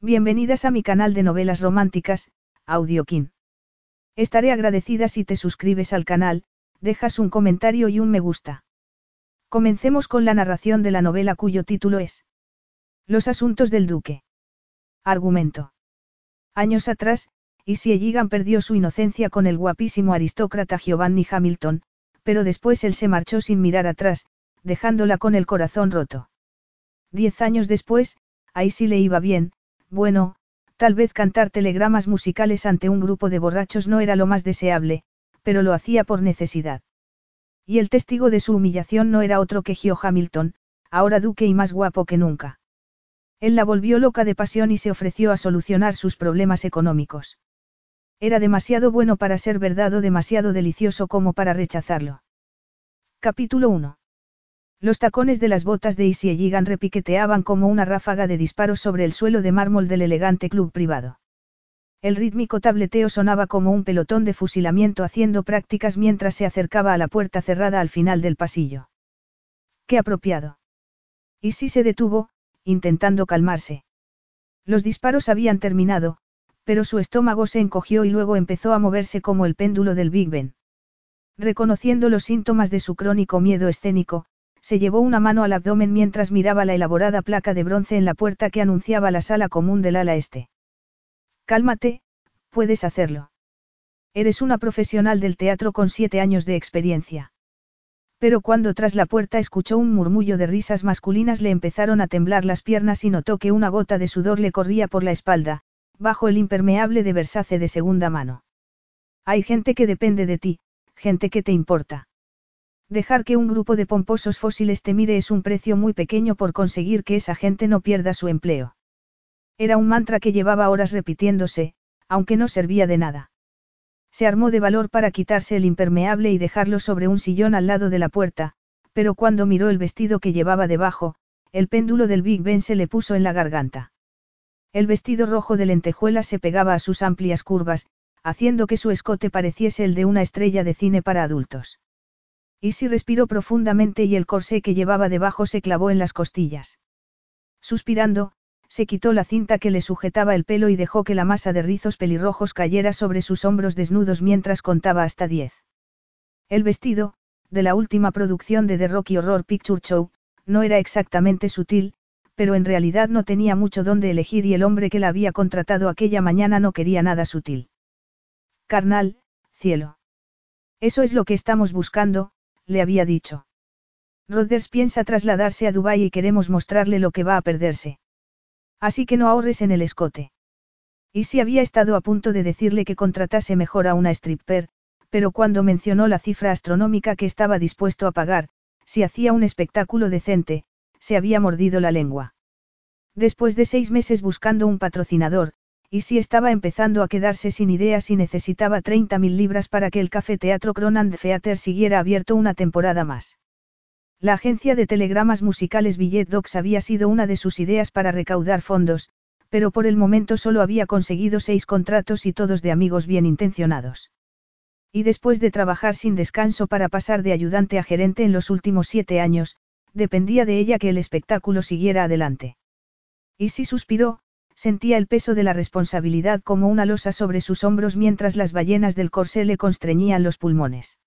Bienvenidas a mi canal de novelas románticas, Audiokin. Estaré agradecida si te suscribes al canal, dejas un comentario y un me gusta. Comencemos con la narración de la novela cuyo título es Los asuntos del duque. Argumento. Años atrás, Issy Elligan perdió su inocencia con el guapísimo aristócrata Giovanni Hamilton, pero después él se marchó sin mirar atrás, dejándola con el corazón roto. Diez años después, a Issy le iba bien, bueno, tal vez cantar telegramas musicales ante un grupo de borrachos no era lo más deseable, pero lo hacía por necesidad. Y el testigo de su humillación no era otro que Gio Hamilton, ahora duque y más guapo que nunca. Él la volvió loca de pasión y se ofreció a solucionar sus problemas económicos. Era demasiado bueno para ser verdad o demasiado delicioso como para rechazarlo. Capítulo 1. Los tacones de las botas de Issy Gigan repiqueteaban como una ráfaga de disparos sobre el suelo de mármol del elegante club privado. El rítmico tableteo sonaba como un pelotón de fusilamiento haciendo prácticas mientras se acercaba a la puerta cerrada al final del pasillo. Qué apropiado. Issy se detuvo, intentando calmarse. Los disparos habían terminado, pero su estómago se encogió y luego empezó a moverse como el péndulo del Big Ben. Reconociendo los síntomas de su crónico miedo escénico, se llevó una mano al abdomen mientras miraba la elaborada placa de bronce en la puerta que anunciaba la sala común del ala este. Cálmate, puedes hacerlo. Eres una profesional del teatro con siete años de experiencia. Pero cuando tras la puerta escuchó un murmullo de risas masculinas le empezaron a temblar las piernas y notó que una gota de sudor le corría por la espalda, bajo el impermeable de Versace de segunda mano. Hay gente que depende de ti, gente que te importa. Dejar que un grupo de pomposos fósiles te mire es un precio muy pequeño por conseguir que esa gente no pierda su empleo. Era un mantra que llevaba horas repitiéndose, aunque no servía de nada. Se armó de valor para quitarse el impermeable y dejarlo sobre un sillón al lado de la puerta, pero cuando miró el vestido que llevaba debajo, el péndulo del Big Ben se le puso en la garganta. El vestido rojo de lentejuelas se pegaba a sus amplias curvas, haciendo que su escote pareciese el de una estrella de cine para adultos. Issy respiró profundamente y el corsé que llevaba debajo se clavó en las costillas. Suspirando, se quitó la cinta que le sujetaba el pelo y dejó que la masa de rizos pelirrojos cayera sobre sus hombros desnudos mientras contaba hasta diez. El vestido, de la última producción de The Rocky Horror Picture Show, no era exactamente sutil, pero en realidad no tenía mucho donde elegir y el hombre que la había contratado aquella mañana no quería nada sutil. Carnal, cielo. Eso es lo que estamos buscando, le había dicho. Rodgers piensa trasladarse a Dubái y queremos mostrarle lo que va a perderse. Así que no ahorres en el escote. Y si había estado a punto de decirle que contratase mejor a una stripper, pero cuando mencionó la cifra astronómica que estaba dispuesto a pagar, si hacía un espectáculo decente, se había mordido la lengua. Después de seis meses buscando un patrocinador, y si estaba empezando a quedarse sin ideas y necesitaba 30.000 libras para que el Café Teatro Cronan Theater siguiera abierto una temporada más. La agencia de telegramas musicales Billet Docs había sido una de sus ideas para recaudar fondos, pero por el momento solo había conseguido seis contratos y todos de amigos bien intencionados. Y después de trabajar sin descanso para pasar de ayudante a gerente en los últimos siete años, dependía de ella que el espectáculo siguiera adelante. Y si suspiró, sentía el peso de la responsabilidad como una losa sobre sus hombros mientras las ballenas del corsé le constreñían los pulmones.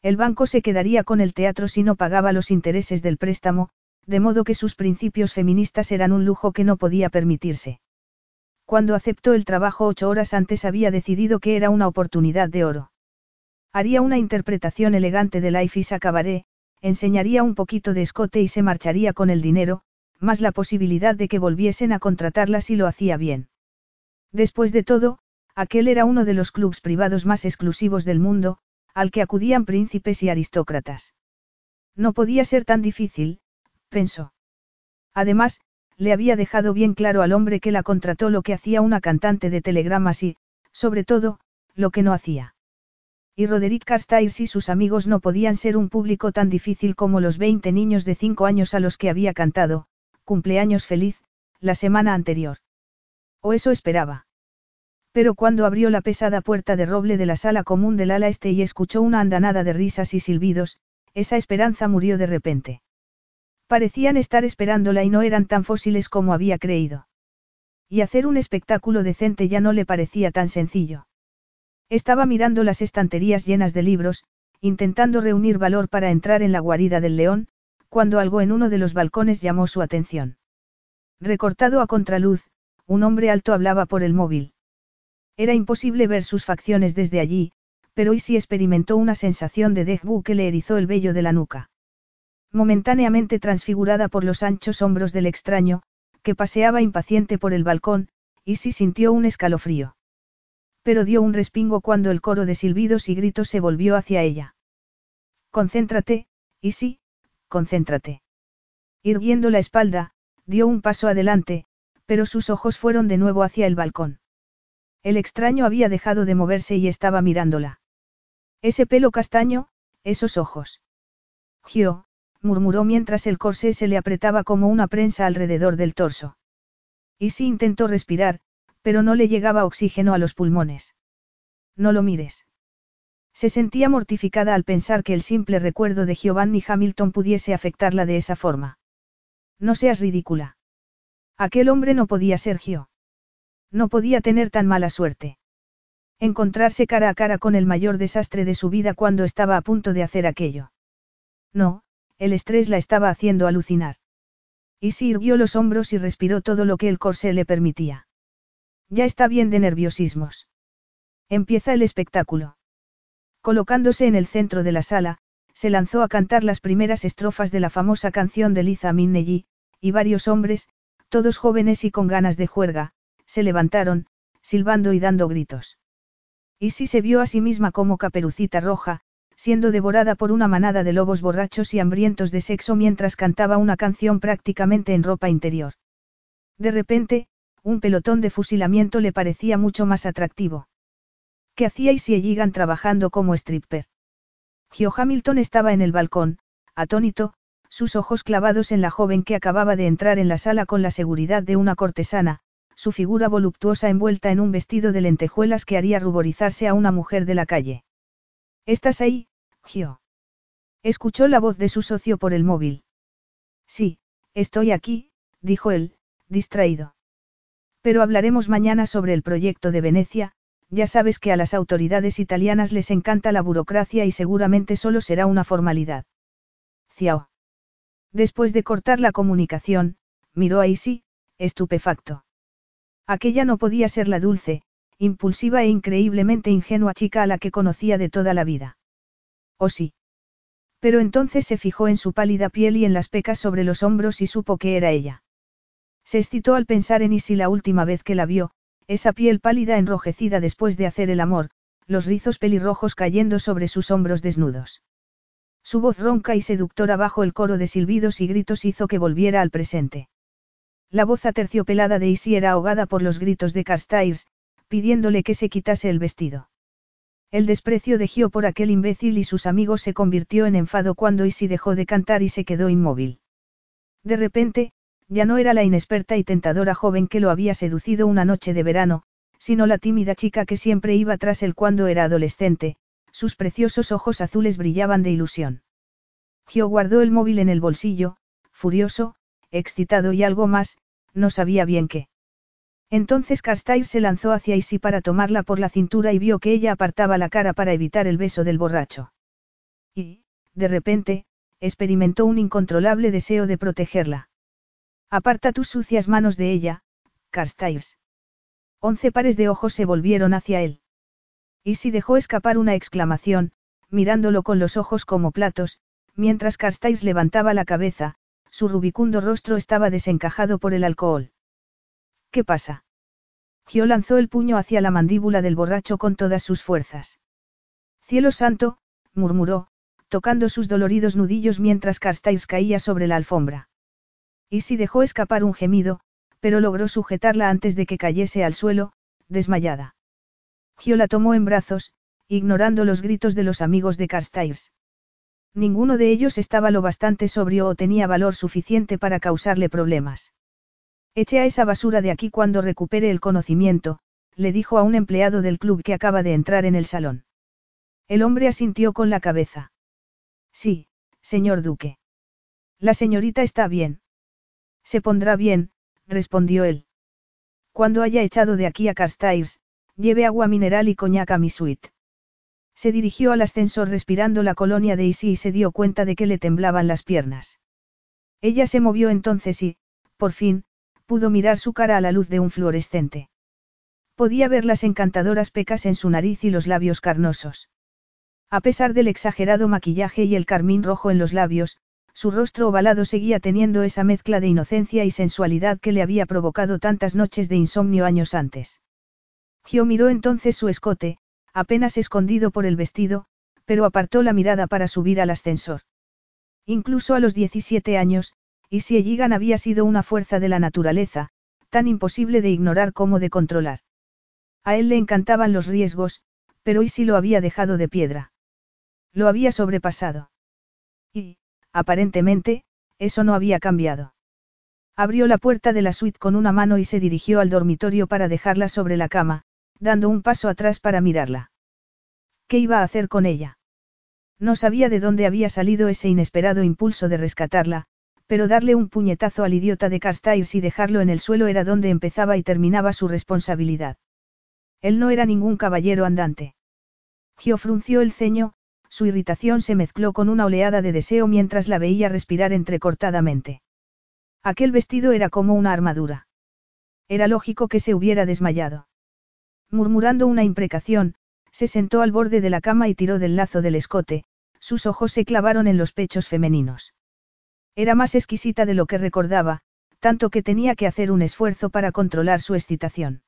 El banco se quedaría con el teatro si no pagaba los intereses del préstamo, de modo que sus principios feministas eran un lujo que no podía permitirse. Cuando aceptó el trabajo ocho horas antes había decidido que era una oportunidad de oro. Haría una interpretación elegante de Life is a Cabaret, enseñaría un poquito de escote y se marcharía con el dinero, más la posibilidad de que volviesen a contratarla si lo hacía bien. Después de todo, aquel era uno de los clubs privados más exclusivos del mundo, al que acudían príncipes y aristócratas. No podía ser tan difícil, pensó. Además, le había dejado bien claro al hombre que la contrató lo que hacía una cantante de telegramas y, sobre todo, lo que no hacía. Y Roderick Carstairs y sus amigos no podían ser un público tan difícil como los 20 niños de 5 años a los que había cantado, cumpleaños feliz, la semana anterior. O eso esperaba. Pero cuando abrió la pesada puerta de roble de la sala común del ala este y escuchó una andanada de risas y silbidos, esa esperanza murió de repente. Parecían estar esperándola y no eran tan fósiles como había creído. Y hacer un espectáculo decente ya no le parecía tan sencillo. Estaba mirando las estanterías llenas de libros, intentando reunir valor para entrar en la guarida del león, cuando algo en uno de los balcones llamó su atención. Recortado a contraluz, un hombre alto hablaba por el móvil. Era imposible ver sus facciones desde allí, pero Isi experimentó una sensación de déjà que le erizó el vello de la nuca. Momentáneamente transfigurada por los anchos hombros del extraño, que paseaba impaciente por el balcón, Isi sintió un escalofrío. Pero dio un respingo cuando el coro de silbidos y gritos se volvió hacia ella. Concéntrate, Isi, concéntrate. Irguiendo la espalda, dio un paso adelante, pero sus ojos fueron de nuevo hacia el balcón. El extraño había dejado de moverse y estaba mirándola. Ese pelo castaño, esos ojos. Gio, murmuró mientras el corsé se le apretaba como una prensa alrededor del torso. Y sí intentó respirar, pero no le llegaba oxígeno a los pulmones. No lo mires. Se sentía mortificada al pensar que el simple recuerdo de Giovanni Hamilton pudiese afectarla de esa forma. No seas ridícula. Aquel hombre no podía ser Gio. No podía tener tan mala suerte. Encontrarse cara a cara con el mayor desastre de su vida cuando estaba a punto de hacer aquello. No, el estrés la estaba haciendo alucinar. Y irguió los hombros y respiró todo lo que el corsé le permitía. Ya está bien de nerviosismos. Empieza el espectáculo. Colocándose en el centro de la sala, se lanzó a cantar las primeras estrofas de la famosa canción de Liza Minnelli, y varios hombres, todos jóvenes y con ganas de juerga, se levantaron, silbando y dando gritos. Y si se vio a sí misma como caperucita roja, siendo devorada por una manada de lobos borrachos y hambrientos de sexo mientras cantaba una canción prácticamente en ropa interior. De repente, un pelotón de fusilamiento le parecía mucho más atractivo. ¿Qué hacíais si llegan trabajando como stripper? Gio Hamilton estaba en el balcón, atónito, sus ojos clavados en la joven que acababa de entrar en la sala con la seguridad de una cortesana, su figura voluptuosa envuelta en un vestido de lentejuelas que haría ruborizarse a una mujer de la calle. ¿Estás ahí, Gio? Escuchó la voz de su socio por el móvil. Sí, estoy aquí, dijo él, distraído. Pero hablaremos mañana sobre el proyecto de Venecia, ya sabes que a las autoridades italianas les encanta la burocracia y seguramente solo será una formalidad. Ciao. Después de cortar la comunicación, miró a Isi, estupefacto. Aquella no podía ser la dulce, impulsiva e increíblemente ingenua chica a la que conocía de toda la vida. ¿O sí? Pero entonces se fijó en su pálida piel y en las pecas sobre los hombros y supo que era ella. Se excitó al pensar en Isi la última vez que la vio, esa piel pálida enrojecida después de hacer el amor, los rizos pelirrojos cayendo sobre sus hombros desnudos. Su voz ronca y seductora bajo el coro de silbidos y gritos hizo que volviera al presente. La voz aterciopelada de Isi era ahogada por los gritos de Carstairs, pidiéndole que se quitase el vestido. El desprecio de Gio por aquel imbécil y sus amigos se convirtió en enfado cuando Isi dejó de cantar y se quedó inmóvil. De repente, ya no era la inexperta y tentadora joven que lo había seducido una noche de verano, sino la tímida chica que siempre iba tras él cuando era adolescente, sus preciosos ojos azules brillaban de ilusión. Gio guardó el móvil en el bolsillo, furioso, excitado y algo más, no sabía bien qué. Entonces Carstyle se lanzó hacia Isi para tomarla por la cintura y vio que ella apartaba la cara para evitar el beso del borracho. Y, de repente, experimentó un incontrolable deseo de protegerla. Aparta tus sucias manos de ella, Carstyles. Once pares de ojos se volvieron hacia él. Isi dejó escapar una exclamación, mirándolo con los ojos como platos, mientras Carstyles levantaba la cabeza, su rubicundo rostro estaba desencajado por el alcohol. ¿Qué pasa? Gio lanzó el puño hacia la mandíbula del borracho con todas sus fuerzas. Cielo santo, murmuró, tocando sus doloridos nudillos mientras Carstairs caía sobre la alfombra. Y si dejó escapar un gemido, pero logró sujetarla antes de que cayese al suelo, desmayada. Gio la tomó en brazos, ignorando los gritos de los amigos de Carstairs. Ninguno de ellos estaba lo bastante sobrio o tenía valor suficiente para causarle problemas. Eche a esa basura de aquí cuando recupere el conocimiento, le dijo a un empleado del club que acaba de entrar en el salón. El hombre asintió con la cabeza. Sí, señor duque. La señorita está bien. Se pondrá bien, respondió él. Cuando haya echado de aquí a Carstairs, lleve agua mineral y coñac a mi suite. Se dirigió al ascensor respirando la colonia de Isi y se dio cuenta de que le temblaban las piernas. Ella se movió entonces y, por fin, pudo mirar su cara a la luz de un fluorescente. Podía ver las encantadoras pecas en su nariz y los labios carnosos. A pesar del exagerado maquillaje y el carmín rojo en los labios, su rostro ovalado seguía teniendo esa mezcla de inocencia y sensualidad que le había provocado tantas noches de insomnio años antes. Gio miró entonces su escote, apenas escondido por el vestido, pero apartó la mirada para subir al ascensor. Incluso a los 17 años, y si Elligan había sido una fuerza de la naturaleza, tan imposible de ignorar como de controlar. A él le encantaban los riesgos, pero si lo había dejado de piedra. Lo había sobrepasado. Y, aparentemente, eso no había cambiado. Abrió la puerta de la suite con una mano y se dirigió al dormitorio para dejarla sobre la cama, dando un paso atrás para mirarla. ¿Qué iba a hacer con ella? No sabía de dónde había salido ese inesperado impulso de rescatarla, pero darle un puñetazo al idiota de Carstairs y dejarlo en el suelo era donde empezaba y terminaba su responsabilidad. Él no era ningún caballero andante. Gio frunció el ceño, su irritación se mezcló con una oleada de deseo mientras la veía respirar entrecortadamente. Aquel vestido era como una armadura. Era lógico que se hubiera desmayado. Murmurando una imprecación, se sentó al borde de la cama y tiró del lazo del escote, sus ojos se clavaron en los pechos femeninos. Era más exquisita de lo que recordaba, tanto que tenía que hacer un esfuerzo para controlar su excitación.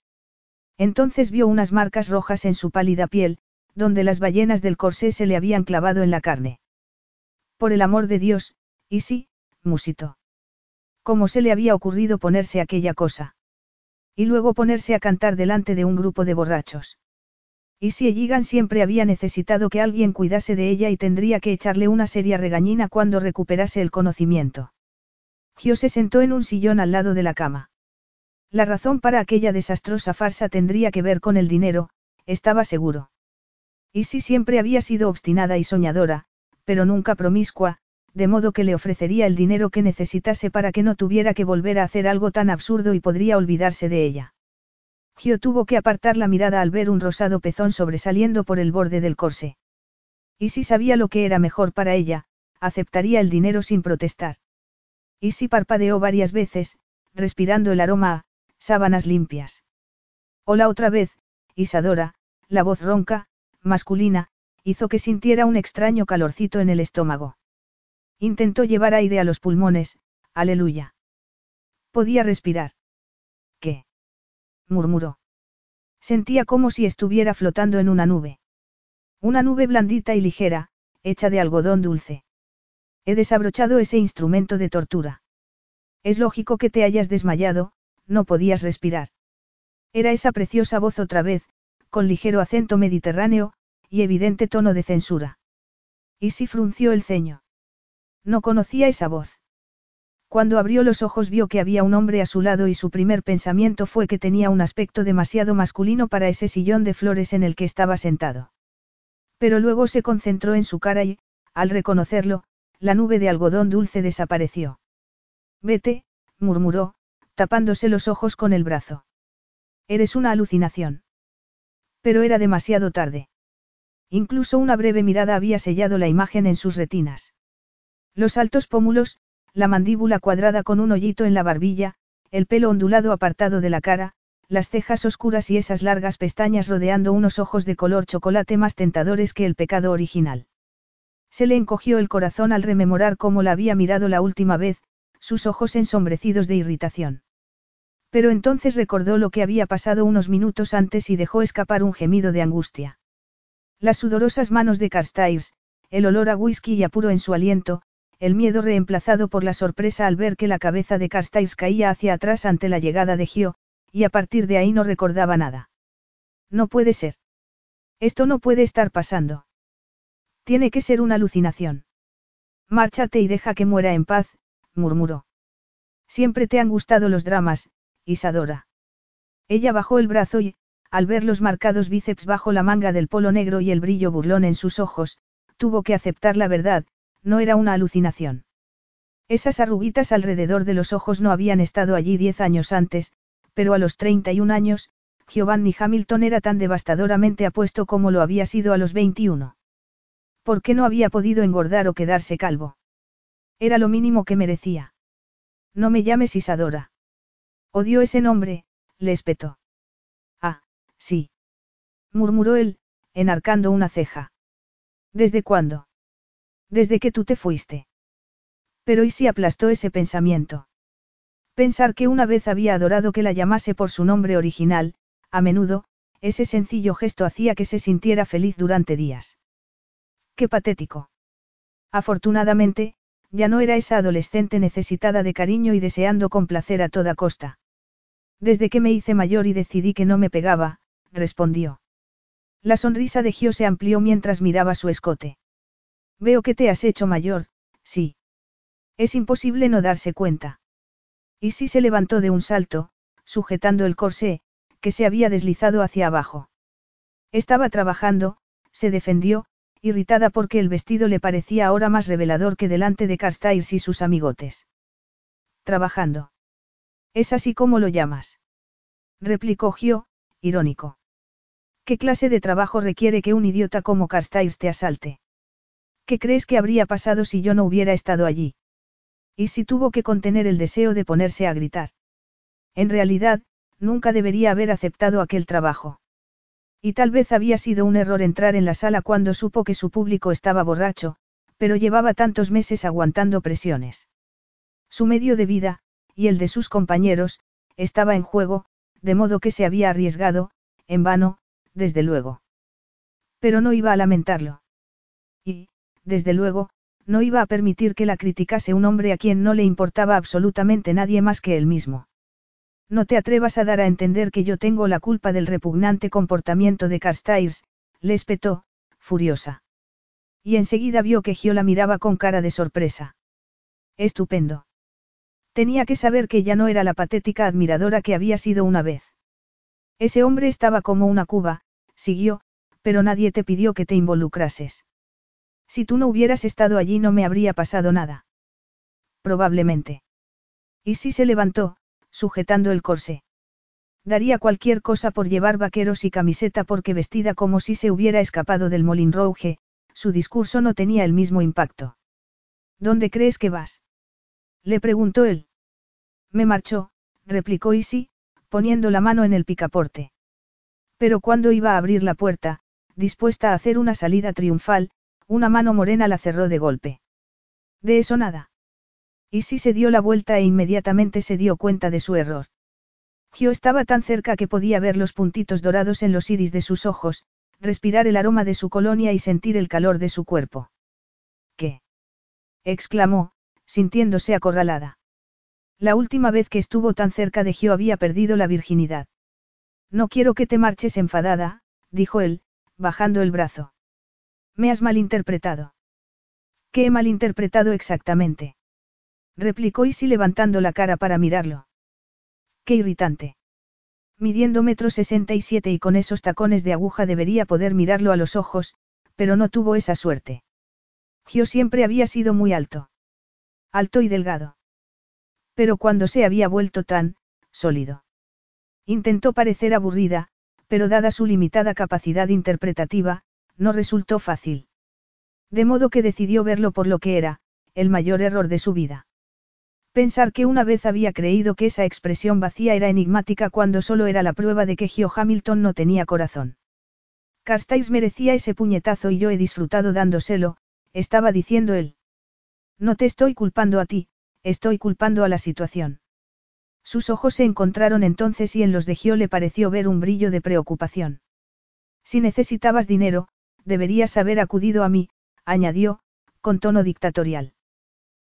Entonces vio unas marcas rojas en su pálida piel, donde las ballenas del corsé se le habían clavado en la carne. Por el amor de Dios, y sí, musito. ¿Cómo se le había ocurrido ponerse aquella cosa? Y luego ponerse a cantar delante de un grupo de borrachos. Y si Elligan siempre había necesitado que alguien cuidase de ella y tendría que echarle una seria regañina cuando recuperase el conocimiento. Gio se sentó en un sillón al lado de la cama. La razón para aquella desastrosa farsa tendría que ver con el dinero, estaba seguro. Y si siempre había sido obstinada y soñadora, pero nunca promiscua, de modo que le ofrecería el dinero que necesitase para que no tuviera que volver a hacer algo tan absurdo y podría olvidarse de ella. Gio tuvo que apartar la mirada al ver un rosado pezón sobresaliendo por el borde del corsé. Y si sabía lo que era mejor para ella, aceptaría el dinero sin protestar. Y si parpadeó varias veces, respirando el aroma a sábanas limpias. Hola otra vez, Isadora, la voz ronca, masculina, hizo que sintiera un extraño calorcito en el estómago. Intentó llevar aire a los pulmones, aleluya. Podía respirar. ¿Qué? murmuró. Sentía como si estuviera flotando en una nube. Una nube blandita y ligera, hecha de algodón dulce. He desabrochado ese instrumento de tortura. Es lógico que te hayas desmayado, no podías respirar. Era esa preciosa voz otra vez, con ligero acento mediterráneo, y evidente tono de censura. Y si frunció el ceño. No conocía esa voz. Cuando abrió los ojos vio que había un hombre a su lado y su primer pensamiento fue que tenía un aspecto demasiado masculino para ese sillón de flores en el que estaba sentado. Pero luego se concentró en su cara y, al reconocerlo, la nube de algodón dulce desapareció. Vete, murmuró, tapándose los ojos con el brazo. Eres una alucinación. Pero era demasiado tarde. Incluso una breve mirada había sellado la imagen en sus retinas. Los altos pómulos, la mandíbula cuadrada con un hoyito en la barbilla, el pelo ondulado apartado de la cara, las cejas oscuras y esas largas pestañas rodeando unos ojos de color chocolate más tentadores que el pecado original. Se le encogió el corazón al rememorar cómo la había mirado la última vez, sus ojos ensombrecidos de irritación. Pero entonces recordó lo que había pasado unos minutos antes y dejó escapar un gemido de angustia. Las sudorosas manos de Carstairs, el olor a whisky y apuro en su aliento, el miedo reemplazado por la sorpresa al ver que la cabeza de Carstairs caía hacia atrás ante la llegada de Gio, y a partir de ahí no recordaba nada. No puede ser. Esto no puede estar pasando. Tiene que ser una alucinación. Márchate y deja que muera en paz, murmuró. Siempre te han gustado los dramas, Isadora. Ella bajó el brazo y, al ver los marcados bíceps bajo la manga del polo negro y el brillo burlón en sus ojos, tuvo que aceptar la verdad, no era una alucinación. Esas arruguitas alrededor de los ojos no habían estado allí diez años antes, pero a los 31 años, Giovanni Hamilton era tan devastadoramente apuesto como lo había sido a los 21. ¿Por qué no había podido engordar o quedarse calvo? Era lo mínimo que merecía. No me llames Isadora. Odió ese nombre, le espetó. Ah, sí. murmuró él, enarcando una ceja. ¿Desde cuándo? Desde que tú te fuiste. Pero ¿y si aplastó ese pensamiento? Pensar que una vez había adorado que la llamase por su nombre original, a menudo, ese sencillo gesto hacía que se sintiera feliz durante días. Qué patético. Afortunadamente, ya no era esa adolescente necesitada de cariño y deseando complacer a toda costa. Desde que me hice mayor y decidí que no me pegaba, respondió. La sonrisa de Gio se amplió mientras miraba su escote. Veo que te has hecho mayor, sí. Es imposible no darse cuenta. Y si se levantó de un salto, sujetando el corsé, que se había deslizado hacia abajo. Estaba trabajando, se defendió, irritada porque el vestido le parecía ahora más revelador que delante de Carstyles y sus amigotes. Trabajando. Es así como lo llamas. Replicó Gio, irónico. ¿Qué clase de trabajo requiere que un idiota como Carstyles te asalte? ¿Qué crees que habría pasado si yo no hubiera estado allí? Y si tuvo que contener el deseo de ponerse a gritar. En realidad, nunca debería haber aceptado aquel trabajo. Y tal vez había sido un error entrar en la sala cuando supo que su público estaba borracho, pero llevaba tantos meses aguantando presiones. Su medio de vida, y el de sus compañeros, estaba en juego, de modo que se había arriesgado, en vano, desde luego. Pero no iba a lamentarlo. Y, desde luego, no iba a permitir que la criticase un hombre a quien no le importaba absolutamente nadie más que él mismo. No te atrevas a dar a entender que yo tengo la culpa del repugnante comportamiento de Carstyles, le espetó, furiosa. Y enseguida vio que Gio la miraba con cara de sorpresa. Estupendo. Tenía que saber que ya no era la patética admiradora que había sido una vez. Ese hombre estaba como una cuba, siguió, pero nadie te pidió que te involucrases. Si tú no hubieras estado allí no me habría pasado nada. Probablemente. Y si se levantó, sujetando el corsé. Daría cualquier cosa por llevar vaqueros y camiseta porque vestida como si se hubiera escapado del Molin Rouge, su discurso no tenía el mismo impacto. ¿Dónde crees que vas? Le preguntó él. Me marchó, replicó Isi, poniendo la mano en el picaporte. Pero cuando iba a abrir la puerta, dispuesta a hacer una salida triunfal, una mano morena la cerró de golpe. De eso nada. Sí se dio la vuelta e inmediatamente se dio cuenta de su error. Gio estaba tan cerca que podía ver los puntitos dorados en los iris de sus ojos, respirar el aroma de su colonia y sentir el calor de su cuerpo. ¿Qué? exclamó, sintiéndose acorralada. La última vez que estuvo tan cerca de Gio había perdido la virginidad. No quiero que te marches enfadada, dijo él, bajando el brazo. Me has malinterpretado. ¿Qué he malinterpretado exactamente? replicó Isi levantando la cara para mirarlo. Qué irritante. Midiendo metro sesenta y siete y con esos tacones de aguja debería poder mirarlo a los ojos, pero no tuvo esa suerte. Gio siempre había sido muy alto. Alto y delgado. Pero cuando se había vuelto tan, sólido. Intentó parecer aburrida, pero dada su limitada capacidad interpretativa, no resultó fácil. De modo que decidió verlo por lo que era, el mayor error de su vida. Pensar que una vez había creído que esa expresión vacía era enigmática cuando solo era la prueba de que Gio Hamilton no tenía corazón. Carstairs merecía ese puñetazo y yo he disfrutado dándoselo, estaba diciendo él. No te estoy culpando a ti, estoy culpando a la situación. Sus ojos se encontraron entonces y en los de Gio le pareció ver un brillo de preocupación. Si necesitabas dinero, deberías haber acudido a mí, añadió, con tono dictatorial.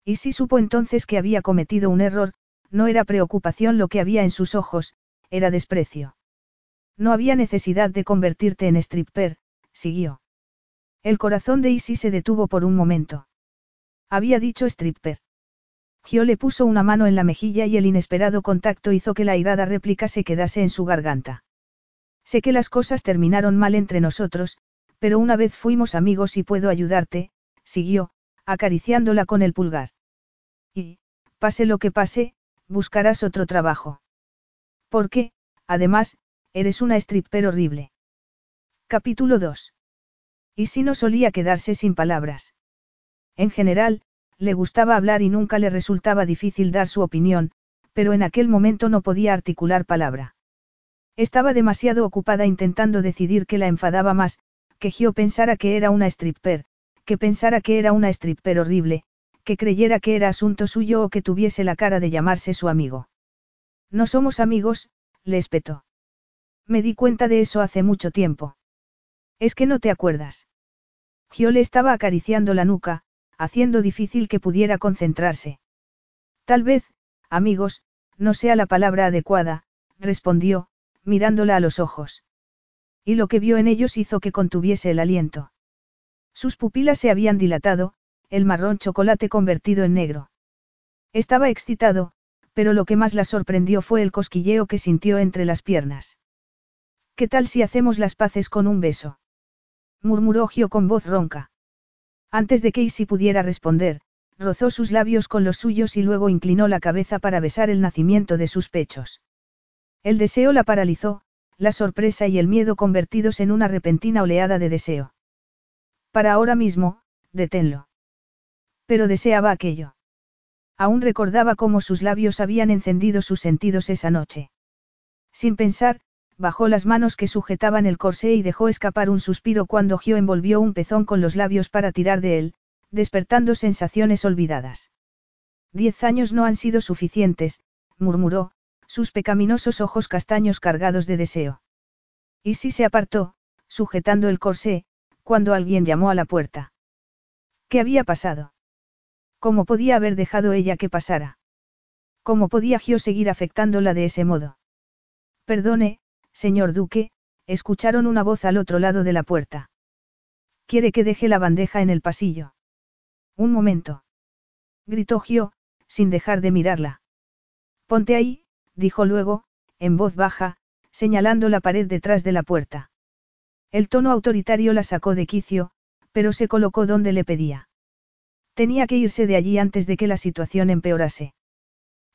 Y si supo entonces que había cometido un error, no era preocupación lo que había en sus ojos, era desprecio. No había necesidad de convertirte en stripper, siguió. El corazón de Isi se detuvo por un momento. Había dicho stripper. Gio le puso una mano en la mejilla y el inesperado contacto hizo que la airada réplica se quedase en su garganta. Sé que las cosas terminaron mal entre nosotros, pero una vez fuimos amigos y puedo ayudarte, siguió, acariciándola con el pulgar. Y, pase lo que pase, buscarás otro trabajo. Porque, además, eres una stripper horrible. Capítulo 2. Y si no solía quedarse sin palabras. En general, le gustaba hablar y nunca le resultaba difícil dar su opinión, pero en aquel momento no podía articular palabra. Estaba demasiado ocupada intentando decidir qué la enfadaba más, que Gio pensara que era una stripper, que pensara que era una stripper horrible, que creyera que era asunto suyo o que tuviese la cara de llamarse su amigo. No somos amigos, le espetó. Me di cuenta de eso hace mucho tiempo. Es que no te acuerdas. Gio le estaba acariciando la nuca, haciendo difícil que pudiera concentrarse. Tal vez, amigos, no sea la palabra adecuada, respondió, mirándola a los ojos. Y lo que vio en ellos hizo que contuviese el aliento. Sus pupilas se habían dilatado, el marrón chocolate convertido en negro. Estaba excitado, pero lo que más la sorprendió fue el cosquilleo que sintió entre las piernas. ¿Qué tal si hacemos las paces con un beso? murmuró Gio con voz ronca. Antes de que Isi pudiera responder, rozó sus labios con los suyos y luego inclinó la cabeza para besar el nacimiento de sus pechos. El deseo la paralizó, la sorpresa y el miedo convertidos en una repentina oleada de deseo. Para ahora mismo, deténlo. Pero deseaba aquello. Aún recordaba cómo sus labios habían encendido sus sentidos esa noche. Sin pensar, bajó las manos que sujetaban el corsé y dejó escapar un suspiro cuando Gio envolvió un pezón con los labios para tirar de él, despertando sensaciones olvidadas. Diez años no han sido suficientes, murmuró, sus pecaminosos ojos castaños cargados de deseo. Y si se apartó, sujetando el corsé, cuando alguien llamó a la puerta. ¿Qué había pasado? ¿Cómo podía haber dejado ella que pasara? ¿Cómo podía Gio seguir afectándola de ese modo? Perdone, Señor Duque, escucharon una voz al otro lado de la puerta. ¿Quiere que deje la bandeja en el pasillo? Un momento. Gritó Gio, sin dejar de mirarla. Ponte ahí, dijo luego, en voz baja, señalando la pared detrás de la puerta. El tono autoritario la sacó de quicio, pero se colocó donde le pedía. Tenía que irse de allí antes de que la situación empeorase.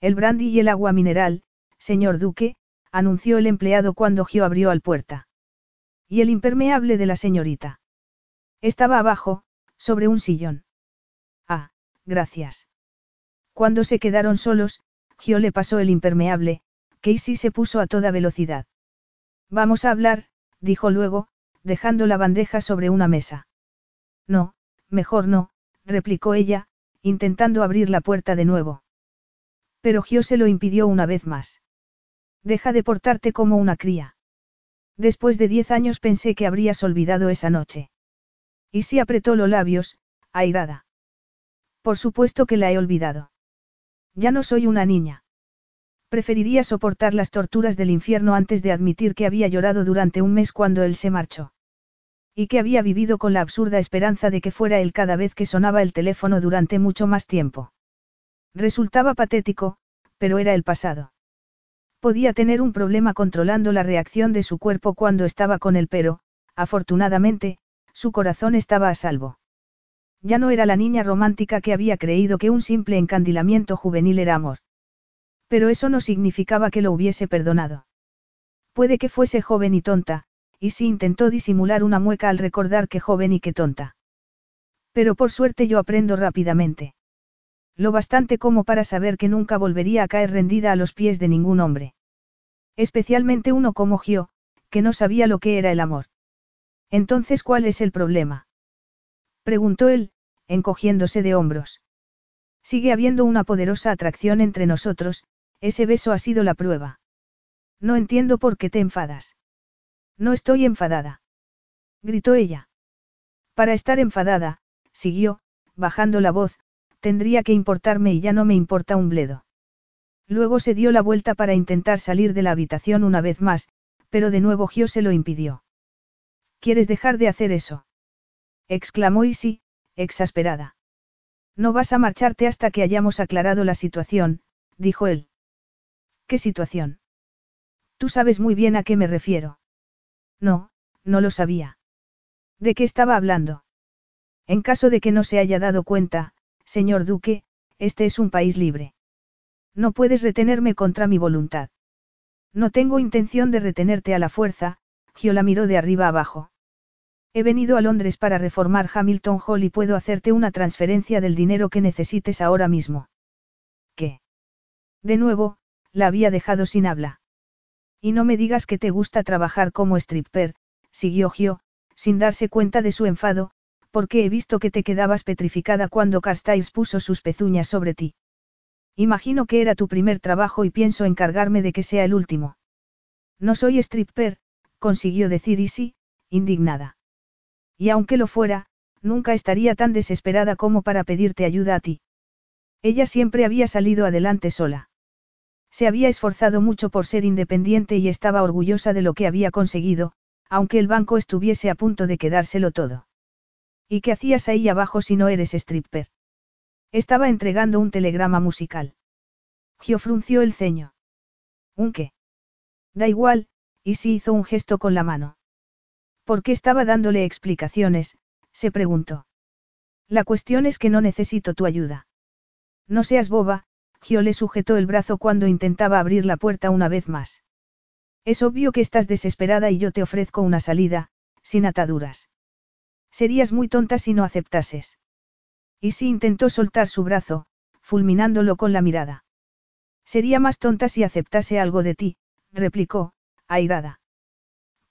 El brandy y el agua mineral, señor Duque, anunció el empleado cuando Gio abrió al puerta. Y el impermeable de la señorita. Estaba abajo, sobre un sillón. Ah, gracias. Cuando se quedaron solos, Gio le pasó el impermeable, Casey se puso a toda velocidad. Vamos a hablar, dijo luego, dejando la bandeja sobre una mesa. No, mejor no, replicó ella, intentando abrir la puerta de nuevo. Pero Gio se lo impidió una vez más. Deja de portarte como una cría. Después de diez años pensé que habrías olvidado esa noche. Y si apretó los labios, airada. Por supuesto que la he olvidado. Ya no soy una niña. Preferiría soportar las torturas del infierno antes de admitir que había llorado durante un mes cuando él se marchó. Y que había vivido con la absurda esperanza de que fuera él cada vez que sonaba el teléfono durante mucho más tiempo. Resultaba patético, pero era el pasado. Podía tener un problema controlando la reacción de su cuerpo cuando estaba con él, pero, afortunadamente, su corazón estaba a salvo. Ya no era la niña romántica que había creído que un simple encandilamiento juvenil era amor. Pero eso no significaba que lo hubiese perdonado. Puede que fuese joven y tonta, y si intentó disimular una mueca al recordar que joven y que tonta. Pero por suerte yo aprendo rápidamente. Lo bastante como para saber que nunca volvería a caer rendida a los pies de ningún hombre. Especialmente uno como Gio, que no sabía lo que era el amor. Entonces, ¿cuál es el problema? Preguntó él, encogiéndose de hombros. Sigue habiendo una poderosa atracción entre nosotros, ese beso ha sido la prueba. No entiendo por qué te enfadas. No estoy enfadada. Gritó ella. Para estar enfadada, siguió, bajando la voz, tendría que importarme y ya no me importa un bledo. Luego se dio la vuelta para intentar salir de la habitación una vez más, pero de nuevo Gio se lo impidió. ¿Quieres dejar de hacer eso? exclamó Isi, exasperada. No vas a marcharte hasta que hayamos aclarado la situación, dijo él. ¿Qué situación? Tú sabes muy bien a qué me refiero. No, no lo sabía. ¿De qué estaba hablando? En caso de que no se haya dado cuenta, señor duque, este es un país libre. No puedes retenerme contra mi voluntad. No tengo intención de retenerte a la fuerza, Gio la miró de arriba abajo. He venido a Londres para reformar Hamilton Hall y puedo hacerte una transferencia del dinero que necesites ahora mismo. ¿Qué? De nuevo, la había dejado sin habla. Y no me digas que te gusta trabajar como stripper, siguió Gio, sin darse cuenta de su enfado, porque he visto que te quedabas petrificada cuando Carstyles puso sus pezuñas sobre ti. Imagino que era tu primer trabajo y pienso encargarme de que sea el último. No soy stripper, consiguió decir Isi, indignada. Y aunque lo fuera, nunca estaría tan desesperada como para pedirte ayuda a ti. Ella siempre había salido adelante sola. Se había esforzado mucho por ser independiente y estaba orgullosa de lo que había conseguido, aunque el banco estuviese a punto de quedárselo todo. ¿Y qué hacías ahí abajo si no eres stripper? Estaba entregando un telegrama musical. Gio frunció el ceño. ¿Un qué? Da igual, y si hizo un gesto con la mano. ¿Por qué estaba dándole explicaciones? se preguntó. La cuestión es que no necesito tu ayuda. No seas boba, Gio le sujetó el brazo cuando intentaba abrir la puerta una vez más. Es obvio que estás desesperada y yo te ofrezco una salida, sin ataduras. Serías muy tonta si no aceptases. Y si intentó soltar su brazo, fulminándolo con la mirada. Sería más tonta si aceptase algo de ti, replicó, airada.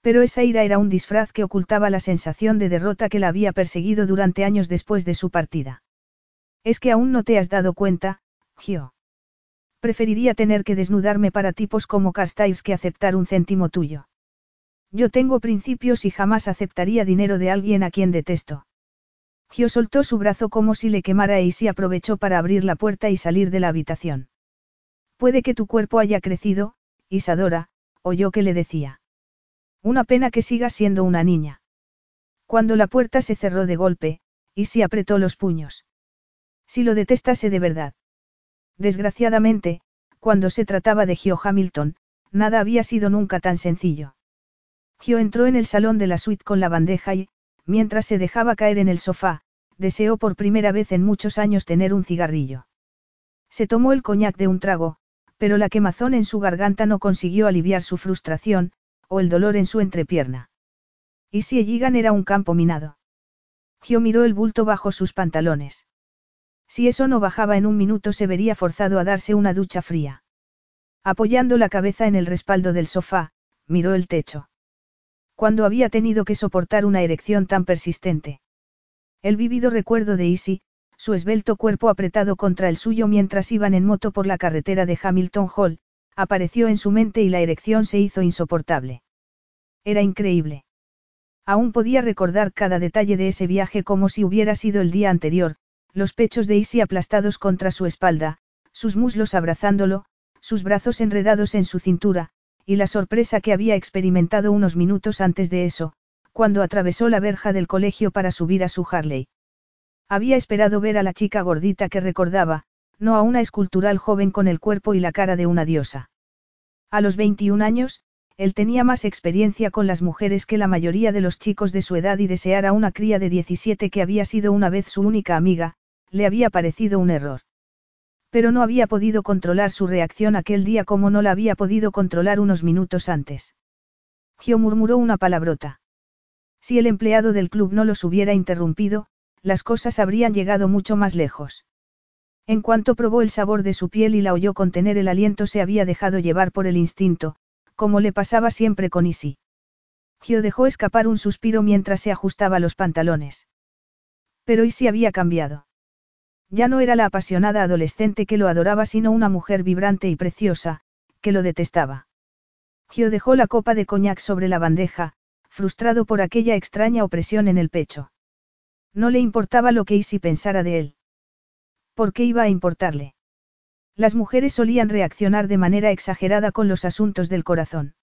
Pero esa ira era un disfraz que ocultaba la sensación de derrota que la había perseguido durante años después de su partida. Es que aún no te has dado cuenta, Gio. Preferiría tener que desnudarme para tipos como Carstyles que aceptar un céntimo tuyo. Yo tengo principios y jamás aceptaría dinero de alguien a quien detesto. Gio soltó su brazo como si le quemara y se aprovechó para abrir la puerta y salir de la habitación. Puede que tu cuerpo haya crecido, Isadora, oyó que le decía. Una pena que sigas siendo una niña. Cuando la puerta se cerró de golpe, Isi apretó los puños. Si lo detestase de verdad. Desgraciadamente, cuando se trataba de Gio Hamilton, nada había sido nunca tan sencillo. Gio entró en el salón de la suite con la bandeja y, mientras se dejaba caer en el sofá, deseó por primera vez en muchos años tener un cigarrillo. Se tomó el coñac de un trago, pero la quemazón en su garganta no consiguió aliviar su frustración, o el dolor en su entrepierna. ¿Y si Elligan era un campo minado? Gio miró el bulto bajo sus pantalones. Si eso no bajaba en un minuto se vería forzado a darse una ducha fría. Apoyando la cabeza en el respaldo del sofá, miró el techo. Cuando había tenido que soportar una erección tan persistente? El vivido recuerdo de Isi, su esbelto cuerpo apretado contra el suyo mientras iban en moto por la carretera de Hamilton Hall, apareció en su mente y la erección se hizo insoportable. Era increíble. Aún podía recordar cada detalle de ese viaje como si hubiera sido el día anterior, los pechos de Isi aplastados contra su espalda, sus muslos abrazándolo, sus brazos enredados en su cintura, y la sorpresa que había experimentado unos minutos antes de eso, cuando atravesó la verja del colegio para subir a su Harley. Había esperado ver a la chica gordita que recordaba, no a una escultural joven con el cuerpo y la cara de una diosa. A los 21 años, él tenía más experiencia con las mujeres que la mayoría de los chicos de su edad y desear a una cría de 17 que había sido una vez su única amiga, le había parecido un error. Pero no había podido controlar su reacción aquel día como no la había podido controlar unos minutos antes. Gio murmuró una palabrota. Si el empleado del club no los hubiera interrumpido, las cosas habrían llegado mucho más lejos. En cuanto probó el sabor de su piel y la oyó contener el aliento se había dejado llevar por el instinto, como le pasaba siempre con Isi. Gio dejó escapar un suspiro mientras se ajustaba los pantalones. Pero Isi había cambiado. Ya no era la apasionada adolescente que lo adoraba, sino una mujer vibrante y preciosa, que lo detestaba. Gio dejó la copa de coñac sobre la bandeja, frustrado por aquella extraña opresión en el pecho. No le importaba lo que Isi pensara de él. ¿Por qué iba a importarle? Las mujeres solían reaccionar de manera exagerada con los asuntos del corazón.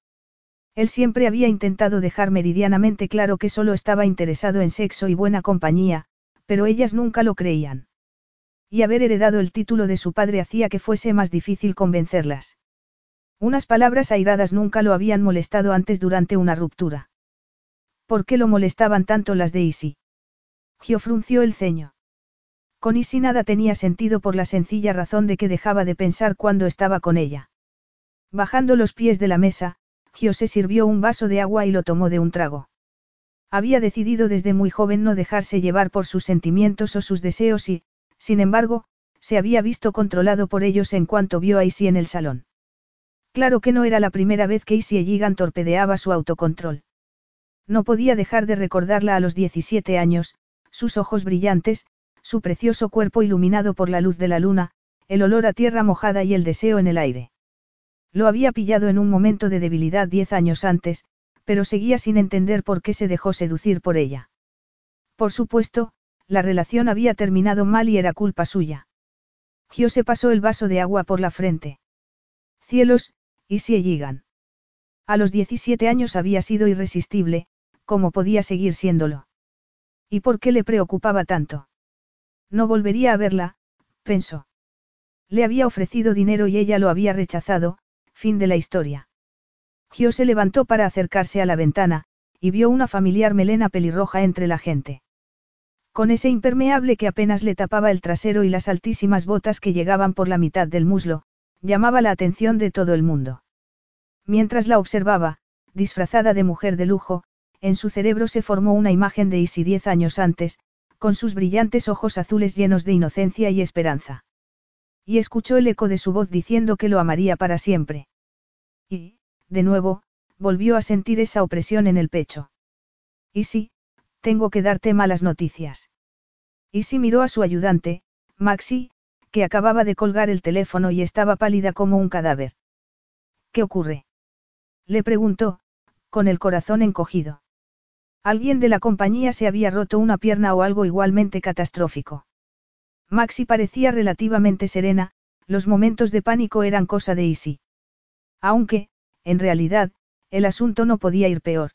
Él siempre había intentado dejar meridianamente claro que solo estaba interesado en sexo y buena compañía, pero ellas nunca lo creían. Y haber heredado el título de su padre hacía que fuese más difícil convencerlas. Unas palabras airadas nunca lo habían molestado antes durante una ruptura. ¿Por qué lo molestaban tanto las de Isi? Gio frunció el ceño. Con Isi nada tenía sentido por la sencilla razón de que dejaba de pensar cuando estaba con ella. Bajando los pies de la mesa, José sirvió un vaso de agua y lo tomó de un trago. Había decidido desde muy joven no dejarse llevar por sus sentimientos o sus deseos y, sin embargo, se había visto controlado por ellos en cuanto vio a Isi en el salón. Claro que no era la primera vez que Isi Ejigan torpedeaba su autocontrol. No podía dejar de recordarla a los 17 años, sus ojos brillantes, su precioso cuerpo iluminado por la luz de la luna, el olor a tierra mojada y el deseo en el aire. Lo había pillado en un momento de debilidad diez años antes, pero seguía sin entender por qué se dejó seducir por ella. Por supuesto, la relación había terminado mal y era culpa suya. Gio se pasó el vaso de agua por la frente. Cielos, y si llegan. A los 17 años había sido irresistible, ¿cómo podía seguir siéndolo? ¿Y por qué le preocupaba tanto? No volvería a verla, pensó. Le había ofrecido dinero y ella lo había rechazado, fin de la historia. Gio se levantó para acercarse a la ventana, y vio una familiar melena pelirroja entre la gente. Con ese impermeable que apenas le tapaba el trasero y las altísimas botas que llegaban por la mitad del muslo, llamaba la atención de todo el mundo. Mientras la observaba, disfrazada de mujer de lujo, en su cerebro se formó una imagen de Isi diez años antes, con sus brillantes ojos azules llenos de inocencia y esperanza. Y escuchó el eco de su voz diciendo que lo amaría para siempre. Y, de nuevo, volvió a sentir esa opresión en el pecho. Y tengo que darte malas noticias. Y sí miró a su ayudante, Maxi, que acababa de colgar el teléfono y estaba pálida como un cadáver. ¿Qué ocurre? Le preguntó, con el corazón encogido. Alguien de la compañía se había roto una pierna o algo igualmente catastrófico. Maxi parecía relativamente serena, los momentos de pánico eran cosa de Isi. Aunque, en realidad, el asunto no podía ir peor.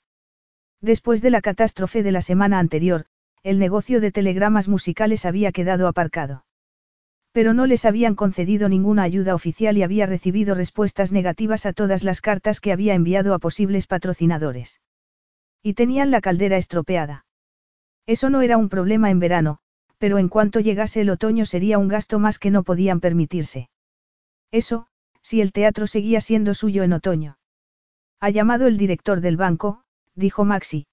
Después de la catástrofe de la semana anterior, el negocio de telegramas musicales había quedado aparcado. Pero no les habían concedido ninguna ayuda oficial y había recibido respuestas negativas a todas las cartas que había enviado a posibles patrocinadores. Y tenían la caldera estropeada. Eso no era un problema en verano, pero en cuanto llegase el otoño sería un gasto más que no podían permitirse. Eso, si el teatro seguía siendo suyo en otoño. Ha llamado el director del banco, dijo Maxi.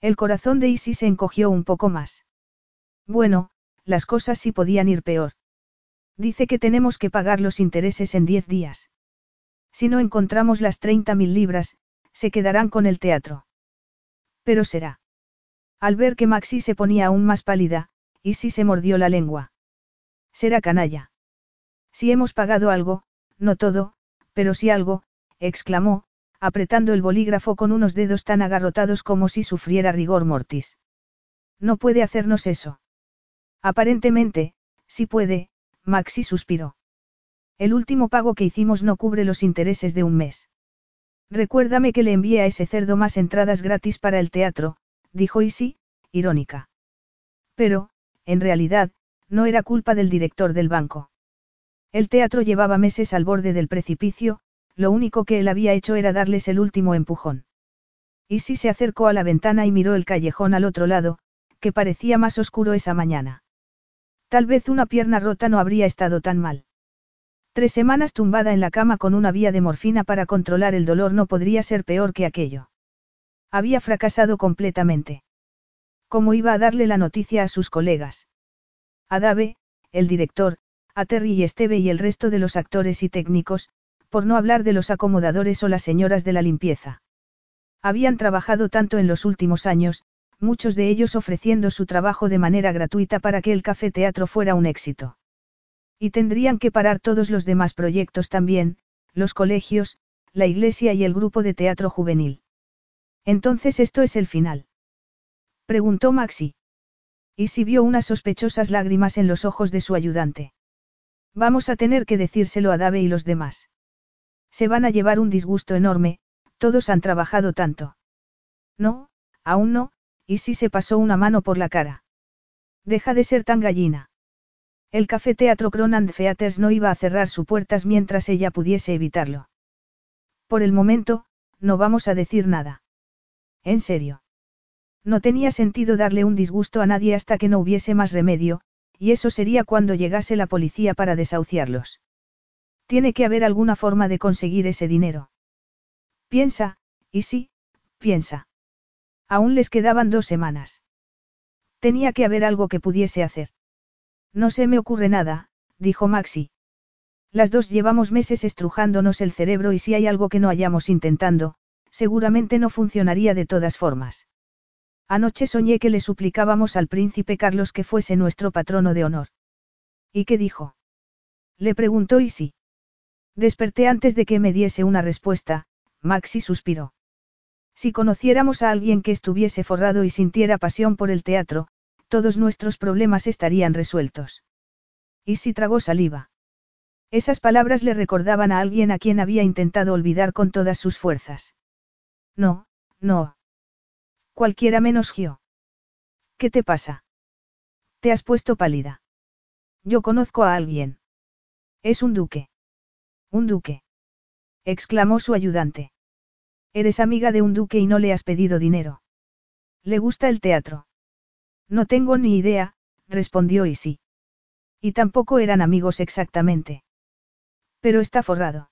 El corazón de Isi se encogió un poco más. Bueno, las cosas sí podían ir peor. Dice que tenemos que pagar los intereses en diez días. Si no encontramos las mil libras, se quedarán con el teatro. Pero será. Al ver que Maxi se ponía aún más pálida, y si se mordió la lengua. Será canalla. Si hemos pagado algo, no todo, pero sí algo, exclamó, apretando el bolígrafo con unos dedos tan agarrotados como si sufriera rigor mortis. No puede hacernos eso. Aparentemente, sí puede, Maxi suspiró. El último pago que hicimos no cubre los intereses de un mes. Recuérdame que le envié a ese cerdo más entradas gratis para el teatro, dijo Isi, irónica. Pero, en realidad, no era culpa del director del banco. El teatro llevaba meses al borde del precipicio, lo único que él había hecho era darles el último empujón. Isi se acercó a la ventana y miró el callejón al otro lado, que parecía más oscuro esa mañana. Tal vez una pierna rota no habría estado tan mal. Tres semanas tumbada en la cama con una vía de morfina para controlar el dolor no podría ser peor que aquello. Había fracasado completamente. ¿Cómo iba a darle la noticia a sus colegas? A Dave, el director, a Terry y Esteve y el resto de los actores y técnicos, por no hablar de los acomodadores o las señoras de la limpieza. Habían trabajado tanto en los últimos años, muchos de ellos ofreciendo su trabajo de manera gratuita para que el café teatro fuera un éxito. Y tendrían que parar todos los demás proyectos también, los colegios, la iglesia y el grupo de teatro juvenil. Entonces esto es el final. Preguntó Maxi. Y si vio unas sospechosas lágrimas en los ojos de su ayudante. Vamos a tener que decírselo a Dave y los demás. Se van a llevar un disgusto enorme, todos han trabajado tanto. No, aún no, y si se pasó una mano por la cara. Deja de ser tan gallina. El Café Teatro Cronand Theaters no iba a cerrar sus puertas mientras ella pudiese evitarlo. Por el momento, no vamos a decir nada. En serio. No tenía sentido darle un disgusto a nadie hasta que no hubiese más remedio, y eso sería cuando llegase la policía para desahuciarlos. Tiene que haber alguna forma de conseguir ese dinero. Piensa, y sí, piensa. Aún les quedaban dos semanas. Tenía que haber algo que pudiese hacer. No se me ocurre nada, dijo Maxi. Las dos llevamos meses estrujándonos el cerebro y si hay algo que no hayamos intentando, seguramente no funcionaría de todas formas. Anoche soñé que le suplicábamos al príncipe Carlos que fuese nuestro patrono de honor. ¿Y qué dijo? Le preguntó sí. Desperté antes de que me diese una respuesta, Maxi suspiró. Si conociéramos a alguien que estuviese forrado y sintiera pasión por el teatro, todos nuestros problemas estarían resueltos. Y si tragó saliva. Esas palabras le recordaban a alguien a quien había intentado olvidar con todas sus fuerzas. No, no. Cualquiera menos Gio. ¿Qué te pasa? Te has puesto pálida. Yo conozco a alguien. Es un duque. Un duque. exclamó su ayudante. Eres amiga de un duque y no le has pedido dinero. ¿Le gusta el teatro? No tengo ni idea, respondió Isi. Y tampoco eran amigos exactamente. Pero está forrado.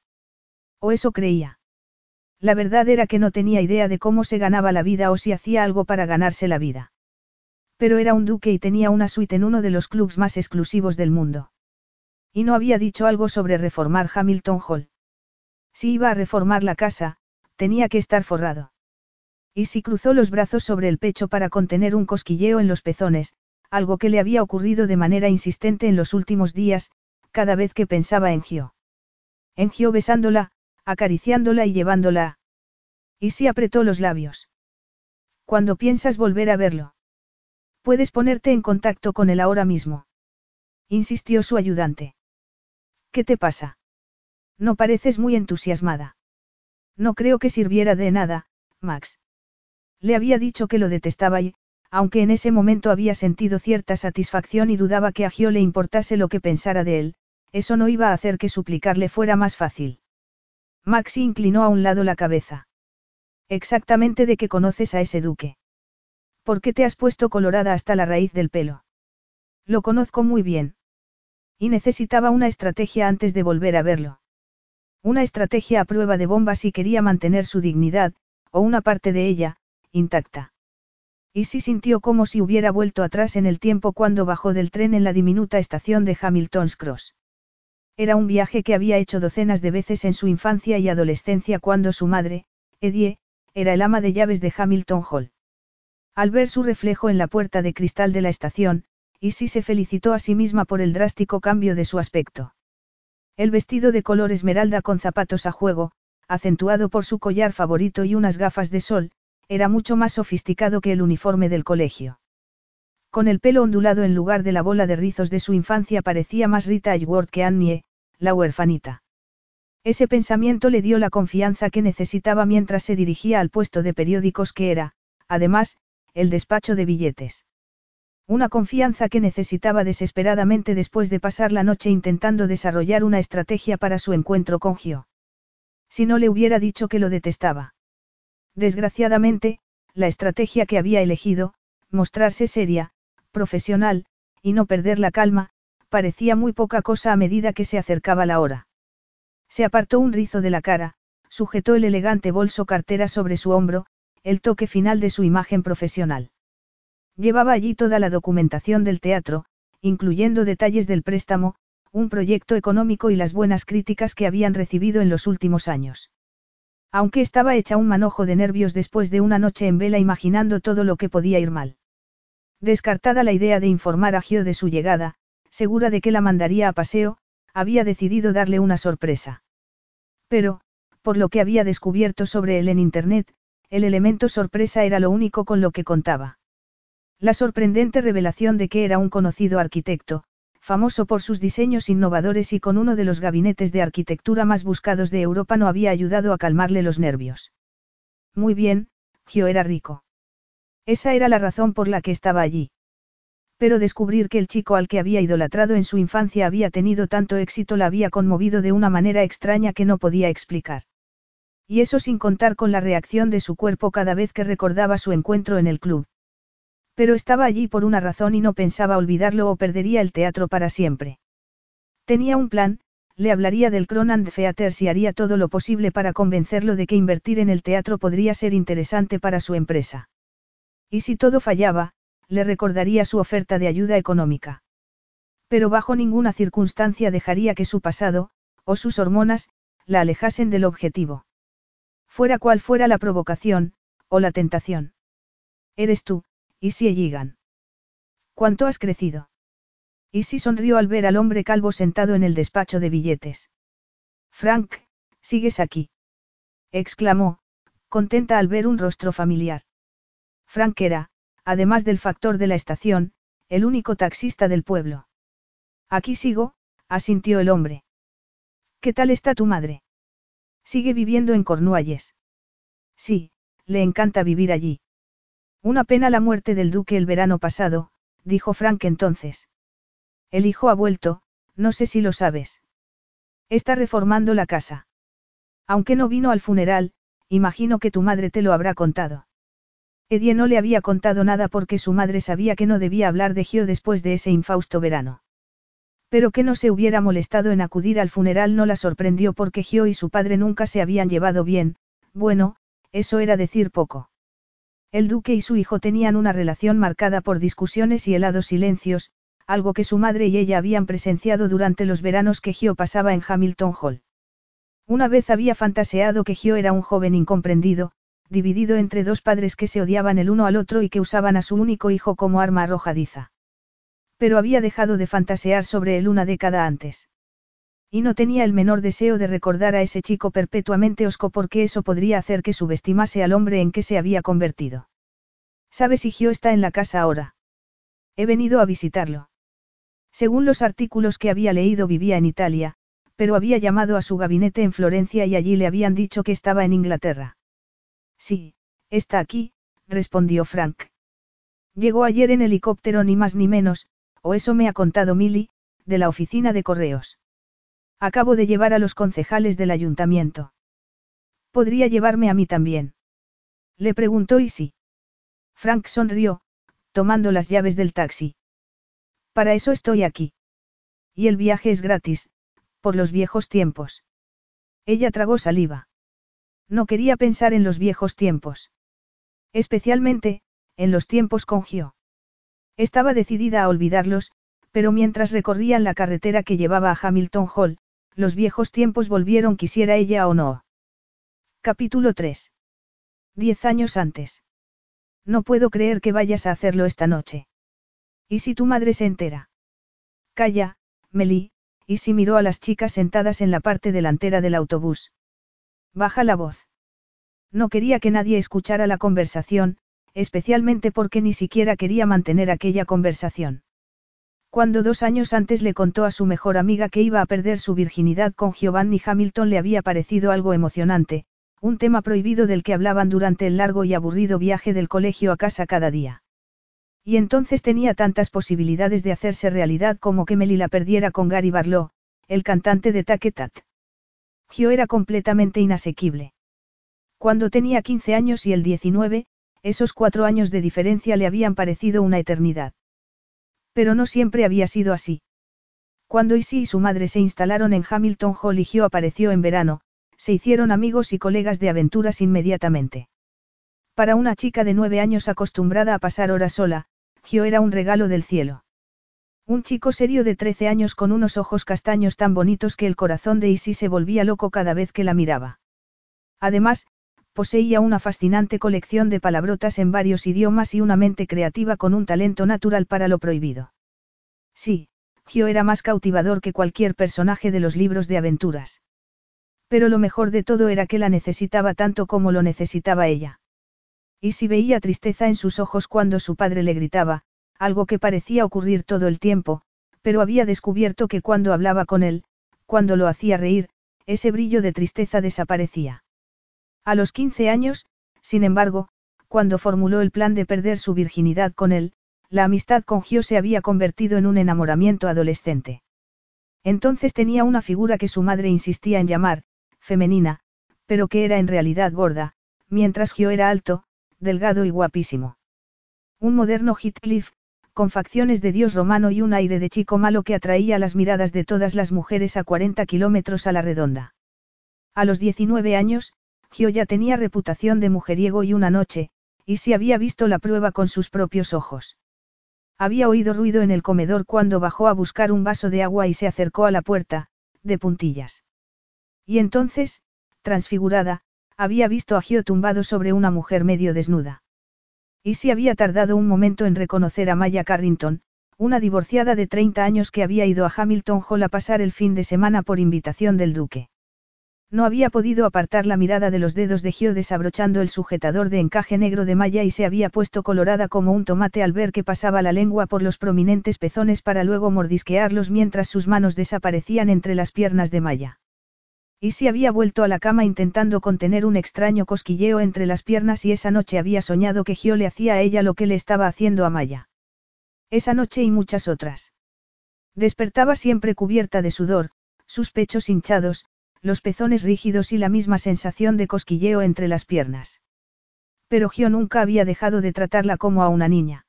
O eso creía. La verdad era que no tenía idea de cómo se ganaba la vida o si hacía algo para ganarse la vida. Pero era un duque y tenía una suite en uno de los clubs más exclusivos del mundo. Y no había dicho algo sobre reformar Hamilton Hall. Si iba a reformar la casa, tenía que estar forrado. Y si cruzó los brazos sobre el pecho para contener un cosquilleo en los pezones, algo que le había ocurrido de manera insistente en los últimos días, cada vez que pensaba en Gio. En Gio besándola, acariciándola y llevándola. Y si apretó los labios. Cuando piensas volver a verlo. Puedes ponerte en contacto con él ahora mismo. Insistió su ayudante. ¿Qué te pasa? No pareces muy entusiasmada. No creo que sirviera de nada, Max. Le había dicho que lo detestaba y, aunque en ese momento había sentido cierta satisfacción y dudaba que a Gio le importase lo que pensara de él, eso no iba a hacer que suplicarle fuera más fácil. Maxi inclinó a un lado la cabeza. Exactamente de qué conoces a ese duque. ¿Por qué te has puesto colorada hasta la raíz del pelo? Lo conozco muy bien. Y necesitaba una estrategia antes de volver a verlo. Una estrategia a prueba de bombas si quería mantener su dignidad, o una parte de ella, intacta. Y sí sintió como si hubiera vuelto atrás en el tiempo cuando bajó del tren en la diminuta estación de Hamilton's Cross. Era un viaje que había hecho docenas de veces en su infancia y adolescencia cuando su madre, Edie, era el ama de llaves de Hamilton Hall. Al ver su reflejo en la puerta de cristal de la estación, Issy se felicitó a sí misma por el drástico cambio de su aspecto. El vestido de color esmeralda con zapatos a juego, acentuado por su collar favorito y unas gafas de sol, era mucho más sofisticado que el uniforme del colegio. Con el pelo ondulado en lugar de la bola de rizos de su infancia parecía más Rita Hayworth que Annie, la huerfanita. Ese pensamiento le dio la confianza que necesitaba mientras se dirigía al puesto de periódicos que era, además, el despacho de billetes. Una confianza que necesitaba desesperadamente después de pasar la noche intentando desarrollar una estrategia para su encuentro con Gio. Si no le hubiera dicho que lo detestaba. Desgraciadamente, la estrategia que había elegido, mostrarse seria, profesional, y no perder la calma, parecía muy poca cosa a medida que se acercaba la hora. Se apartó un rizo de la cara, sujetó el elegante bolso cartera sobre su hombro, el toque final de su imagen profesional. Llevaba allí toda la documentación del teatro, incluyendo detalles del préstamo, un proyecto económico y las buenas críticas que habían recibido en los últimos años. Aunque estaba hecha un manojo de nervios después de una noche en vela imaginando todo lo que podía ir mal. Descartada la idea de informar a Gio de su llegada, segura de que la mandaría a paseo, había decidido darle una sorpresa. Pero, por lo que había descubierto sobre él en Internet, el elemento sorpresa era lo único con lo que contaba. La sorprendente revelación de que era un conocido arquitecto, famoso por sus diseños innovadores y con uno de los gabinetes de arquitectura más buscados de Europa no había ayudado a calmarle los nervios. Muy bien, Gio era rico. Esa era la razón por la que estaba allí. Pero descubrir que el chico al que había idolatrado en su infancia había tenido tanto éxito la había conmovido de una manera extraña que no podía explicar. Y eso sin contar con la reacción de su cuerpo cada vez que recordaba su encuentro en el club. Pero estaba allí por una razón y no pensaba olvidarlo o perdería el teatro para siempre. Tenía un plan, le hablaría del Cronand Theaters y haría todo lo posible para convencerlo de que invertir en el teatro podría ser interesante para su empresa. Y si todo fallaba, le recordaría su oferta de ayuda económica. Pero bajo ninguna circunstancia dejaría que su pasado, o sus hormonas, la alejasen del objetivo. Fuera cual fuera la provocación, o la tentación. Eres tú, y si llegan. ¿Cuánto has crecido? Y si sonrió al ver al hombre calvo sentado en el despacho de billetes. Frank, ¿sigues aquí? exclamó, contenta al ver un rostro familiar. Frank era, además del factor de la estación, el único taxista del pueblo. Aquí sigo, asintió el hombre. ¿Qué tal está tu madre? Sigue viviendo en Cornualles. Sí, le encanta vivir allí. Una pena la muerte del duque el verano pasado, dijo Frank entonces. El hijo ha vuelto, no sé si lo sabes. Está reformando la casa. Aunque no vino al funeral, imagino que tu madre te lo habrá contado. Edie no le había contado nada porque su madre sabía que no debía hablar de Gio después de ese infausto verano. Pero que no se hubiera molestado en acudir al funeral no la sorprendió porque Gio y su padre nunca se habían llevado bien, bueno, eso era decir poco. El duque y su hijo tenían una relación marcada por discusiones y helados silencios, algo que su madre y ella habían presenciado durante los veranos que Gio pasaba en Hamilton Hall. Una vez había fantaseado que Gio era un joven incomprendido, dividido entre dos padres que se odiaban el uno al otro y que usaban a su único hijo como arma arrojadiza. Pero había dejado de fantasear sobre él una década antes. Y no tenía el menor deseo de recordar a ese chico perpetuamente osco porque eso podría hacer que subestimase al hombre en que se había convertido. ¿Sabes si Gio está en la casa ahora? He venido a visitarlo. Según los artículos que había leído vivía en Italia, pero había llamado a su gabinete en Florencia y allí le habían dicho que estaba en Inglaterra. Sí, está aquí, respondió Frank. Llegó ayer en helicóptero ni más ni menos, o eso me ha contado Milly, de la oficina de correos. Acabo de llevar a los concejales del ayuntamiento. ¿Podría llevarme a mí también? Le preguntó sí. Frank sonrió, tomando las llaves del taxi. Para eso estoy aquí. Y el viaje es gratis, por los viejos tiempos. Ella tragó saliva. No quería pensar en los viejos tiempos. Especialmente, en los tiempos con Gio. Estaba decidida a olvidarlos, pero mientras recorrían la carretera que llevaba a Hamilton Hall, los viejos tiempos volvieron quisiera ella o no. Capítulo 3. Diez años antes. No puedo creer que vayas a hacerlo esta noche. ¿Y si tu madre se entera? Calla, Meli, y si miró a las chicas sentadas en la parte delantera del autobús. Baja la voz. No quería que nadie escuchara la conversación, especialmente porque ni siquiera quería mantener aquella conversación. Cuando dos años antes le contó a su mejor amiga que iba a perder su virginidad con Giovanni Hamilton le había parecido algo emocionante, un tema prohibido del que hablaban durante el largo y aburrido viaje del colegio a casa cada día. Y entonces tenía tantas posibilidades de hacerse realidad como que Meli la perdiera con Gary Barlow, el cantante de Taquetat. Gio era completamente inasequible. Cuando tenía 15 años y el 19, esos cuatro años de diferencia le habían parecido una eternidad. Pero no siempre había sido así. Cuando Isi y su madre se instalaron en Hamilton Hall y Gio apareció en verano, se hicieron amigos y colegas de aventuras inmediatamente. Para una chica de nueve años acostumbrada a pasar horas sola, Gio era un regalo del cielo. Un chico serio de trece años con unos ojos castaños tan bonitos que el corazón de Isi se volvía loco cada vez que la miraba. Además, poseía una fascinante colección de palabrotas en varios idiomas y una mente creativa con un talento natural para lo prohibido. Sí, Gio era más cautivador que cualquier personaje de los libros de aventuras. Pero lo mejor de todo era que la necesitaba tanto como lo necesitaba ella. Y si veía tristeza en sus ojos cuando su padre le gritaba, algo que parecía ocurrir todo el tiempo, pero había descubierto que cuando hablaba con él, cuando lo hacía reír, ese brillo de tristeza desaparecía. A los 15 años, sin embargo, cuando formuló el plan de perder su virginidad con él, la amistad con Gio se había convertido en un enamoramiento adolescente. Entonces tenía una figura que su madre insistía en llamar, femenina, pero que era en realidad gorda, mientras Gio era alto, delgado y guapísimo. Un moderno Heathcliff, con facciones de dios romano y un aire de chico malo que atraía las miradas de todas las mujeres a 40 kilómetros a la redonda. A los 19 años, Gio ya tenía reputación de mujeriego y una noche, y si había visto la prueba con sus propios ojos. Había oído ruido en el comedor cuando bajó a buscar un vaso de agua y se acercó a la puerta, de puntillas. Y entonces, transfigurada, había visto a Gio tumbado sobre una mujer medio desnuda. Y si había tardado un momento en reconocer a Maya Carrington, una divorciada de 30 años que había ido a Hamilton Hall a pasar el fin de semana por invitación del duque. No había podido apartar la mirada de los dedos de Gio desabrochando el sujetador de encaje negro de Maya y se había puesto colorada como un tomate al ver que pasaba la lengua por los prominentes pezones para luego mordisquearlos mientras sus manos desaparecían entre las piernas de Maya. Y si había vuelto a la cama intentando contener un extraño cosquilleo entre las piernas y esa noche había soñado que Gio le hacía a ella lo que le estaba haciendo a Maya. Esa noche y muchas otras. Despertaba siempre cubierta de sudor, sus pechos hinchados, los pezones rígidos y la misma sensación de cosquilleo entre las piernas. Pero Gio nunca había dejado de tratarla como a una niña.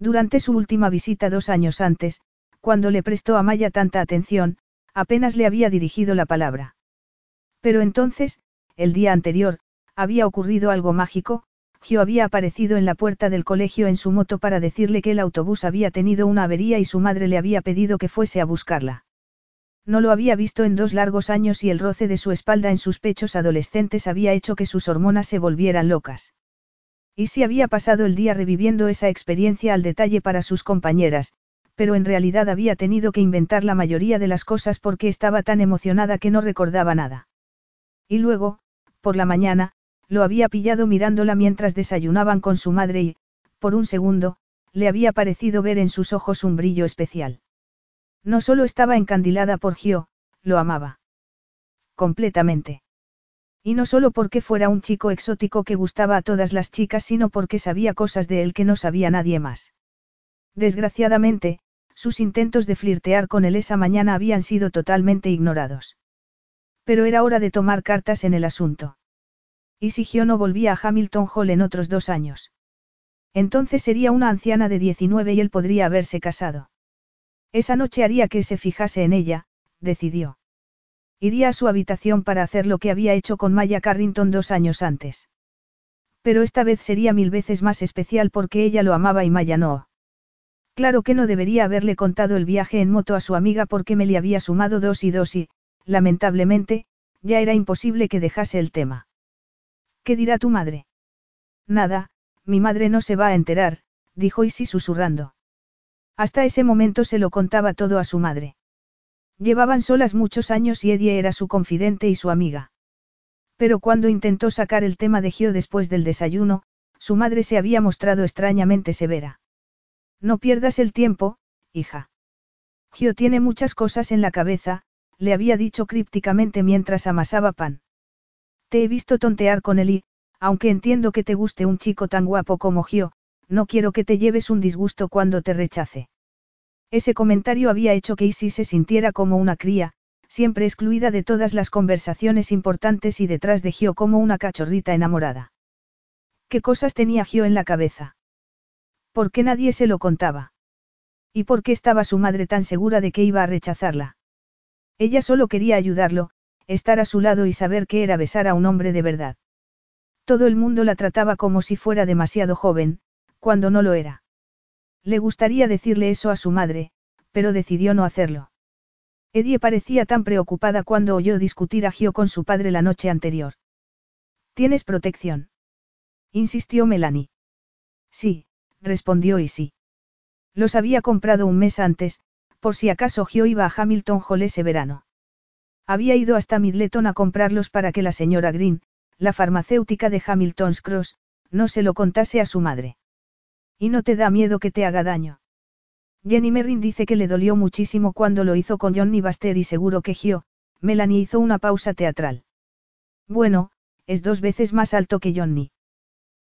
Durante su última visita dos años antes, cuando le prestó a Maya tanta atención, apenas le había dirigido la palabra. Pero entonces, el día anterior, había ocurrido algo mágico, Gio había aparecido en la puerta del colegio en su moto para decirle que el autobús había tenido una avería y su madre le había pedido que fuese a buscarla. No lo había visto en dos largos años y el roce de su espalda en sus pechos adolescentes había hecho que sus hormonas se volvieran locas. Y si había pasado el día reviviendo esa experiencia al detalle para sus compañeras, pero en realidad había tenido que inventar la mayoría de las cosas porque estaba tan emocionada que no recordaba nada. Y luego, por la mañana, lo había pillado mirándola mientras desayunaban con su madre y, por un segundo, le había parecido ver en sus ojos un brillo especial. No solo estaba encandilada por Gio, lo amaba. Completamente. Y no solo porque fuera un chico exótico que gustaba a todas las chicas, sino porque sabía cosas de él que no sabía nadie más. Desgraciadamente, sus intentos de flirtear con él esa mañana habían sido totalmente ignorados. Pero era hora de tomar cartas en el asunto. ¿Y si Gio no volvía a Hamilton Hall en otros dos años? Entonces sería una anciana de 19 y él podría haberse casado. Esa noche haría que se fijase en ella, decidió. Iría a su habitación para hacer lo que había hecho con Maya Carrington dos años antes. Pero esta vez sería mil veces más especial porque ella lo amaba y Maya no. Claro que no debería haberle contado el viaje en moto a su amiga porque me le había sumado dos y dos y, lamentablemente, ya era imposible que dejase el tema. ¿Qué dirá tu madre? Nada, mi madre no se va a enterar, dijo Isi susurrando. Hasta ese momento se lo contaba todo a su madre. Llevaban solas muchos años y Eddie era su confidente y su amiga. Pero cuando intentó sacar el tema de Gio después del desayuno, su madre se había mostrado extrañamente severa. No pierdas el tiempo, hija. Gio tiene muchas cosas en la cabeza, le había dicho crípticamente mientras amasaba pan. Te he visto tontear con él y, aunque entiendo que te guste un chico tan guapo como Gio, no quiero que te lleves un disgusto cuando te rechace. Ese comentario había hecho que Isi se sintiera como una cría, siempre excluida de todas las conversaciones importantes y detrás de Gio como una cachorrita enamorada. ¿Qué cosas tenía Gio en la cabeza? ¿Por qué nadie se lo contaba? ¿Y por qué estaba su madre tan segura de que iba a rechazarla? Ella solo quería ayudarlo, estar a su lado y saber qué era besar a un hombre de verdad. Todo el mundo la trataba como si fuera demasiado joven, cuando no lo era. Le gustaría decirle eso a su madre, pero decidió no hacerlo. Edie parecía tan preocupada cuando oyó discutir a Gio con su padre la noche anterior. ¿Tienes protección? insistió Melanie. Sí, respondió y. Los había comprado un mes antes, por si acaso Gio iba a Hamilton Hall ese verano. Había ido hasta Midleton a comprarlos para que la señora Green, la farmacéutica de Hamilton's Cross, no se lo contase a su madre. ¿Y no te da miedo que te haga daño? Jenny Merrin dice que le dolió muchísimo cuando lo hizo con Johnny Baster y seguro que Gio, Melanie hizo una pausa teatral. Bueno, es dos veces más alto que Johnny.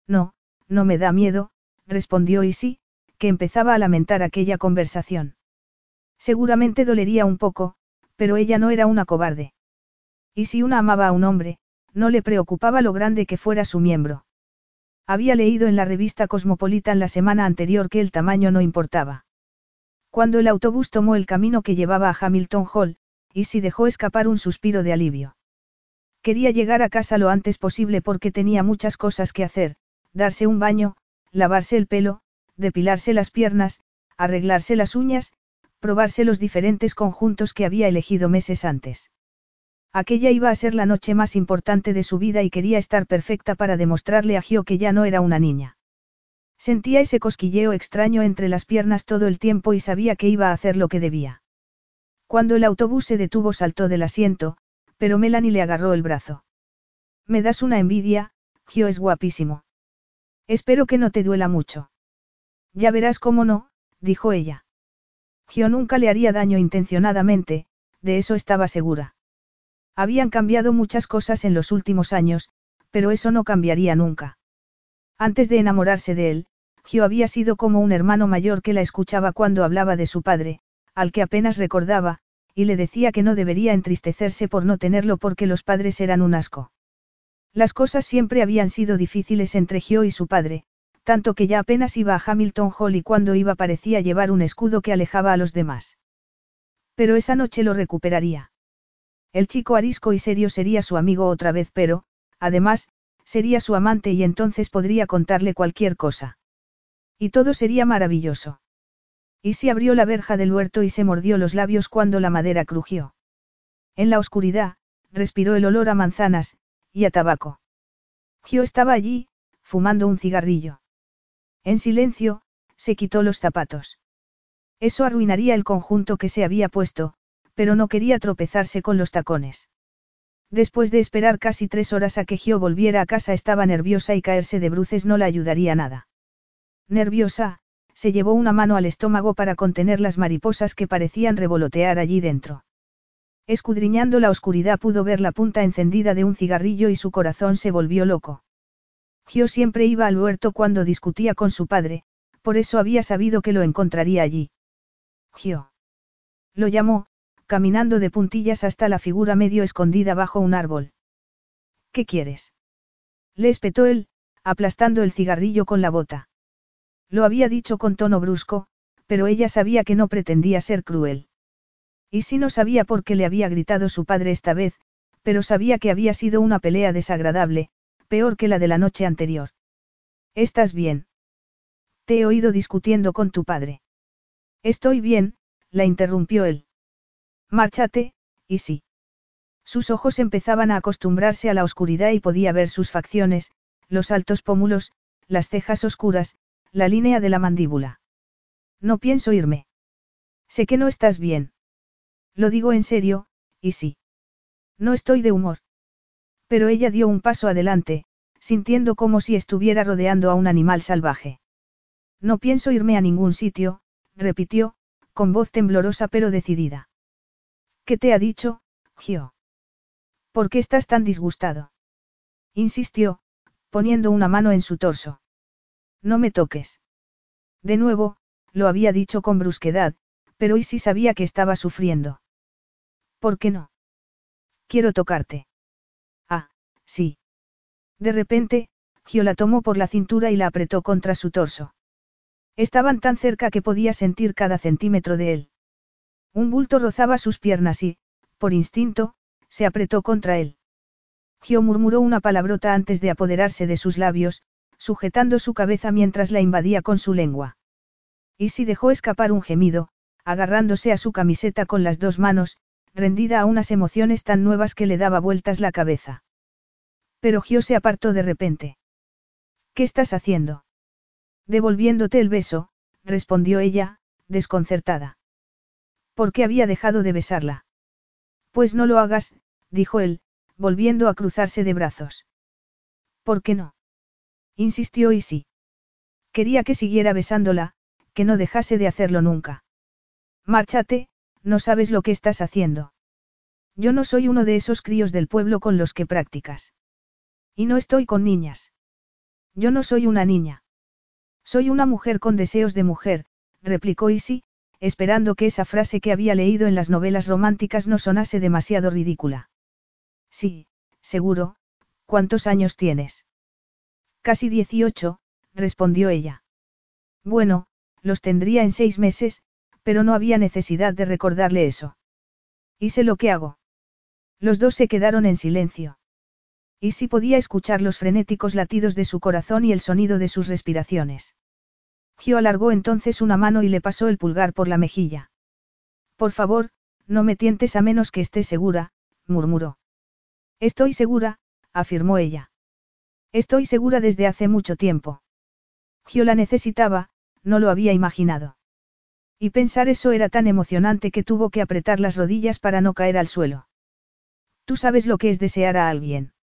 No, no me da miedo, respondió Isi, que empezaba a lamentar aquella conversación. Seguramente dolería un poco, pero ella no era una cobarde. Y si una amaba a un hombre, no le preocupaba lo grande que fuera su miembro. Había leído en la revista Cosmopolitan la semana anterior que el tamaño no importaba. Cuando el autobús tomó el camino que llevaba a Hamilton Hall, y si dejó escapar un suspiro de alivio. Quería llegar a casa lo antes posible porque tenía muchas cosas que hacer, darse un baño, lavarse el pelo, depilarse las piernas, arreglarse las uñas, probarse los diferentes conjuntos que había elegido meses antes. Aquella iba a ser la noche más importante de su vida y quería estar perfecta para demostrarle a Gio que ya no era una niña. Sentía ese cosquilleo extraño entre las piernas todo el tiempo y sabía que iba a hacer lo que debía. Cuando el autobús se detuvo saltó del asiento, pero Melanie le agarró el brazo. Me das una envidia, Gio es guapísimo. Espero que no te duela mucho. Ya verás cómo no, dijo ella. Gio nunca le haría daño intencionadamente, de eso estaba segura. Habían cambiado muchas cosas en los últimos años, pero eso no cambiaría nunca. Antes de enamorarse de él, Gio había sido como un hermano mayor que la escuchaba cuando hablaba de su padre, al que apenas recordaba, y le decía que no debería entristecerse por no tenerlo porque los padres eran un asco. Las cosas siempre habían sido difíciles entre Gio y su padre, tanto que ya apenas iba a Hamilton Hall y cuando iba parecía llevar un escudo que alejaba a los demás. Pero esa noche lo recuperaría. El chico arisco y serio sería su amigo otra vez, pero, además, sería su amante y entonces podría contarle cualquier cosa. Y todo sería maravilloso. Y si abrió la verja del huerto y se mordió los labios cuando la madera crujió. En la oscuridad, respiró el olor a manzanas, y a tabaco. Gio estaba allí, fumando un cigarrillo. En silencio, se quitó los zapatos. Eso arruinaría el conjunto que se había puesto, pero no quería tropezarse con los tacones. Después de esperar casi tres horas a que Gio volviera a casa estaba nerviosa y caerse de bruces no la ayudaría nada. Nerviosa, se llevó una mano al estómago para contener las mariposas que parecían revolotear allí dentro. Escudriñando la oscuridad pudo ver la punta encendida de un cigarrillo y su corazón se volvió loco. Gio siempre iba al huerto cuando discutía con su padre, por eso había sabido que lo encontraría allí. Gio. Lo llamó, caminando de puntillas hasta la figura medio escondida bajo un árbol. ¿Qué quieres? Le espetó él, aplastando el cigarrillo con la bota. Lo había dicho con tono brusco, pero ella sabía que no pretendía ser cruel. Y si no sabía por qué le había gritado su padre esta vez, pero sabía que había sido una pelea desagradable, peor que la de la noche anterior. ¿Estás bien? Te he oído discutiendo con tu padre. Estoy bien, la interrumpió él. Márchate, y sí. Sus ojos empezaban a acostumbrarse a la oscuridad y podía ver sus facciones, los altos pómulos, las cejas oscuras, la línea de la mandíbula. No pienso irme. Sé que no estás bien. Lo digo en serio, y sí. No estoy de humor. Pero ella dio un paso adelante, sintiendo como si estuviera rodeando a un animal salvaje. No pienso irme a ningún sitio, repitió, con voz temblorosa pero decidida. ¿Qué te ha dicho, Gio? ¿Por qué estás tan disgustado? Insistió, poniendo una mano en su torso. No me toques. De nuevo, lo había dicho con brusquedad, pero y si sabía que estaba sufriendo. ¿Por qué no? Quiero tocarte. Sí. De repente, Gio la tomó por la cintura y la apretó contra su torso. Estaban tan cerca que podía sentir cada centímetro de él. Un bulto rozaba sus piernas y, por instinto, se apretó contra él. Gio murmuró una palabrota antes de apoderarse de sus labios, sujetando su cabeza mientras la invadía con su lengua. Y si dejó escapar un gemido, agarrándose a su camiseta con las dos manos, rendida a unas emociones tan nuevas que le daba vueltas la cabeza. Pero Gio se apartó de repente. ¿Qué estás haciendo? Devolviéndote el beso, respondió ella, desconcertada. ¿Por qué había dejado de besarla? Pues no lo hagas, dijo él, volviendo a cruzarse de brazos. ¿Por qué no? insistió y. Quería que siguiera besándola, que no dejase de hacerlo nunca. Márchate, no sabes lo que estás haciendo. Yo no soy uno de esos críos del pueblo con los que practicas. Y no estoy con niñas. Yo no soy una niña. Soy una mujer con deseos de mujer, replicó Isi, esperando que esa frase que había leído en las novelas románticas no sonase demasiado ridícula. Sí, seguro, ¿cuántos años tienes? Casi 18, respondió ella. Bueno, los tendría en seis meses, pero no había necesidad de recordarle eso. ¿Y sé lo que hago? Los dos se quedaron en silencio. Y si podía escuchar los frenéticos latidos de su corazón y el sonido de sus respiraciones. Gio alargó entonces una mano y le pasó el pulgar por la mejilla. Por favor, no me tientes a menos que esté segura, murmuró. Estoy segura, afirmó ella. Estoy segura desde hace mucho tiempo. Gio la necesitaba, no lo había imaginado. Y pensar eso era tan emocionante que tuvo que apretar las rodillas para no caer al suelo. Tú sabes lo que es desear a alguien.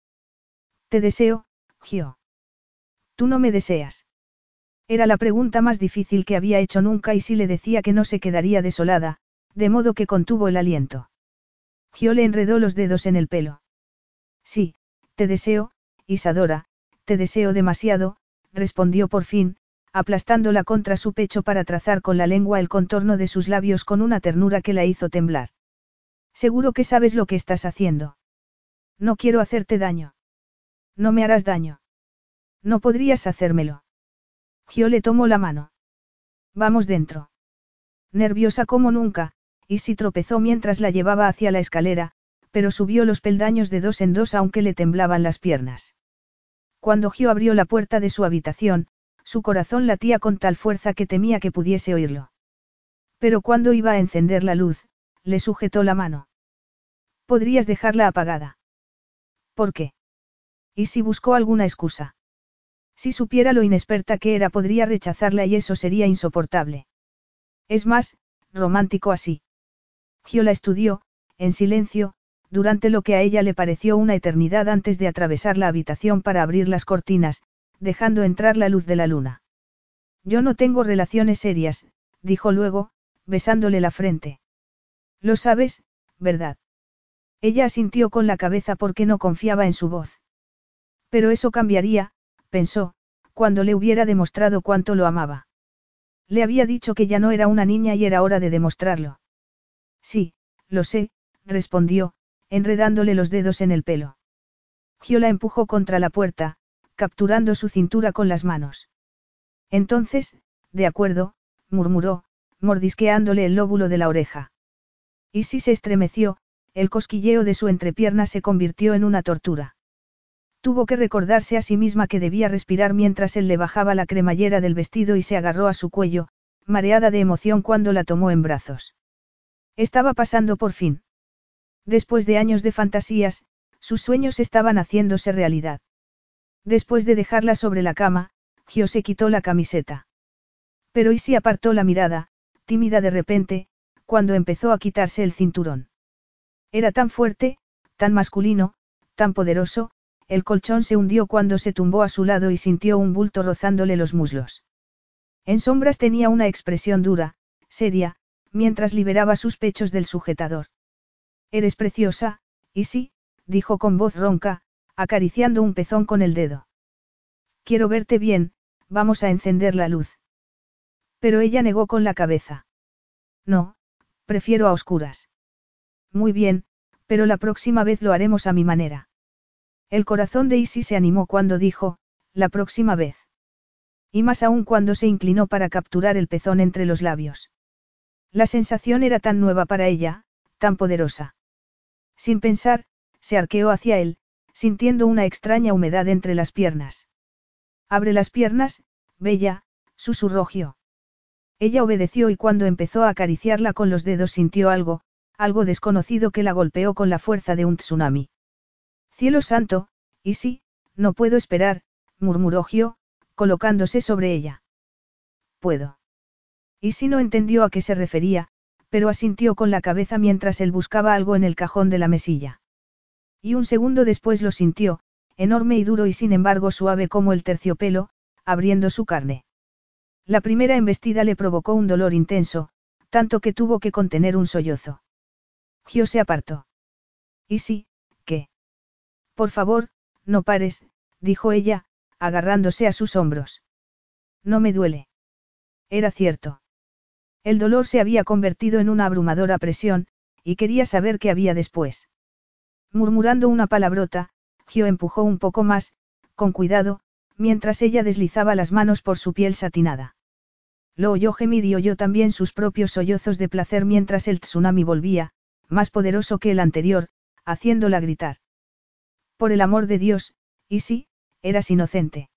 Te deseo, Gio. Tú no me deseas. Era la pregunta más difícil que había hecho nunca y si le decía que no se quedaría desolada, de modo que contuvo el aliento. Gio le enredó los dedos en el pelo. Sí, te deseo, Isadora, te deseo demasiado, respondió por fin, aplastándola contra su pecho para trazar con la lengua el contorno de sus labios con una ternura que la hizo temblar. Seguro que sabes lo que estás haciendo. No quiero hacerte daño. No me harás daño. No podrías hacérmelo. Gio le tomó la mano. Vamos dentro. Nerviosa como nunca, y si tropezó mientras la llevaba hacia la escalera, pero subió los peldaños de dos en dos aunque le temblaban las piernas. Cuando Gio abrió la puerta de su habitación, su corazón latía con tal fuerza que temía que pudiese oírlo. Pero cuando iba a encender la luz, le sujetó la mano. Podrías dejarla apagada. ¿Por qué? ¿Y si buscó alguna excusa? Si supiera lo inexperta que era podría rechazarla y eso sería insoportable. Es más, romántico así. Gio la estudió, en silencio, durante lo que a ella le pareció una eternidad antes de atravesar la habitación para abrir las cortinas, dejando entrar la luz de la luna. Yo no tengo relaciones serias, dijo luego, besándole la frente. Lo sabes, ¿verdad? Ella asintió con la cabeza porque no confiaba en su voz. Pero eso cambiaría, pensó, cuando le hubiera demostrado cuánto lo amaba. Le había dicho que ya no era una niña y era hora de demostrarlo. Sí, lo sé, respondió, enredándole los dedos en el pelo. Gio la empujó contra la puerta, capturando su cintura con las manos. Entonces, de acuerdo, murmuró, mordisqueándole el lóbulo de la oreja. Y si se estremeció, el cosquilleo de su entrepierna se convirtió en una tortura. Tuvo que recordarse a sí misma que debía respirar mientras él le bajaba la cremallera del vestido y se agarró a su cuello, mareada de emoción cuando la tomó en brazos. Estaba pasando por fin. Después de años de fantasías, sus sueños estaban haciéndose realidad. Después de dejarla sobre la cama, Gio se quitó la camiseta. Pero Isi apartó la mirada, tímida de repente, cuando empezó a quitarse el cinturón. Era tan fuerte, tan masculino, tan poderoso, el colchón se hundió cuando se tumbó a su lado y sintió un bulto rozándole los muslos. En sombras tenía una expresión dura, seria, mientras liberaba sus pechos del sujetador. Eres preciosa, y sí, dijo con voz ronca, acariciando un pezón con el dedo. Quiero verte bien, vamos a encender la luz. Pero ella negó con la cabeza. No, prefiero a oscuras. Muy bien, pero la próxima vez lo haremos a mi manera. El corazón de Isi se animó cuando dijo, la próxima vez. Y más aún cuando se inclinó para capturar el pezón entre los labios. La sensación era tan nueva para ella, tan poderosa. Sin pensar, se arqueó hacia él, sintiendo una extraña humedad entre las piernas. Abre las piernas, bella, susurró Gio. Ella obedeció y cuando empezó a acariciarla con los dedos sintió algo, algo desconocido que la golpeó con la fuerza de un tsunami. Cielo santo, y sí, no puedo esperar, murmuró Gio, colocándose sobre ella. Puedo. Y si no entendió a qué se refería, pero asintió con la cabeza mientras él buscaba algo en el cajón de la mesilla. Y un segundo después lo sintió, enorme y duro y sin embargo suave como el terciopelo, abriendo su carne. La primera embestida le provocó un dolor intenso, tanto que tuvo que contener un sollozo. Gio se apartó. ¿Y sí? Por favor, no pares, dijo ella, agarrándose a sus hombros. No me duele. Era cierto. El dolor se había convertido en una abrumadora presión, y quería saber qué había después. Murmurando una palabrota, Gio empujó un poco más, con cuidado, mientras ella deslizaba las manos por su piel satinada. Lo oyó gemir y oyó también sus propios sollozos de placer mientras el tsunami volvía, más poderoso que el anterior, haciéndola gritar. Por el amor de Dios, y sí, eras inocente.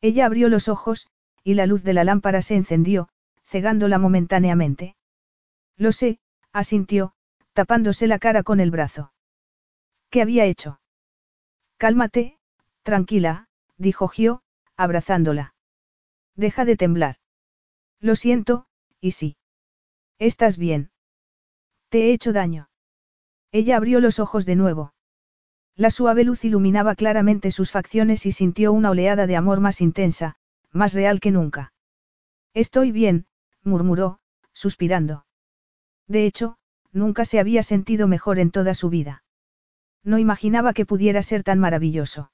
Ella abrió los ojos, y la luz de la lámpara se encendió, cegándola momentáneamente. Lo sé, asintió, tapándose la cara con el brazo. ¿Qué había hecho? Cálmate, tranquila, dijo Gio, abrazándola. Deja de temblar. Lo siento, y sí. ¿Estás bien? Te he hecho daño. Ella abrió los ojos de nuevo. La suave luz iluminaba claramente sus facciones y sintió una oleada de amor más intensa, más real que nunca. Estoy bien, murmuró, suspirando. De hecho, nunca se había sentido mejor en toda su vida. No imaginaba que pudiera ser tan maravilloso.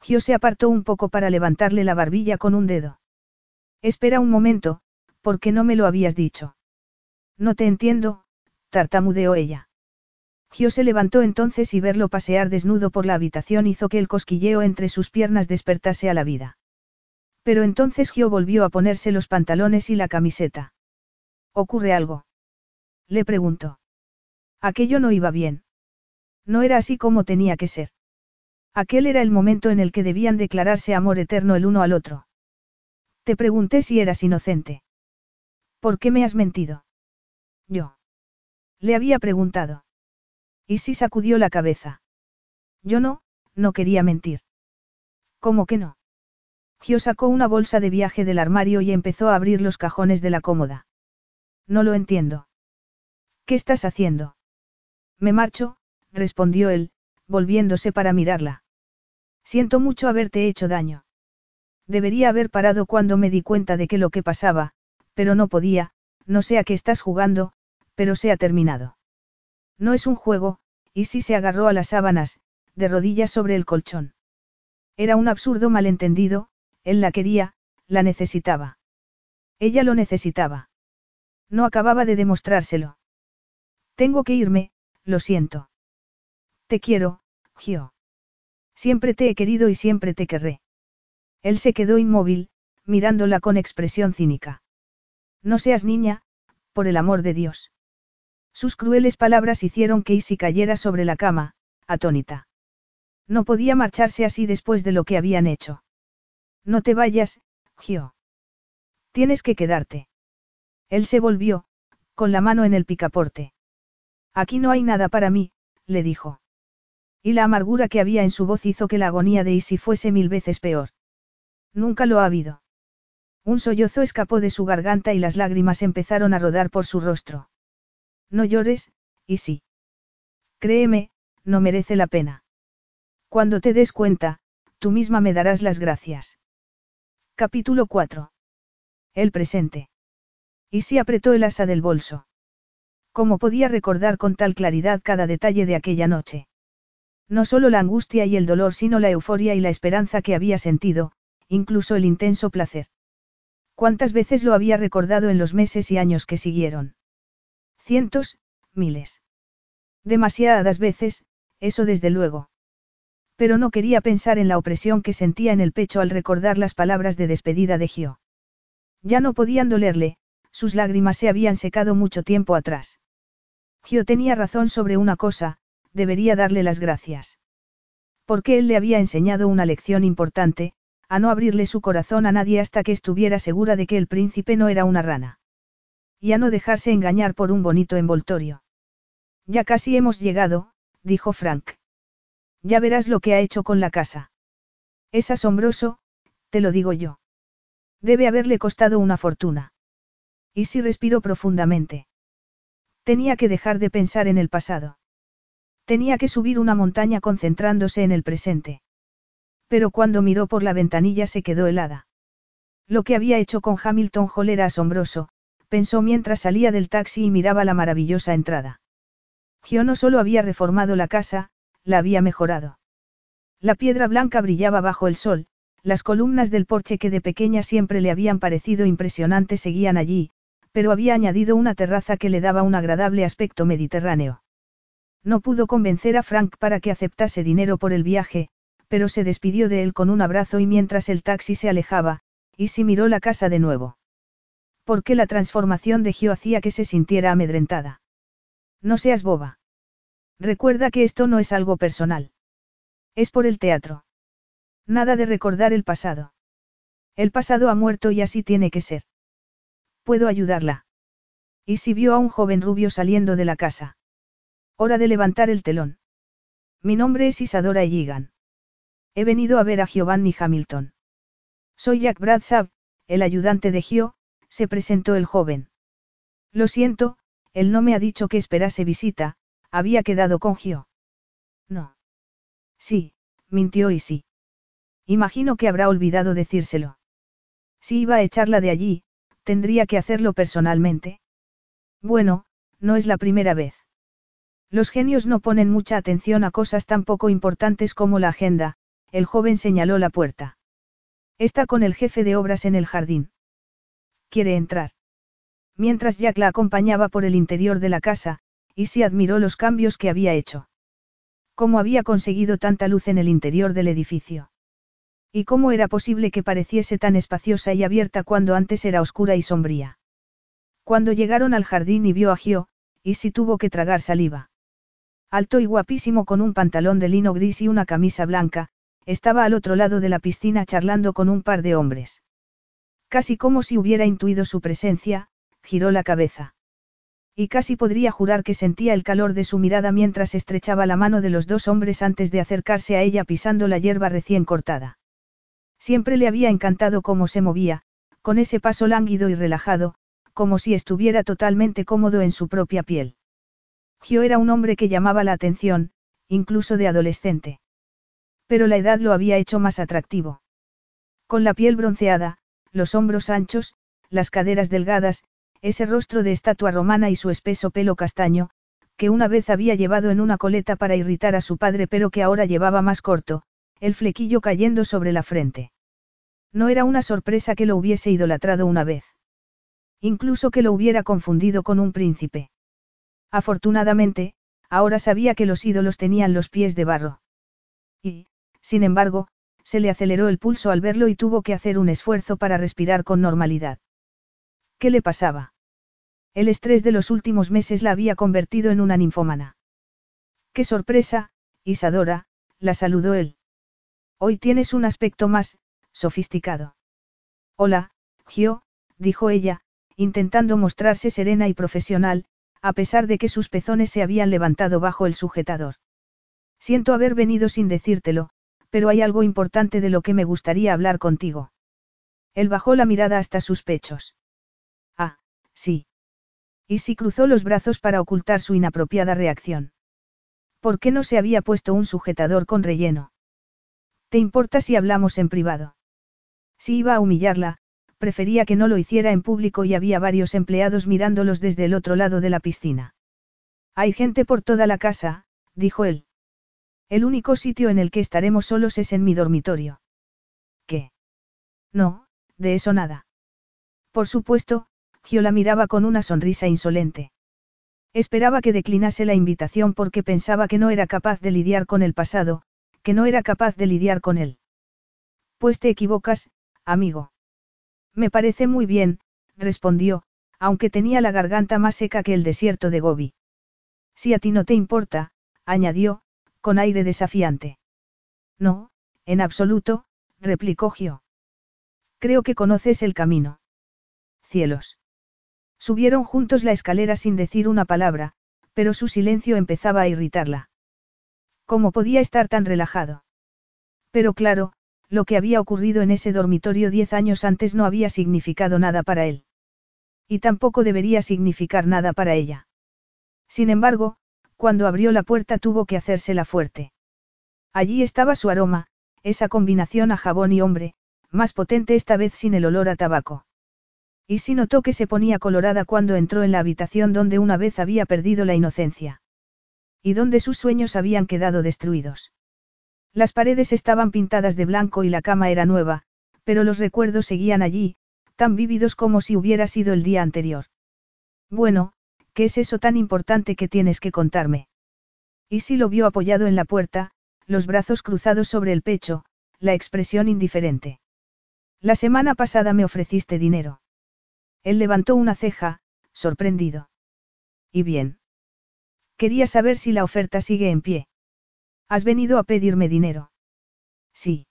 Gio se apartó un poco para levantarle la barbilla con un dedo. Espera un momento, ¿por qué no me lo habías dicho? No te entiendo, tartamudeó ella. Gio se levantó entonces y verlo pasear desnudo por la habitación hizo que el cosquilleo entre sus piernas despertase a la vida. Pero entonces Gio volvió a ponerse los pantalones y la camiseta. ¿Ocurre algo? Le preguntó. Aquello no iba bien. No era así como tenía que ser. Aquel era el momento en el que debían declararse amor eterno el uno al otro. Te pregunté si eras inocente. ¿Por qué me has mentido? Yo. Le había preguntado. Y sí sacudió la cabeza. Yo no, no quería mentir. ¿Cómo que no? Gio sacó una bolsa de viaje del armario y empezó a abrir los cajones de la cómoda. No lo entiendo. ¿Qué estás haciendo? Me marcho, respondió él, volviéndose para mirarla. Siento mucho haberte hecho daño. Debería haber parado cuando me di cuenta de que lo que pasaba, pero no podía, no sé a qué estás jugando, pero se ha terminado. No es un juego, y sí se agarró a las sábanas, de rodillas sobre el colchón. Era un absurdo malentendido, él la quería, la necesitaba. Ella lo necesitaba. No acababa de demostrárselo. Tengo que irme, lo siento. Te quiero, Gio. Siempre te he querido y siempre te querré. Él se quedó inmóvil, mirándola con expresión cínica. No seas niña, por el amor de Dios. Sus crueles palabras hicieron que Isi cayera sobre la cama, atónita. No podía marcharse así después de lo que habían hecho. No te vayas, Gio. Tienes que quedarte. Él se volvió, con la mano en el picaporte. Aquí no hay nada para mí, le dijo. Y la amargura que había en su voz hizo que la agonía de Isi fuese mil veces peor. Nunca lo ha habido. Un sollozo escapó de su garganta y las lágrimas empezaron a rodar por su rostro. No llores, Isi. Créeme, no merece la pena. Cuando te des cuenta, tú misma me darás las gracias. Capítulo 4. El presente. Isi apretó el asa del bolso. ¿Cómo podía recordar con tal claridad cada detalle de aquella noche? No solo la angustia y el dolor, sino la euforia y la esperanza que había sentido, incluso el intenso placer. ¿Cuántas veces lo había recordado en los meses y años que siguieron? Cientos, miles. Demasiadas veces, eso desde luego. Pero no quería pensar en la opresión que sentía en el pecho al recordar las palabras de despedida de Gio. Ya no podían dolerle, sus lágrimas se habían secado mucho tiempo atrás. Gio tenía razón sobre una cosa, debería darle las gracias. Porque él le había enseñado una lección importante, a no abrirle su corazón a nadie hasta que estuviera segura de que el príncipe no era una rana. Y a no dejarse engañar por un bonito envoltorio. Ya casi hemos llegado, dijo Frank. Ya verás lo que ha hecho con la casa. Es asombroso, te lo digo yo. Debe haberle costado una fortuna. Y si respiró profundamente. Tenía que dejar de pensar en el pasado. Tenía que subir una montaña concentrándose en el presente. Pero cuando miró por la ventanilla se quedó helada. Lo que había hecho con Hamilton Hall era asombroso, pensó mientras salía del taxi y miraba la maravillosa entrada. Gio no solo había reformado la casa, la había mejorado. La piedra blanca brillaba bajo el sol, las columnas del porche que de pequeña siempre le habían parecido impresionantes seguían allí, pero había añadido una terraza que le daba un agradable aspecto mediterráneo. No pudo convencer a Frank para que aceptase dinero por el viaje, pero se despidió de él con un abrazo y mientras el taxi se alejaba, y miró la casa de nuevo. ¿Por qué la transformación de Gio hacía que se sintiera amedrentada? No seas boba. Recuerda que esto no es algo personal. Es por el teatro. Nada de recordar el pasado. El pasado ha muerto y así tiene que ser. Puedo ayudarla. Y si vio a un joven rubio saliendo de la casa. Hora de levantar el telón. Mi nombre es Isadora Elligan. He venido a ver a Giovanni Hamilton. Soy Jack Bradshaw, el ayudante de Gio, se presentó el joven. Lo siento, él no me ha dicho que esperase visita, había quedado con Gio. No. Sí, mintió y sí. Imagino que habrá olvidado decírselo. Si iba a echarla de allí, tendría que hacerlo personalmente. Bueno, no es la primera vez. Los genios no ponen mucha atención a cosas tan poco importantes como la agenda, el joven señaló la puerta. Está con el jefe de obras en el jardín. ¿Quiere entrar? Mientras Jack la acompañaba por el interior de la casa, y si admiró los cambios que había hecho. ¿Cómo había conseguido tanta luz en el interior del edificio? ¿Y cómo era posible que pareciese tan espaciosa y abierta cuando antes era oscura y sombría? Cuando llegaron al jardín y vio a Gio, y si tuvo que tragar saliva. Alto y guapísimo con un pantalón de lino gris y una camisa blanca, estaba al otro lado de la piscina charlando con un par de hombres. Casi como si hubiera intuido su presencia, giró la cabeza. Y casi podría jurar que sentía el calor de su mirada mientras estrechaba la mano de los dos hombres antes de acercarse a ella pisando la hierba recién cortada. Siempre le había encantado cómo se movía, con ese paso lánguido y relajado, como si estuviera totalmente cómodo en su propia piel. Gio era un hombre que llamaba la atención, incluso de adolescente. Pero la edad lo había hecho más atractivo. Con la piel bronceada, los hombros anchos, las caderas delgadas, ese rostro de estatua romana y su espeso pelo castaño, que una vez había llevado en una coleta para irritar a su padre pero que ahora llevaba más corto, el flequillo cayendo sobre la frente. No era una sorpresa que lo hubiese idolatrado una vez. Incluso que lo hubiera confundido con un príncipe. Afortunadamente, ahora sabía que los ídolos tenían los pies de barro. Y, sin embargo, se le aceleró el pulso al verlo y tuvo que hacer un esfuerzo para respirar con normalidad. ¿Qué le pasaba? El estrés de los últimos meses la había convertido en una ninfómana. ¡Qué sorpresa, Isadora! la saludó él. Hoy tienes un aspecto más, sofisticado. Hola, Gio, dijo ella, intentando mostrarse serena y profesional, a pesar de que sus pezones se habían levantado bajo el sujetador. Siento haber venido sin decírtelo, pero hay algo importante de lo que me gustaría hablar contigo. Él bajó la mirada hasta sus pechos. Ah, sí. Y si cruzó los brazos para ocultar su inapropiada reacción. ¿Por qué no se había puesto un sujetador con relleno? ¿Te importa si hablamos en privado? Si iba a humillarla, prefería que no lo hiciera en público y había varios empleados mirándolos desde el otro lado de la piscina. Hay gente por toda la casa, dijo él. El único sitio en el que estaremos solos es en mi dormitorio. ¿Qué? No, de eso nada. Por supuesto, Gio la miraba con una sonrisa insolente. Esperaba que declinase la invitación porque pensaba que no era capaz de lidiar con el pasado, que no era capaz de lidiar con él. Pues te equivocas, amigo. Me parece muy bien, respondió, aunque tenía la garganta más seca que el desierto de Gobi. Si a ti no te importa, añadió, con aire desafiante. No, en absoluto, replicó Gio. Creo que conoces el camino. Cielos. Subieron juntos la escalera sin decir una palabra, pero su silencio empezaba a irritarla. ¿Cómo podía estar tan relajado? Pero claro, lo que había ocurrido en ese dormitorio diez años antes no había significado nada para él. Y tampoco debería significar nada para ella. Sin embargo, cuando abrió la puerta tuvo que hacérsela fuerte. Allí estaba su aroma, esa combinación a jabón y hombre, más potente esta vez sin el olor a tabaco. Y si notó que se ponía colorada cuando entró en la habitación donde una vez había perdido la inocencia. Y donde sus sueños habían quedado destruidos. Las paredes estaban pintadas de blanco y la cama era nueva, pero los recuerdos seguían allí, tan vívidos como si hubiera sido el día anterior. Bueno, ¿qué es eso tan importante que tienes que contarme? Y si lo vio apoyado en la puerta, los brazos cruzados sobre el pecho, la expresión indiferente. La semana pasada me ofreciste dinero. Él levantó una ceja, sorprendido. ¿Y bien? Quería saber si la oferta sigue en pie. ¿Has venido a pedirme dinero? Sí.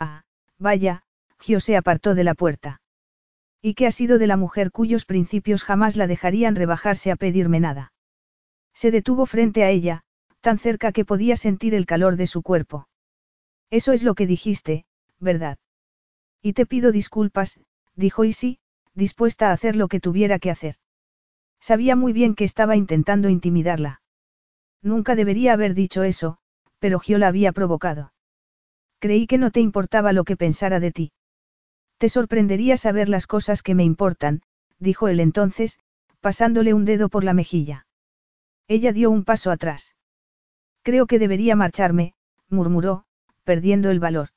Ah, vaya, Gio se apartó de la puerta. ¿Y qué ha sido de la mujer cuyos principios jamás la dejarían rebajarse a pedirme nada? Se detuvo frente a ella, tan cerca que podía sentir el calor de su cuerpo. Eso es lo que dijiste, ¿verdad? Y te pido disculpas, dijo Isi, dispuesta a hacer lo que tuviera que hacer. Sabía muy bien que estaba intentando intimidarla. Nunca debería haber dicho eso, pero Gio la había provocado. Creí que no te importaba lo que pensara de ti. Te sorprendería saber las cosas que me importan, dijo él entonces, pasándole un dedo por la mejilla. Ella dio un paso atrás. Creo que debería marcharme, murmuró, perdiendo el valor.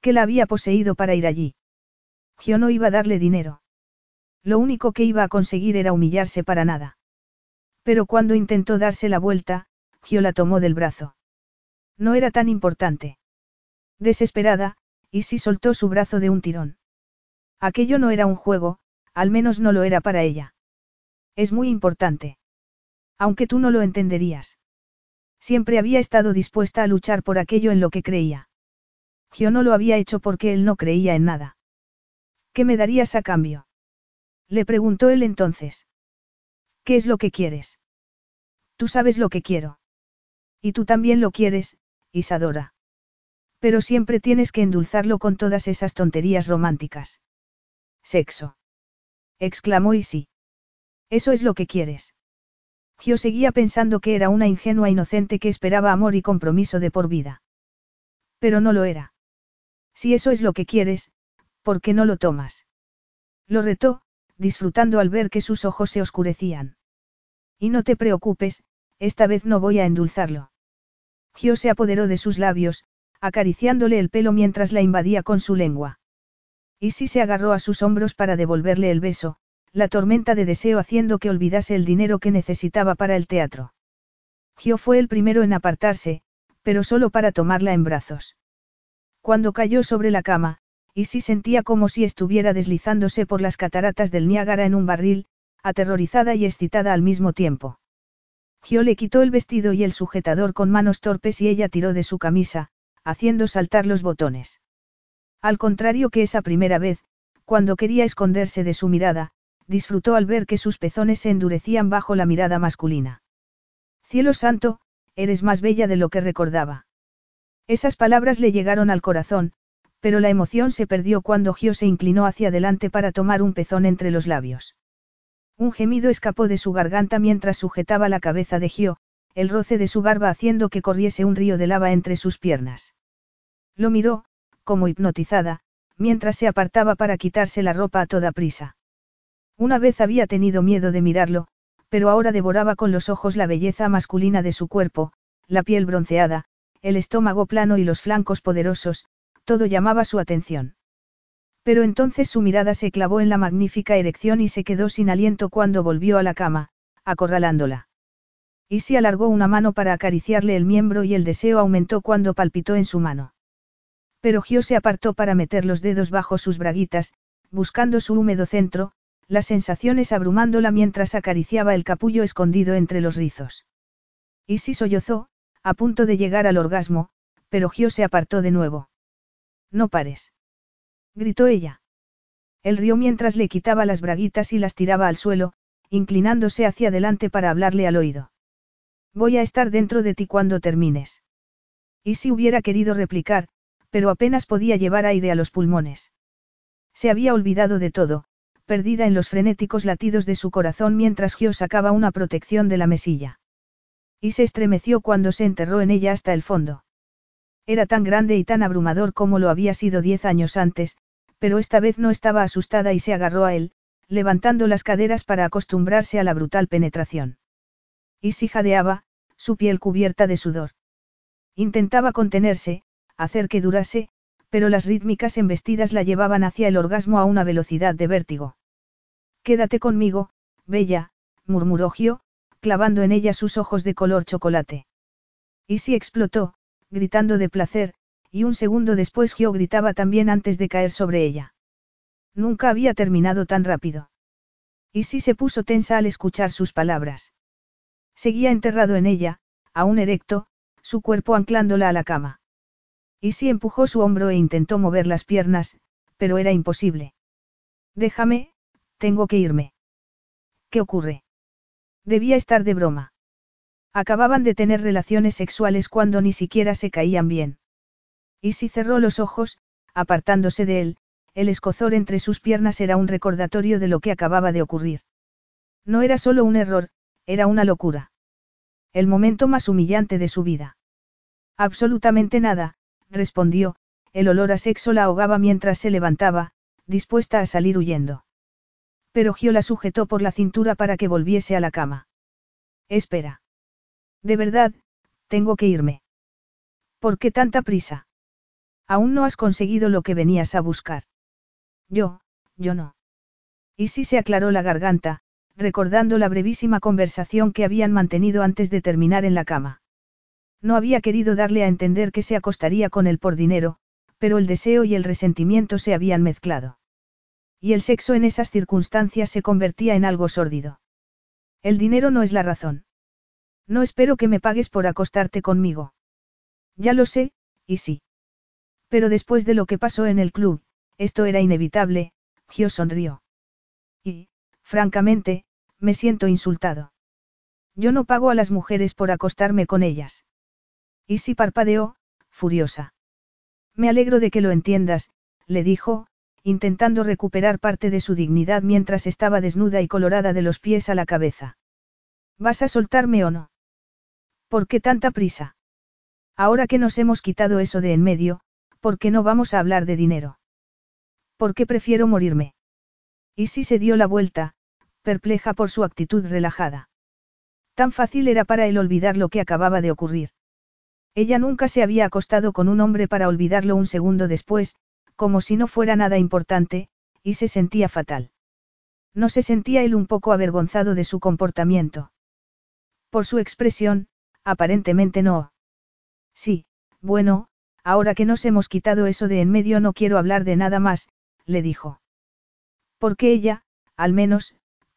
¿Qué la había poseído para ir allí? Gio no iba a darle dinero. Lo único que iba a conseguir era humillarse para nada. Pero cuando intentó darse la vuelta, Gio la tomó del brazo. No era tan importante. Desesperada, Isi soltó su brazo de un tirón. Aquello no era un juego, al menos no lo era para ella. Es muy importante. Aunque tú no lo entenderías. Siempre había estado dispuesta a luchar por aquello en lo que creía. Gio no lo había hecho porque él no creía en nada. ¿Qué me darías a cambio? Le preguntó él entonces. ¿Qué es lo que quieres? Tú sabes lo que quiero. Y tú también lo quieres, Isadora. Pero siempre tienes que endulzarlo con todas esas tonterías románticas. Sexo. exclamó Isi. Eso es lo que quieres. Gio seguía pensando que era una ingenua inocente que esperaba amor y compromiso de por vida. Pero no lo era. Si eso es lo que quieres, ¿por qué no lo tomas? Lo retó, disfrutando al ver que sus ojos se oscurecían. Y no te preocupes, esta vez no voy a endulzarlo. Gio se apoderó de sus labios, acariciándole el pelo mientras la invadía con su lengua. Y si se agarró a sus hombros para devolverle el beso, la tormenta de deseo haciendo que olvidase el dinero que necesitaba para el teatro. Gio fue el primero en apartarse, pero solo para tomarla en brazos. Cuando cayó sobre la cama, y si sentía como si estuviera deslizándose por las cataratas del Niágara en un barril, aterrorizada y excitada al mismo tiempo. Gio le quitó el vestido y el sujetador con manos torpes y ella tiró de su camisa, haciendo saltar los botones. Al contrario que esa primera vez, cuando quería esconderse de su mirada, disfrutó al ver que sus pezones se endurecían bajo la mirada masculina. Cielo santo, eres más bella de lo que recordaba. Esas palabras le llegaron al corazón, pero la emoción se perdió cuando Gio se inclinó hacia adelante para tomar un pezón entre los labios. Un gemido escapó de su garganta mientras sujetaba la cabeza de Gio, el roce de su barba haciendo que corriese un río de lava entre sus piernas. Lo miró, como hipnotizada, mientras se apartaba para quitarse la ropa a toda prisa. Una vez había tenido miedo de mirarlo, pero ahora devoraba con los ojos la belleza masculina de su cuerpo, la piel bronceada, el estómago plano y los flancos poderosos, todo llamaba su atención. Pero entonces su mirada se clavó en la magnífica erección y se quedó sin aliento cuando volvió a la cama, acorralándola. Y si alargó una mano para acariciarle el miembro y el deseo aumentó cuando palpitó en su mano. Pero Gio se apartó para meter los dedos bajo sus braguitas, buscando su húmedo centro, las sensaciones abrumándola mientras acariciaba el capullo escondido entre los rizos. Y si sollozó, a punto de llegar al orgasmo, pero Gio se apartó de nuevo. No pares. Gritó ella. Él rió mientras le quitaba las braguitas y las tiraba al suelo, inclinándose hacia adelante para hablarle al oído. Voy a estar dentro de ti cuando termines. Y si hubiera querido replicar, pero apenas podía llevar aire a los pulmones. Se había olvidado de todo, perdida en los frenéticos latidos de su corazón mientras Gio sacaba una protección de la mesilla. Y se estremeció cuando se enterró en ella hasta el fondo. Era tan grande y tan abrumador como lo había sido diez años antes, pero esta vez no estaba asustada y se agarró a él, levantando las caderas para acostumbrarse a la brutal penetración. Y si jadeaba, su piel cubierta de sudor. Intentaba contenerse, hacer que durase, pero las rítmicas embestidas la llevaban hacia el orgasmo a una velocidad de vértigo. Quédate conmigo, bella, murmuró Gio, clavando en ella sus ojos de color chocolate. Y si explotó, gritando de placer, y un segundo después Gio gritaba también antes de caer sobre ella. Nunca había terminado tan rápido. Y sí se puso tensa al escuchar sus palabras. Seguía enterrado en ella, aún erecto, su cuerpo anclándola a la cama. Sí empujó su hombro e intentó mover las piernas, pero era imposible. Déjame, tengo que irme. ¿Qué ocurre? Debía estar de broma. Acababan de tener relaciones sexuales cuando ni siquiera se caían bien. Y si cerró los ojos, apartándose de él, el escozor entre sus piernas era un recordatorio de lo que acababa de ocurrir. No era solo un error, era una locura. El momento más humillante de su vida. Absolutamente nada, respondió, el olor a sexo la ahogaba mientras se levantaba, dispuesta a salir huyendo. Pero Gio la sujetó por la cintura para que volviese a la cama. Espera. De verdad, tengo que irme. ¿Por qué tanta prisa? Aún no has conseguido lo que venías a buscar. Yo, yo no. Y sí se aclaró la garganta, recordando la brevísima conversación que habían mantenido antes de terminar en la cama. No había querido darle a entender que se acostaría con él por dinero, pero el deseo y el resentimiento se habían mezclado. Y el sexo en esas circunstancias se convertía en algo sórdido. El dinero no es la razón. No espero que me pagues por acostarte conmigo. Ya lo sé, y sí. Pero después de lo que pasó en el club, esto era inevitable, Gio sonrió. Y, francamente, me siento insultado. Yo no pago a las mujeres por acostarme con ellas. Y si parpadeó, furiosa. Me alegro de que lo entiendas, le dijo, intentando recuperar parte de su dignidad mientras estaba desnuda y colorada de los pies a la cabeza. ¿Vas a soltarme o no? ¿Por qué tanta prisa? Ahora que nos hemos quitado eso de en medio, ¿por qué no vamos a hablar de dinero? ¿Por qué prefiero morirme? Y si se dio la vuelta, perpleja por su actitud relajada. Tan fácil era para él olvidar lo que acababa de ocurrir. Ella nunca se había acostado con un hombre para olvidarlo un segundo después, como si no fuera nada importante, y se sentía fatal. No se sentía él un poco avergonzado de su comportamiento. Por su expresión, aparentemente no. Sí, bueno, ahora que nos hemos quitado eso de en medio no quiero hablar de nada más, le dijo. Porque ella, al menos,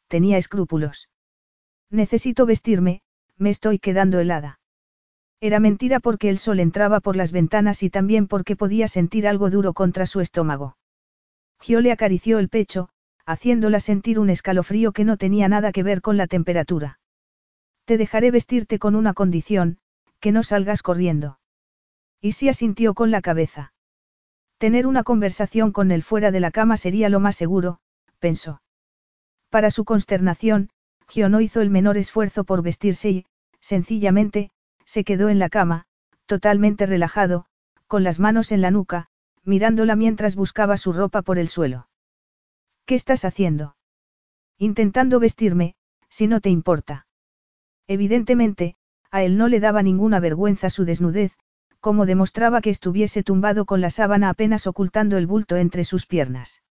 tenía escrúpulos. Necesito vestirme, me estoy quedando helada. Era mentira porque el sol entraba por las ventanas y también porque podía sentir algo duro contra su estómago. Gio le acarició el pecho, haciéndola sentir un escalofrío que no tenía nada que ver con la temperatura. Te dejaré vestirte con una condición, que no salgas corriendo. Y si asintió con la cabeza. Tener una conversación con él fuera de la cama sería lo más seguro, pensó. Para su consternación, Gio no hizo el menor esfuerzo por vestirse y, sencillamente, se quedó en la cama, totalmente relajado, con las manos en la nuca, mirándola mientras buscaba su ropa por el suelo. ¿Qué estás haciendo? Intentando vestirme, si no te importa. Evidentemente, a él no le daba ninguna vergüenza su desnudez, como demostraba que estuviese tumbado con la sábana apenas ocultando el bulto entre sus piernas.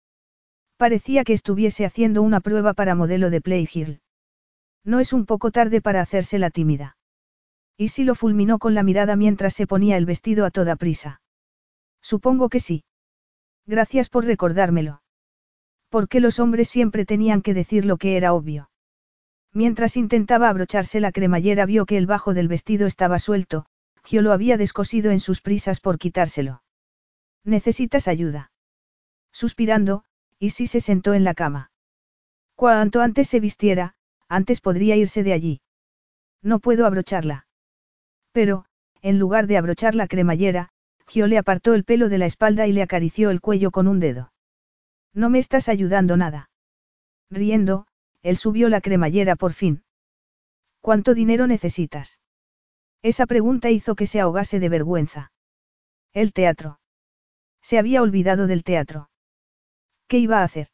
Parecía que estuviese haciendo una prueba para modelo de Playhill. No es un poco tarde para hacerse la tímida. Y si lo fulminó con la mirada mientras se ponía el vestido a toda prisa. Supongo que sí. Gracias por recordármelo. Porque los hombres siempre tenían que decir lo que era obvio. Mientras intentaba abrocharse la cremallera vio que el bajo del vestido estaba suelto, Gio lo había descosido en sus prisas por quitárselo. ¿Necesitas ayuda? Suspirando, y si se sentó en la cama. Cuanto antes se vistiera, antes podría irse de allí. No puedo abrocharla. Pero, en lugar de abrochar la cremallera, Gio le apartó el pelo de la espalda y le acarició el cuello con un dedo. No me estás ayudando nada. Riendo, él subió la cremallera por fin. ¿Cuánto dinero necesitas? Esa pregunta hizo que se ahogase de vergüenza. El teatro. Se había olvidado del teatro. ¿Qué iba a hacer?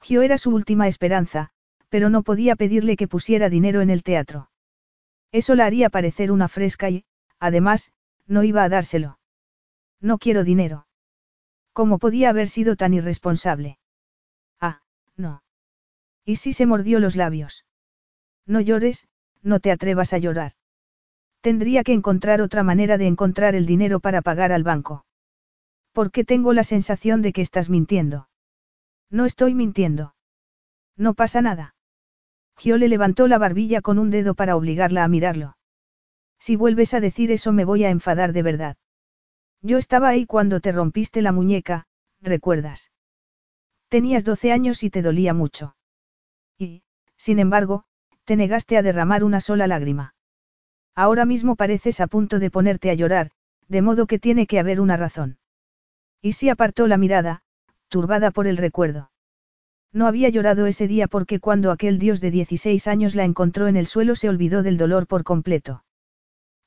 Gio era su última esperanza, pero no podía pedirle que pusiera dinero en el teatro. Eso la haría parecer una fresca y, además, no iba a dárselo. No quiero dinero. ¿Cómo podía haber sido tan irresponsable? Ah, no. Y si se mordió los labios. No llores, no te atrevas a llorar. Tendría que encontrar otra manera de encontrar el dinero para pagar al banco. ¿Por qué tengo la sensación de que estás mintiendo? No estoy mintiendo. No pasa nada. Gio le levantó la barbilla con un dedo para obligarla a mirarlo. Si vuelves a decir eso me voy a enfadar de verdad. Yo estaba ahí cuando te rompiste la muñeca, ¿recuerdas? Tenías 12 años y te dolía mucho. Y, sin embargo, te negaste a derramar una sola lágrima. Ahora mismo pareces a punto de ponerte a llorar, de modo que tiene que haber una razón. Y si apartó la mirada, turbada por el recuerdo. No había llorado ese día porque cuando aquel dios de 16 años la encontró en el suelo se olvidó del dolor por completo.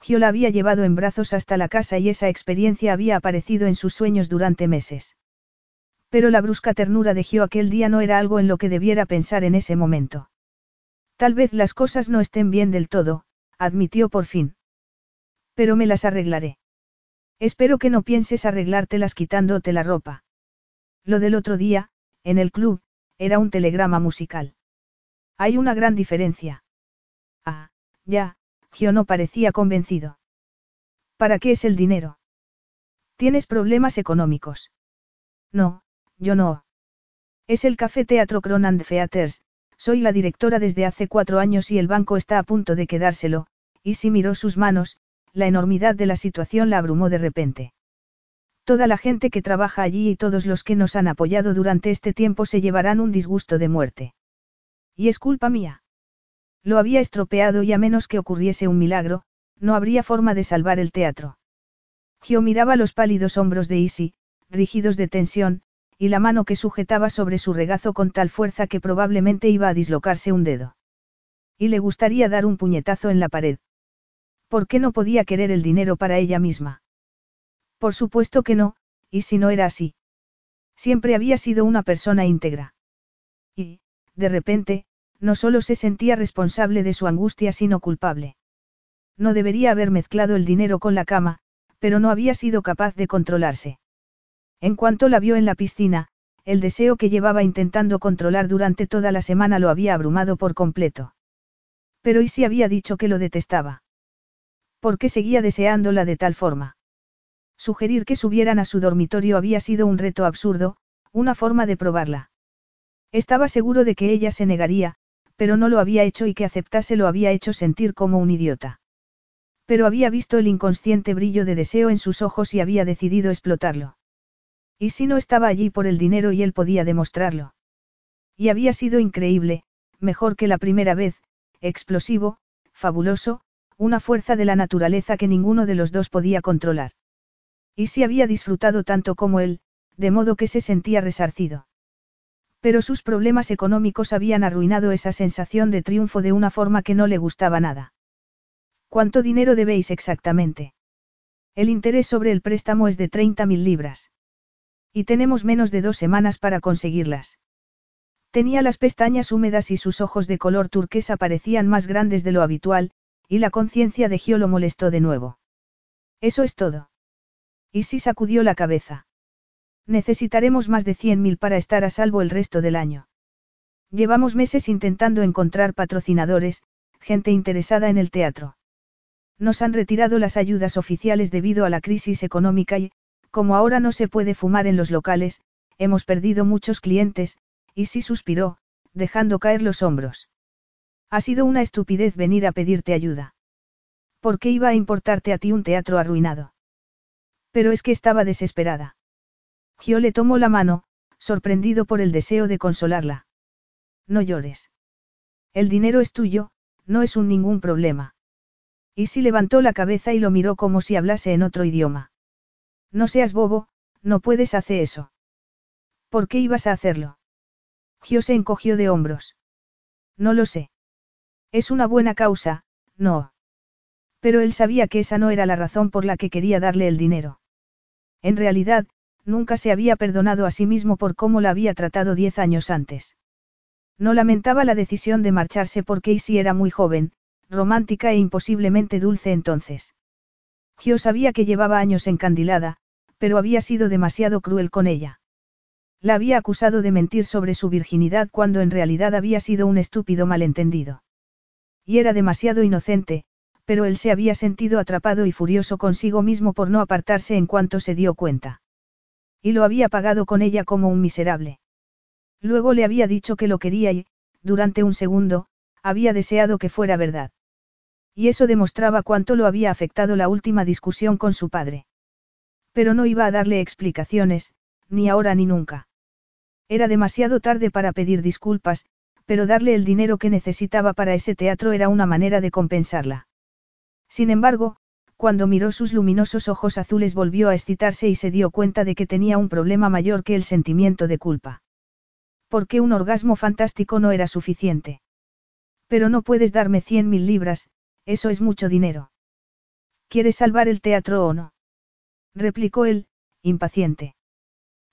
Gio la había llevado en brazos hasta la casa y esa experiencia había aparecido en sus sueños durante meses. Pero la brusca ternura de Gio aquel día no era algo en lo que debiera pensar en ese momento. Tal vez las cosas no estén bien del todo, admitió por fin. Pero me las arreglaré. Espero que no pienses arreglártelas quitándote la ropa. Lo del otro día, en el club, era un telegrama musical. Hay una gran diferencia. Ah, ya, Gio no parecía convencido. ¿Para qué es el dinero? ¿Tienes problemas económicos? No, yo no. Es el Café Teatro Cronand Theaters, soy la directora desde hace cuatro años y el banco está a punto de quedárselo, y si miró sus manos, la enormidad de la situación la abrumó de repente. Toda la gente que trabaja allí y todos los que nos han apoyado durante este tiempo se llevarán un disgusto de muerte. Y es culpa mía. Lo había estropeado y a menos que ocurriese un milagro, no habría forma de salvar el teatro. Gio miraba los pálidos hombros de Isi, rígidos de tensión, y la mano que sujetaba sobre su regazo con tal fuerza que probablemente iba a dislocarse un dedo. Y le gustaría dar un puñetazo en la pared. ¿Por qué no podía querer el dinero para ella misma? Por supuesto que no, y si no era así. Siempre había sido una persona íntegra. Y, de repente, no solo se sentía responsable de su angustia sino culpable. No debería haber mezclado el dinero con la cama, pero no había sido capaz de controlarse. En cuanto la vio en la piscina, el deseo que llevaba intentando controlar durante toda la semana lo había abrumado por completo. Pero ¿y si había dicho que lo detestaba? ¿Por qué seguía deseándola de tal forma? Sugerir que subieran a su dormitorio había sido un reto absurdo, una forma de probarla. Estaba seguro de que ella se negaría, pero no lo había hecho y que aceptase lo había hecho sentir como un idiota. Pero había visto el inconsciente brillo de deseo en sus ojos y había decidido explotarlo. ¿Y si no estaba allí por el dinero y él podía demostrarlo? Y había sido increíble, mejor que la primera vez, explosivo, fabuloso, una fuerza de la naturaleza que ninguno de los dos podía controlar. Y si había disfrutado tanto como él, de modo que se sentía resarcido. Pero sus problemas económicos habían arruinado esa sensación de triunfo de una forma que no le gustaba nada. ¿Cuánto dinero debéis exactamente? El interés sobre el préstamo es de 30.000 libras. Y tenemos menos de dos semanas para conseguirlas. Tenía las pestañas húmedas y sus ojos de color turquesa parecían más grandes de lo habitual, y la conciencia de Gio lo molestó de nuevo. Eso es todo. Y si sacudió la cabeza. Necesitaremos más de 100.000 para estar a salvo el resto del año. Llevamos meses intentando encontrar patrocinadores, gente interesada en el teatro. Nos han retirado las ayudas oficiales debido a la crisis económica y, como ahora no se puede fumar en los locales, hemos perdido muchos clientes, y sí suspiró, dejando caer los hombros. Ha sido una estupidez venir a pedirte ayuda. ¿Por qué iba a importarte a ti un teatro arruinado? Pero es que estaba desesperada. Gio le tomó la mano, sorprendido por el deseo de consolarla. No llores. El dinero es tuyo, no es un ningún problema. Y si levantó la cabeza y lo miró como si hablase en otro idioma. No seas bobo, no puedes hacer eso. ¿Por qué ibas a hacerlo? Gio se encogió de hombros. No lo sé. Es una buena causa, no. Pero él sabía que esa no era la razón por la que quería darle el dinero. En realidad, nunca se había perdonado a sí mismo por cómo la había tratado diez años antes. No lamentaba la decisión de marcharse porque Isi era muy joven, romántica e imposiblemente dulce entonces. Gio sabía que llevaba años encandilada, pero había sido demasiado cruel con ella. La había acusado de mentir sobre su virginidad cuando en realidad había sido un estúpido malentendido. Y era demasiado inocente, pero él se había sentido atrapado y furioso consigo mismo por no apartarse en cuanto se dio cuenta. Y lo había pagado con ella como un miserable. Luego le había dicho que lo quería y, durante un segundo, había deseado que fuera verdad. Y eso demostraba cuánto lo había afectado la última discusión con su padre. Pero no iba a darle explicaciones, ni ahora ni nunca. Era demasiado tarde para pedir disculpas, pero darle el dinero que necesitaba para ese teatro era una manera de compensarla. Sin embargo, cuando miró sus luminosos ojos azules volvió a excitarse y se dio cuenta de que tenía un problema mayor que el sentimiento de culpa. Porque un orgasmo fantástico no era suficiente. Pero no puedes darme cien mil libras, eso es mucho dinero. ¿Quieres salvar el teatro o no? replicó él, impaciente.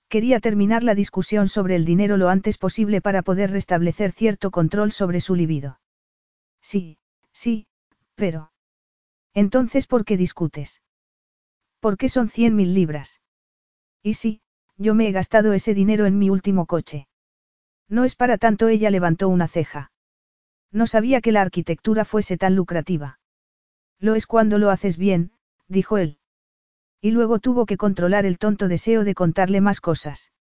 Quería terminar la discusión sobre el dinero lo antes posible para poder restablecer cierto control sobre su libido. Sí, sí, pero... Entonces, ¿por qué discutes? ¿Por qué son cien mil libras? Y sí, yo me he gastado ese dinero en mi último coche. No es para tanto, ella levantó una ceja. No sabía que la arquitectura fuese tan lucrativa. Lo es cuando lo haces bien, dijo él. Y luego tuvo que controlar el tonto deseo de contarle más cosas.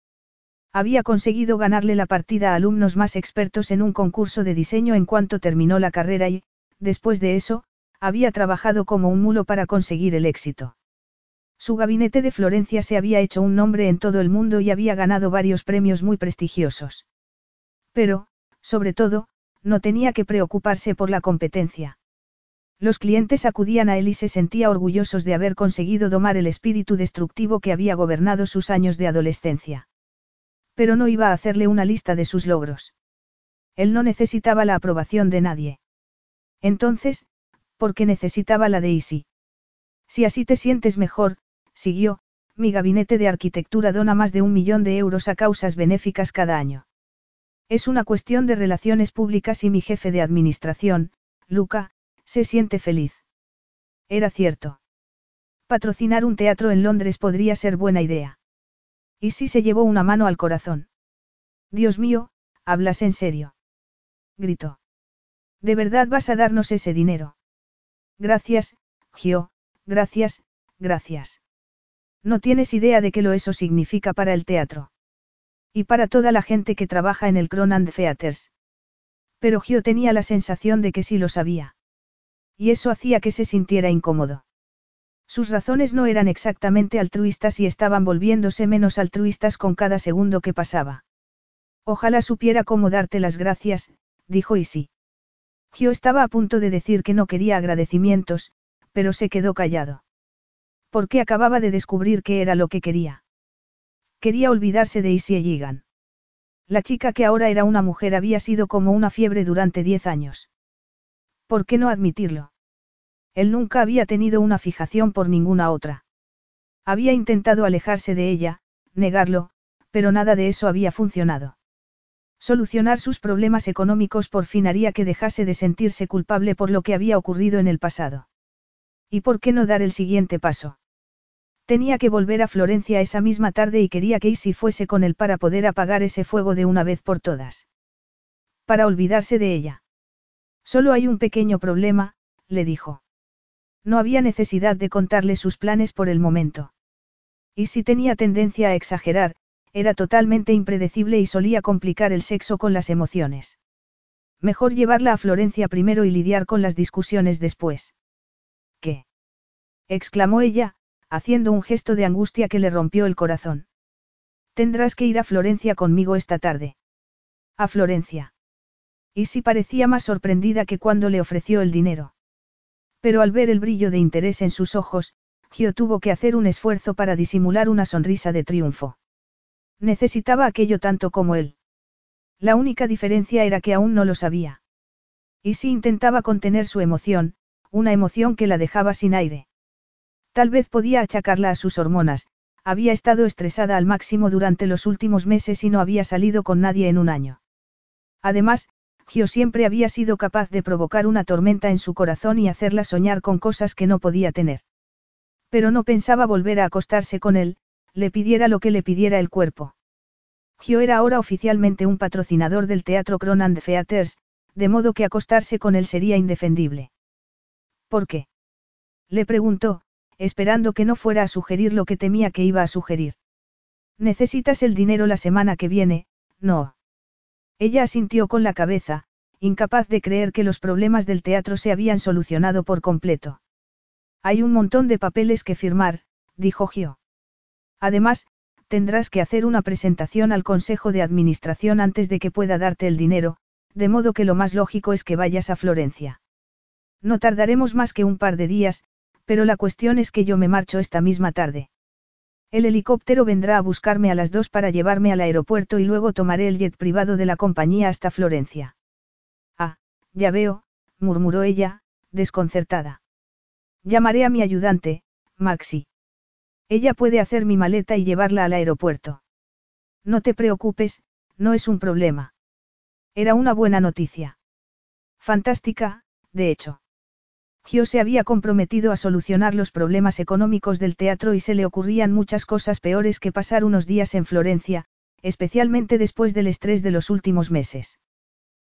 Había conseguido ganarle la partida a alumnos más expertos en un concurso de diseño en cuanto terminó la carrera y, después de eso, había trabajado como un mulo para conseguir el éxito. Su gabinete de Florencia se había hecho un nombre en todo el mundo y había ganado varios premios muy prestigiosos. Pero, sobre todo, no tenía que preocuparse por la competencia. Los clientes acudían a él y se sentía orgullosos de haber conseguido domar el espíritu destructivo que había gobernado sus años de adolescencia. Pero no iba a hacerle una lista de sus logros. Él no necesitaba la aprobación de nadie. Entonces, ¿por qué necesitaba la de Isi? Si así te sientes mejor, siguió, mi gabinete de arquitectura dona más de un millón de euros a causas benéficas cada año. Es una cuestión de relaciones públicas y mi jefe de administración, Luca, se siente feliz. Era cierto. Patrocinar un teatro en Londres podría ser buena idea. Y si se llevó una mano al corazón. Dios mío, hablas en serio. Gritó. ¿De verdad vas a darnos ese dinero? Gracias, Gio, gracias, gracias. No tienes idea de qué lo eso significa para el teatro. Y para toda la gente que trabaja en el Cronand Theaters. Pero Gio tenía la sensación de que sí lo sabía. Y eso hacía que se sintiera incómodo. Sus razones no eran exactamente altruistas y estaban volviéndose menos altruistas con cada segundo que pasaba. Ojalá supiera cómo darte las gracias, dijo Isi. Gio estaba a punto de decir que no quería agradecimientos, pero se quedó callado. Porque acababa de descubrir qué era lo que quería. Quería olvidarse de Isi Ejigan. La chica que ahora era una mujer había sido como una fiebre durante diez años. ¿Por qué no admitirlo? Él nunca había tenido una fijación por ninguna otra. Había intentado alejarse de ella, negarlo, pero nada de eso había funcionado. Solucionar sus problemas económicos por fin haría que dejase de sentirse culpable por lo que había ocurrido en el pasado. ¿Y por qué no dar el siguiente paso? Tenía que volver a Florencia esa misma tarde y quería que Isi fuese con él para poder apagar ese fuego de una vez por todas. Para olvidarse de ella. Solo hay un pequeño problema, le dijo. No había necesidad de contarle sus planes por el momento. Y si tenía tendencia a exagerar, era totalmente impredecible y solía complicar el sexo con las emociones. Mejor llevarla a Florencia primero y lidiar con las discusiones después. ¿Qué? exclamó ella, haciendo un gesto de angustia que le rompió el corazón. Tendrás que ir a Florencia conmigo esta tarde. A Florencia. Y si parecía más sorprendida que cuando le ofreció el dinero. Pero al ver el brillo de interés en sus ojos, Gio tuvo que hacer un esfuerzo para disimular una sonrisa de triunfo. Necesitaba aquello tanto como él. La única diferencia era que aún no lo sabía. Y si intentaba contener su emoción, una emoción que la dejaba sin aire. Tal vez podía achacarla a sus hormonas, había estado estresada al máximo durante los últimos meses y no había salido con nadie en un año. Además, Gio siempre había sido capaz de provocar una tormenta en su corazón y hacerla soñar con cosas que no podía tener. Pero no pensaba volver a acostarse con él, le pidiera lo que le pidiera el cuerpo. Gio era ahora oficialmente un patrocinador del teatro Cronand Theaters, de modo que acostarse con él sería indefendible. ¿Por qué? Le preguntó, esperando que no fuera a sugerir lo que temía que iba a sugerir. Necesitas el dinero la semana que viene, no. Ella asintió con la cabeza, incapaz de creer que los problemas del teatro se habían solucionado por completo. Hay un montón de papeles que firmar, dijo Gio. Además, tendrás que hacer una presentación al Consejo de Administración antes de que pueda darte el dinero, de modo que lo más lógico es que vayas a Florencia. No tardaremos más que un par de días, pero la cuestión es que yo me marcho esta misma tarde. El helicóptero vendrá a buscarme a las dos para llevarme al aeropuerto y luego tomaré el jet privado de la compañía hasta Florencia. Ah, ya veo, murmuró ella, desconcertada. Llamaré a mi ayudante, Maxi. Ella puede hacer mi maleta y llevarla al aeropuerto. No te preocupes, no es un problema. Era una buena noticia. Fantástica, de hecho. Gio se había comprometido a solucionar los problemas económicos del teatro y se le ocurrían muchas cosas peores que pasar unos días en Florencia, especialmente después del estrés de los últimos meses.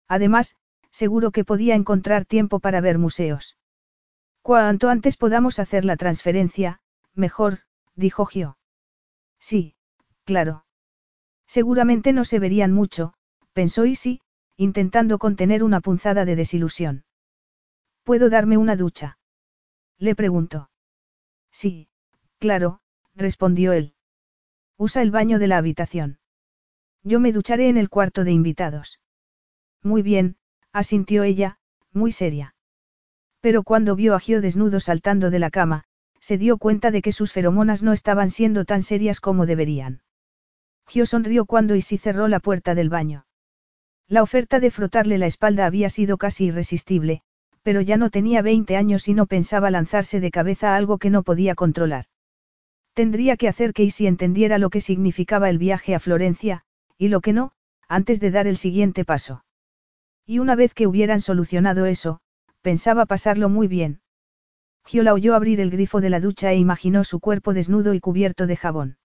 Además, seguro que podía encontrar tiempo para ver museos. Cuanto antes podamos hacer la transferencia, mejor, dijo Gio. Sí, claro. Seguramente no se verían mucho, pensó Isi, intentando contener una punzada de desilusión. ¿Puedo darme una ducha? Le preguntó. Sí, claro, respondió él. Usa el baño de la habitación. Yo me ducharé en el cuarto de invitados. Muy bien, asintió ella, muy seria. Pero cuando vio a Gio desnudo saltando de la cama, se dio cuenta de que sus feromonas no estaban siendo tan serias como deberían. Gio sonrió cuando Isi cerró la puerta del baño. La oferta de frotarle la espalda había sido casi irresistible, pero ya no tenía 20 años y no pensaba lanzarse de cabeza a algo que no podía controlar. Tendría que hacer que Isi entendiera lo que significaba el viaje a Florencia, y lo que no, antes de dar el siguiente paso. Y una vez que hubieran solucionado eso, pensaba pasarlo muy bien. Gio la oyó abrir el grifo de la ducha e imaginó su cuerpo desnudo y cubierto de jabón.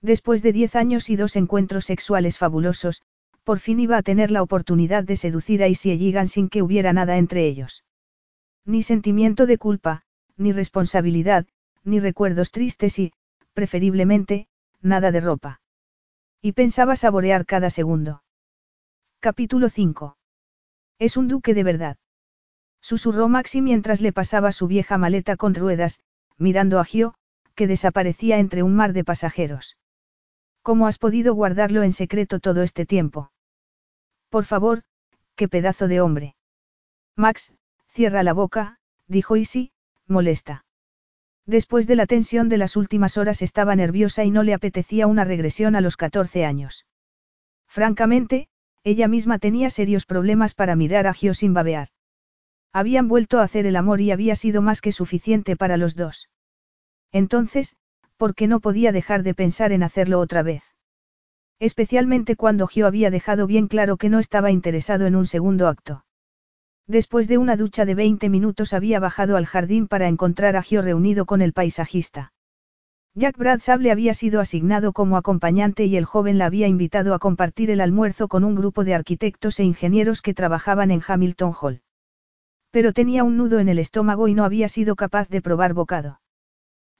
Después de diez años y dos encuentros sexuales fabulosos, por fin iba a tener la oportunidad de seducir a Isi Gigan sin que hubiera nada entre ellos. Ni sentimiento de culpa, ni responsabilidad, ni recuerdos tristes y, preferiblemente, nada de ropa. Y pensaba saborear cada segundo. Capítulo 5. Es un duque de verdad. Susurró Maxi mientras le pasaba su vieja maleta con ruedas, mirando a Gio, que desaparecía entre un mar de pasajeros. ¿Cómo has podido guardarlo en secreto todo este tiempo? Por favor, qué pedazo de hombre. Max, cierra la boca, dijo Isi, molesta. Después de la tensión de las últimas horas estaba nerviosa y no le apetecía una regresión a los 14 años. Francamente, ella misma tenía serios problemas para mirar a Gio sin babear. Habían vuelto a hacer el amor y había sido más que suficiente para los dos. Entonces, ¿por qué no podía dejar de pensar en hacerlo otra vez? Especialmente cuando Gio había dejado bien claro que no estaba interesado en un segundo acto. Después de una ducha de 20 minutos había bajado al jardín para encontrar a Gio reunido con el paisajista. Jack Bradshaw le había sido asignado como acompañante y el joven la había invitado a compartir el almuerzo con un grupo de arquitectos e ingenieros que trabajaban en Hamilton Hall. Pero tenía un nudo en el estómago y no había sido capaz de probar bocado.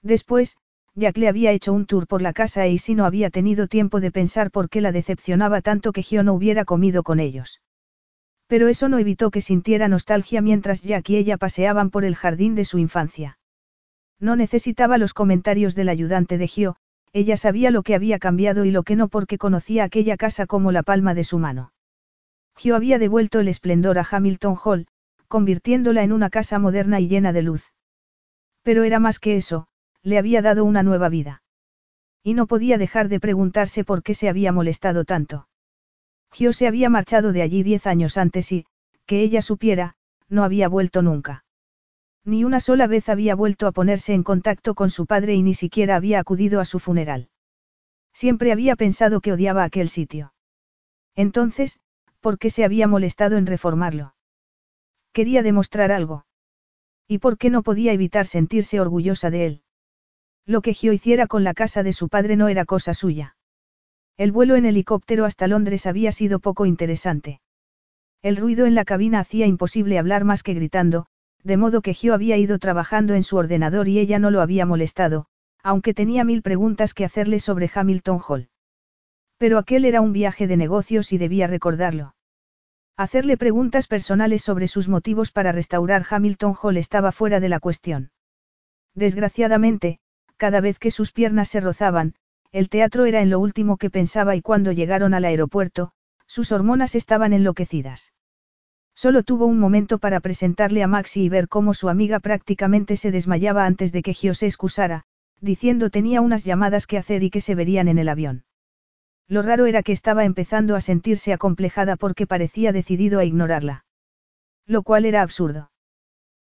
Después, Jack le había hecho un tour por la casa e si no había tenido tiempo de pensar por qué la decepcionaba tanto que Gio no hubiera comido con ellos. Pero eso no evitó que sintiera nostalgia mientras Jack y ella paseaban por el jardín de su infancia. No necesitaba los comentarios del ayudante de Gio, ella sabía lo que había cambiado y lo que no porque conocía aquella casa como la palma de su mano. Gio había devuelto el esplendor a Hamilton Hall, convirtiéndola en una casa moderna y llena de luz. Pero era más que eso, le había dado una nueva vida. Y no podía dejar de preguntarse por qué se había molestado tanto. Gio se había marchado de allí diez años antes y, que ella supiera, no había vuelto nunca. Ni una sola vez había vuelto a ponerse en contacto con su padre y ni siquiera había acudido a su funeral. Siempre había pensado que odiaba aquel sitio. Entonces, ¿por qué se había molestado en reformarlo? Quería demostrar algo. ¿Y por qué no podía evitar sentirse orgullosa de él? Lo que Gio hiciera con la casa de su padre no era cosa suya. El vuelo en helicóptero hasta Londres había sido poco interesante. El ruido en la cabina hacía imposible hablar más que gritando, de modo que Gio había ido trabajando en su ordenador y ella no lo había molestado, aunque tenía mil preguntas que hacerle sobre Hamilton Hall. Pero aquel era un viaje de negocios y debía recordarlo. Hacerle preguntas personales sobre sus motivos para restaurar Hamilton Hall estaba fuera de la cuestión. Desgraciadamente, cada vez que sus piernas se rozaban, el teatro era en lo último que pensaba y cuando llegaron al aeropuerto, sus hormonas estaban enloquecidas. Solo tuvo un momento para presentarle a Maxi y ver cómo su amiga prácticamente se desmayaba antes de que Gio se excusara, diciendo tenía unas llamadas que hacer y que se verían en el avión. Lo raro era que estaba empezando a sentirse acomplejada porque parecía decidido a ignorarla. Lo cual era absurdo.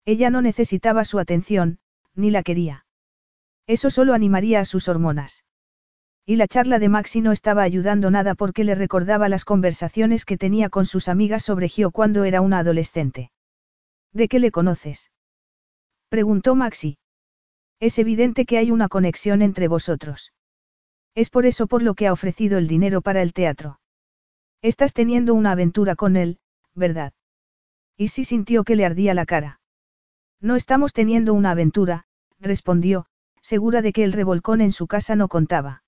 Ella no necesitaba su atención, ni la quería. Eso solo animaría a sus hormonas. Y la charla de Maxi no estaba ayudando nada porque le recordaba las conversaciones que tenía con sus amigas sobre Gio cuando era una adolescente. ¿De qué le conoces? Preguntó Maxi. Es evidente que hay una conexión entre vosotros. Es por eso por lo que ha ofrecido el dinero para el teatro. Estás teniendo una aventura con él, ¿verdad? Y sí sintió que le ardía la cara. No estamos teniendo una aventura, respondió, segura de que el revolcón en su casa no contaba.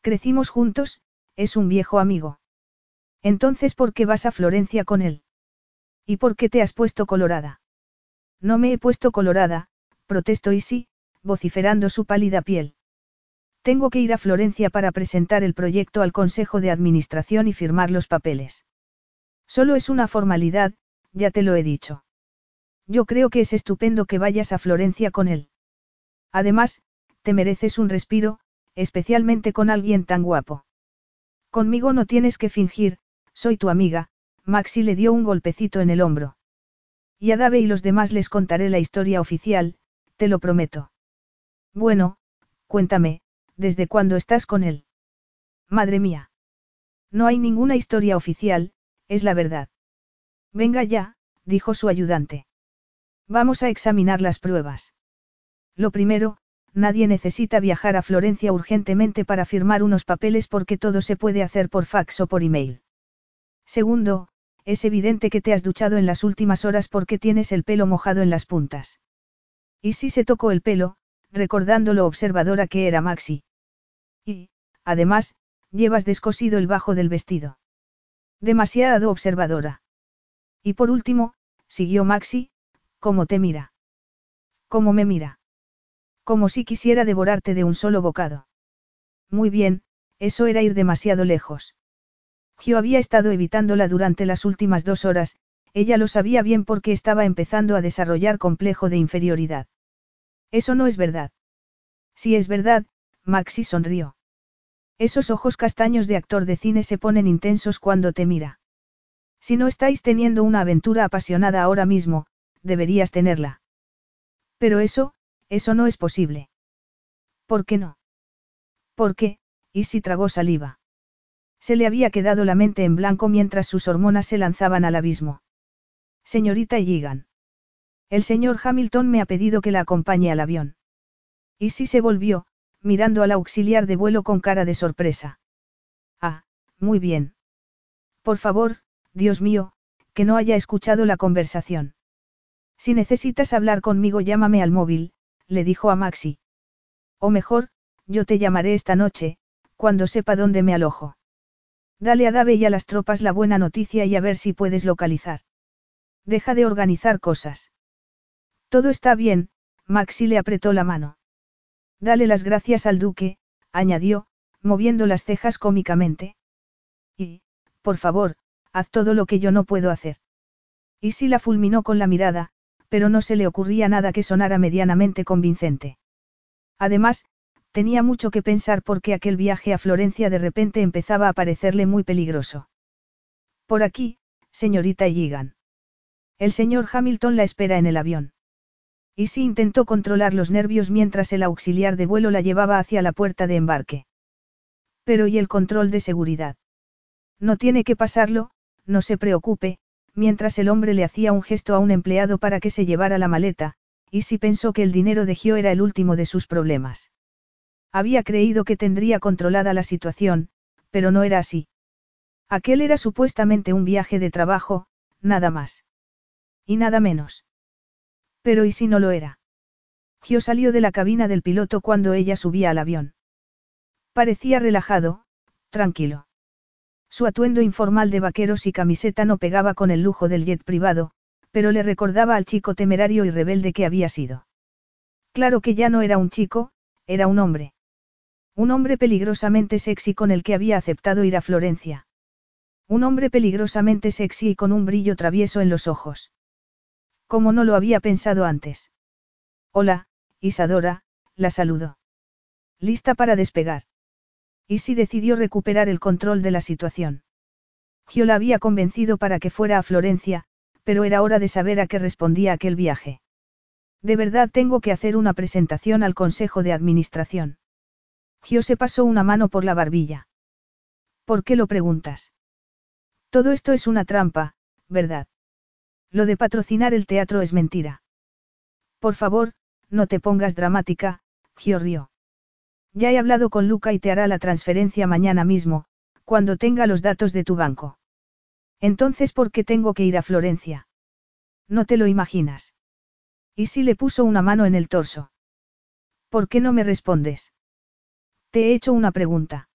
Crecimos juntos, es un viejo amigo. Entonces, ¿por qué vas a Florencia con él? ¿Y por qué te has puesto colorada? No me he puesto colorada, protestó Isi, vociferando su pálida piel. Tengo que ir a Florencia para presentar el proyecto al Consejo de Administración y firmar los papeles. Solo es una formalidad, ya te lo he dicho. Yo creo que es estupendo que vayas a Florencia con él. Además, te mereces un respiro, especialmente con alguien tan guapo. Conmigo no tienes que fingir, soy tu amiga, Maxi le dio un golpecito en el hombro. Y a Dave y los demás les contaré la historia oficial, te lo prometo. Bueno, cuéntame, ¿desde cuándo estás con él? Madre mía. No hay ninguna historia oficial, es la verdad. Venga ya, dijo su ayudante. Vamos a examinar las pruebas. Lo primero, nadie necesita viajar a Florencia urgentemente para firmar unos papeles porque todo se puede hacer por fax o por email. Segundo, es evidente que te has duchado en las últimas horas porque tienes el pelo mojado en las puntas. Y si se tocó el pelo, recordando lo observadora que era Maxi. Y, además, llevas descosido el bajo del vestido. Demasiado observadora. Y por último, siguió Maxi, ¿cómo te mira? ¿Cómo me mira? Como si quisiera devorarte de un solo bocado. Muy bien, eso era ir demasiado lejos. Gio había estado evitándola durante las últimas dos horas, ella lo sabía bien porque estaba empezando a desarrollar complejo de inferioridad. Eso no es verdad. Si es verdad, Maxi sonrió. Esos ojos castaños de actor de cine se ponen intensos cuando te mira. Si no estáis teniendo una aventura apasionada ahora mismo, deberías tenerla. Pero eso, eso no es posible. ¿Por qué no? ¿Por qué? Y si tragó saliva. Se le había quedado la mente en blanco mientras sus hormonas se lanzaban al abismo. Señorita Yigan. El señor Hamilton me ha pedido que la acompañe al avión. Y si se volvió, mirando al auxiliar de vuelo con cara de sorpresa. Ah, muy bien. Por favor, Dios mío, que no haya escuchado la conversación. Si necesitas hablar conmigo llámame al móvil, le dijo a Maxi. O mejor, yo te llamaré esta noche, cuando sepa dónde me alojo. Dale a Dave y a las tropas la buena noticia y a ver si puedes localizar. Deja de organizar cosas. Todo está bien, Maxi le apretó la mano. Dale las gracias al duque, añadió, moviendo las cejas cómicamente. Y, por favor, haz todo lo que yo no puedo hacer. Y si la fulminó con la mirada, pero no se le ocurría nada que sonara medianamente convincente. Además, tenía mucho que pensar porque aquel viaje a Florencia de repente empezaba a parecerle muy peligroso. Por aquí, señorita Yigan. El señor Hamilton la espera en el avión. Y intentó controlar los nervios mientras el auxiliar de vuelo la llevaba hacia la puerta de embarque. Pero ¿y el control de seguridad? No tiene que pasarlo, no se preocupe, mientras el hombre le hacía un gesto a un empleado para que se llevara la maleta, y si pensó que el dinero de Gio era el último de sus problemas. Había creído que tendría controlada la situación, pero no era así. Aquel era supuestamente un viaje de trabajo, nada más. Y nada menos. Pero ¿y si no lo era? Gio salió de la cabina del piloto cuando ella subía al avión. Parecía relajado, tranquilo. Su atuendo informal de vaqueros y camiseta no pegaba con el lujo del jet privado, pero le recordaba al chico temerario y rebelde que había sido. Claro que ya no era un chico, era un hombre. Un hombre peligrosamente sexy con el que había aceptado ir a Florencia. Un hombre peligrosamente sexy y con un brillo travieso en los ojos. Como no lo había pensado antes. Hola, Isadora, la saludó. Lista para despegar. Y si decidió recuperar el control de la situación. Gio la había convencido para que fuera a Florencia, pero era hora de saber a qué respondía aquel viaje. De verdad tengo que hacer una presentación al Consejo de Administración. Gio se pasó una mano por la barbilla. ¿Por qué lo preguntas? Todo esto es una trampa, ¿verdad? Lo de patrocinar el teatro es mentira. Por favor, no te pongas dramática, Gio rió. Ya he hablado con Luca y te hará la transferencia mañana mismo, cuando tenga los datos de tu banco. Entonces, ¿por qué tengo que ir a Florencia? No te lo imaginas. Y si le puso una mano en el torso. ¿Por qué no me respondes? Te he hecho una pregunta.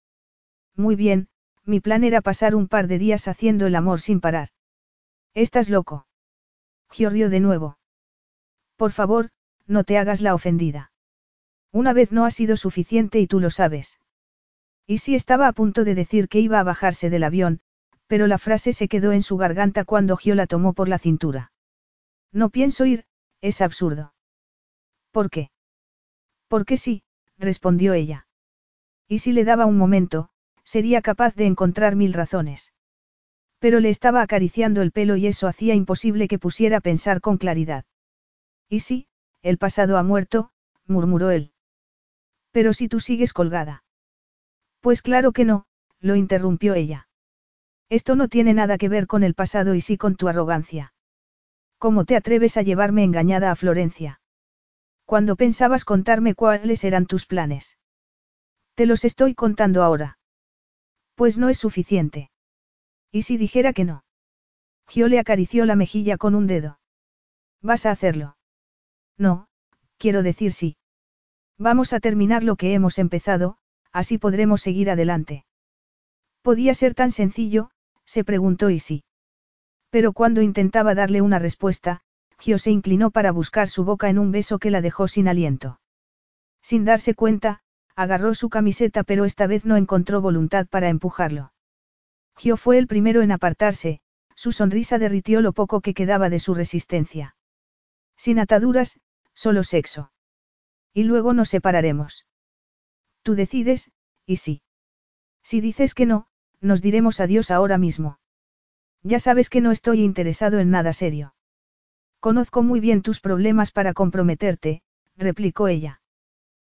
Muy bien, mi plan era pasar un par de días haciendo el amor sin parar. ¿Estás loco? Giorgio de nuevo. Por favor, no te hagas la ofendida. Una vez no ha sido suficiente y tú lo sabes. Y si estaba a punto de decir que iba a bajarse del avión, pero la frase se quedó en su garganta cuando Gio la tomó por la cintura. No pienso ir, es absurdo. ¿Por qué? Porque sí, respondió ella. Y si le daba un momento, sería capaz de encontrar mil razones. Pero le estaba acariciando el pelo y eso hacía imposible que pusiera a pensar con claridad. Y sí, el pasado ha muerto, murmuró él. Pero si tú sigues colgada. Pues claro que no, lo interrumpió ella. Esto no tiene nada que ver con el pasado y sí con tu arrogancia. ¿Cómo te atreves a llevarme engañada a Florencia? Cuando pensabas contarme cuáles eran tus planes. Te los estoy contando ahora. Pues no es suficiente. ¿Y si dijera que no? Gio le acarició la mejilla con un dedo. ¿Vas a hacerlo? No, quiero decir sí. Vamos a terminar lo que hemos empezado, así podremos seguir adelante. Podía ser tan sencillo, se preguntó y sí. Pero cuando intentaba darle una respuesta, Gio se inclinó para buscar su boca en un beso que la dejó sin aliento. Sin darse cuenta, agarró su camiseta pero esta vez no encontró voluntad para empujarlo. Gio fue el primero en apartarse, su sonrisa derritió lo poco que quedaba de su resistencia. Sin ataduras, solo sexo. Y luego nos separaremos. Tú decides, y sí. Si dices que no, nos diremos adiós ahora mismo. Ya sabes que no estoy interesado en nada serio. Conozco muy bien tus problemas para comprometerte, replicó ella.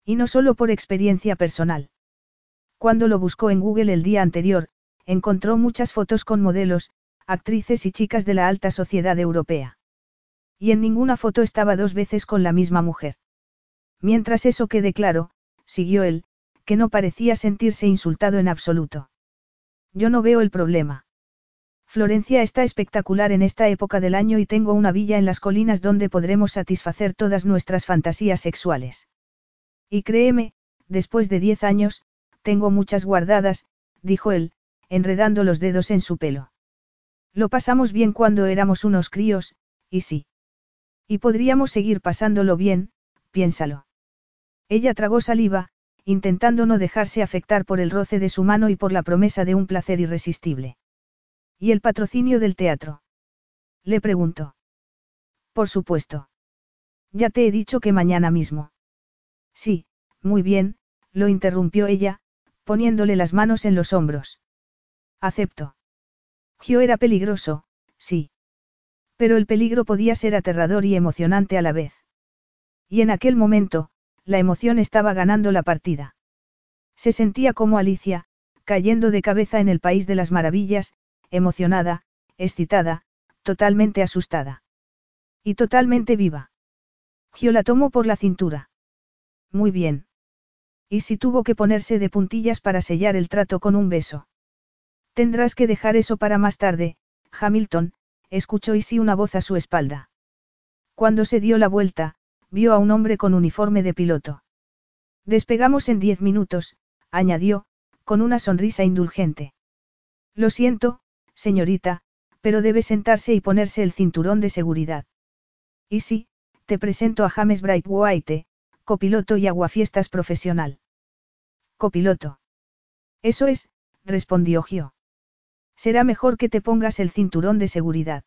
Y no solo por experiencia personal. Cuando lo buscó en Google el día anterior, encontró muchas fotos con modelos, actrices y chicas de la alta sociedad europea. Y en ninguna foto estaba dos veces con la misma mujer. Mientras eso quede claro, siguió él, que no parecía sentirse insultado en absoluto. Yo no veo el problema. Florencia está espectacular en esta época del año y tengo una villa en las colinas donde podremos satisfacer todas nuestras fantasías sexuales. Y créeme, después de diez años, tengo muchas guardadas, dijo él, enredando los dedos en su pelo. Lo pasamos bien cuando éramos unos críos, y sí. Y podríamos seguir pasándolo bien, piénsalo. Ella tragó saliva, intentando no dejarse afectar por el roce de su mano y por la promesa de un placer irresistible. ¿Y el patrocinio del teatro? Le preguntó. Por supuesto. Ya te he dicho que mañana mismo. Sí, muy bien, lo interrumpió ella, poniéndole las manos en los hombros. Acepto. Gio era peligroso, sí. Pero el peligro podía ser aterrador y emocionante a la vez. Y en aquel momento, la emoción estaba ganando la partida. Se sentía como Alicia, cayendo de cabeza en el país de las maravillas, emocionada, excitada, totalmente asustada. Y totalmente viva. Gio la tomó por la cintura. Muy bien. Y si tuvo que ponerse de puntillas para sellar el trato con un beso. Tendrás que dejar eso para más tarde, Hamilton, escuchó Isi una voz a su espalda. Cuando se dio la vuelta, vio a un hombre con uniforme de piloto. Despegamos en diez minutos, añadió, con una sonrisa indulgente. Lo siento, señorita, pero debe sentarse y ponerse el cinturón de seguridad. Y sí, te presento a James Brightwhite, copiloto y aguafiestas profesional. Copiloto. Eso es, respondió Gio. Será mejor que te pongas el cinturón de seguridad.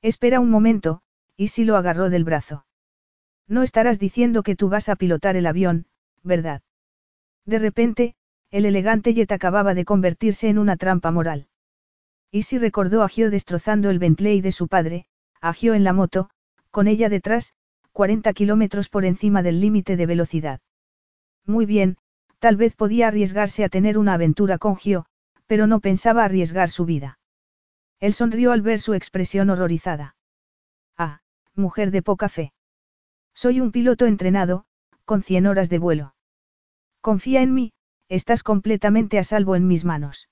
Espera un momento, y si lo agarró del brazo. No estarás diciendo que tú vas a pilotar el avión, ¿verdad? De repente, el elegante jet acababa de convertirse en una trampa moral. Y si recordó a Gio destrozando el Bentley de su padre, a Gio en la moto, con ella detrás, 40 kilómetros por encima del límite de velocidad. Muy bien, tal vez podía arriesgarse a tener una aventura con Gio, pero no pensaba arriesgar su vida. Él sonrió al ver su expresión horrorizada. Ah, mujer de poca fe. Soy un piloto entrenado, con 100 horas de vuelo. Confía en mí, estás completamente a salvo en mis manos.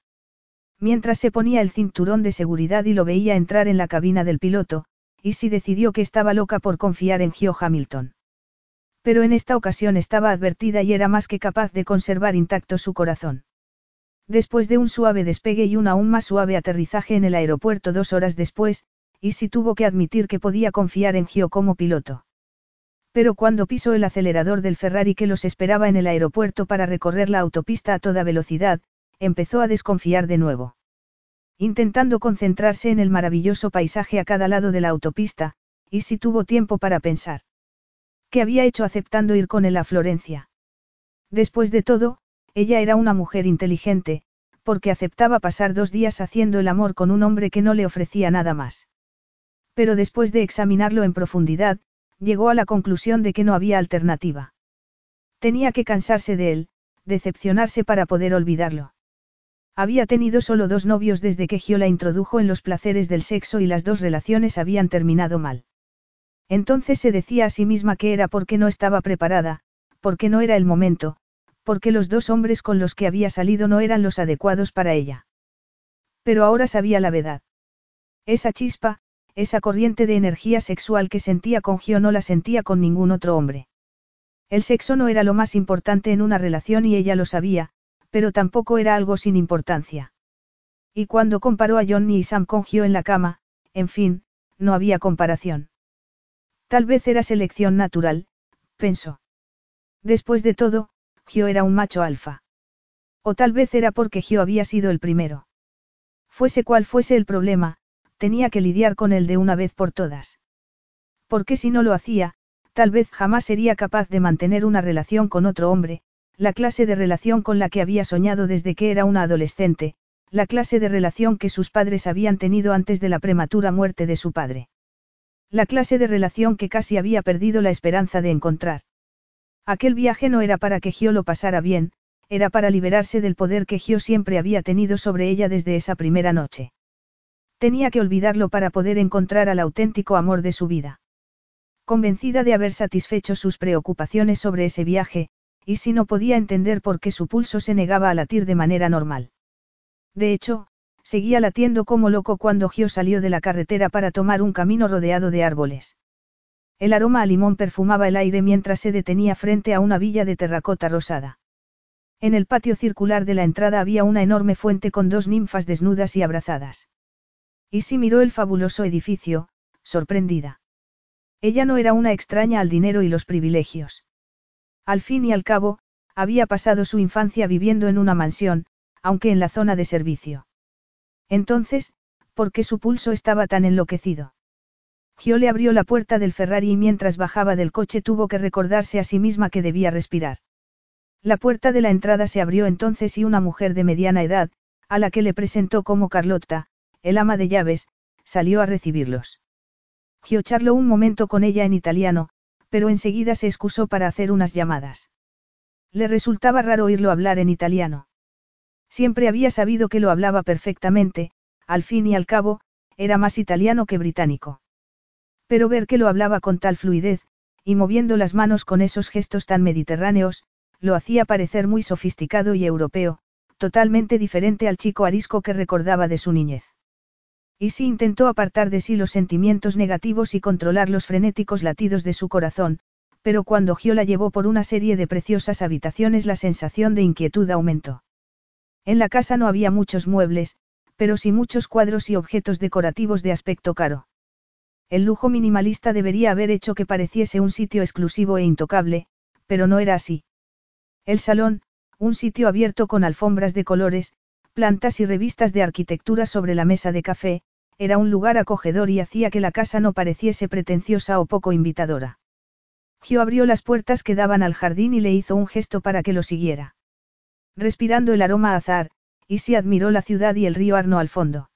Mientras se ponía el cinturón de seguridad y lo veía entrar en la cabina del piloto, y si decidió que estaba loca por confiar en Gio Hamilton. Pero en esta ocasión estaba advertida y era más que capaz de conservar intacto su corazón. Después de un suave despegue y un aún más suave aterrizaje en el aeropuerto dos horas después, Isi tuvo que admitir que podía confiar en Gio como piloto. Pero cuando pisó el acelerador del Ferrari que los esperaba en el aeropuerto para recorrer la autopista a toda velocidad, empezó a desconfiar de nuevo. Intentando concentrarse en el maravilloso paisaje a cada lado de la autopista, Isi tuvo tiempo para pensar. ¿Qué había hecho aceptando ir con él a Florencia? Después de todo, ella era una mujer inteligente, porque aceptaba pasar dos días haciendo el amor con un hombre que no le ofrecía nada más. Pero después de examinarlo en profundidad, llegó a la conclusión de que no había alternativa. Tenía que cansarse de él, decepcionarse para poder olvidarlo. Había tenido solo dos novios desde que Gio la introdujo en los placeres del sexo y las dos relaciones habían terminado mal. Entonces se decía a sí misma que era porque no estaba preparada, porque no era el momento, porque los dos hombres con los que había salido no eran los adecuados para ella. Pero ahora sabía la verdad. Esa chispa, esa corriente de energía sexual que sentía con Gio no la sentía con ningún otro hombre. El sexo no era lo más importante en una relación y ella lo sabía, pero tampoco era algo sin importancia. Y cuando comparó a Johnny y Sam con Gio en la cama, en fin, no había comparación. Tal vez era selección natural, pensó. Después de todo, Gio era un macho alfa. O tal vez era porque Gio había sido el primero. Fuese cual fuese el problema, tenía que lidiar con él de una vez por todas. Porque si no lo hacía, tal vez jamás sería capaz de mantener una relación con otro hombre, la clase de relación con la que había soñado desde que era una adolescente, la clase de relación que sus padres habían tenido antes de la prematura muerte de su padre. La clase de relación que casi había perdido la esperanza de encontrar. Aquel viaje no era para que Gio lo pasara bien, era para liberarse del poder que Gio siempre había tenido sobre ella desde esa primera noche. Tenía que olvidarlo para poder encontrar al auténtico amor de su vida. Convencida de haber satisfecho sus preocupaciones sobre ese viaje, y si no podía entender por qué su pulso se negaba a latir de manera normal. De hecho, seguía latiendo como loco cuando Gio salió de la carretera para tomar un camino rodeado de árboles. El aroma a limón perfumaba el aire mientras se detenía frente a una villa de terracota rosada. En el patio circular de la entrada había una enorme fuente con dos ninfas desnudas y abrazadas. Y miró el fabuloso edificio, sorprendida. Ella no era una extraña al dinero y los privilegios. Al fin y al cabo, había pasado su infancia viviendo en una mansión, aunque en la zona de servicio. Entonces, ¿por qué su pulso estaba tan enloquecido? Gio le abrió la puerta del Ferrari y mientras bajaba del coche tuvo que recordarse a sí misma que debía respirar. La puerta de la entrada se abrió entonces y una mujer de mediana edad, a la que le presentó como Carlotta, el ama de llaves, salió a recibirlos. Gio charló un momento con ella en italiano, pero enseguida se excusó para hacer unas llamadas. Le resultaba raro oírlo hablar en italiano. Siempre había sabido que lo hablaba perfectamente, al fin y al cabo, era más italiano que británico. Pero ver que lo hablaba con tal fluidez, y moviendo las manos con esos gestos tan mediterráneos, lo hacía parecer muy sofisticado y europeo, totalmente diferente al chico arisco que recordaba de su niñez. Y si intentó apartar de sí los sentimientos negativos y controlar los frenéticos latidos de su corazón, pero cuando Gio la llevó por una serie de preciosas habitaciones la sensación de inquietud aumentó. En la casa no había muchos muebles, pero sí muchos cuadros y objetos decorativos de aspecto caro. El lujo minimalista debería haber hecho que pareciese un sitio exclusivo e intocable, pero no era así. El salón, un sitio abierto con alfombras de colores, plantas y revistas de arquitectura sobre la mesa de café, era un lugar acogedor y hacía que la casa no pareciese pretenciosa o poco invitadora. Gio abrió las puertas que daban al jardín y le hizo un gesto para que lo siguiera. Respirando el aroma a azar, Isi admiró la ciudad y el río Arno al fondo.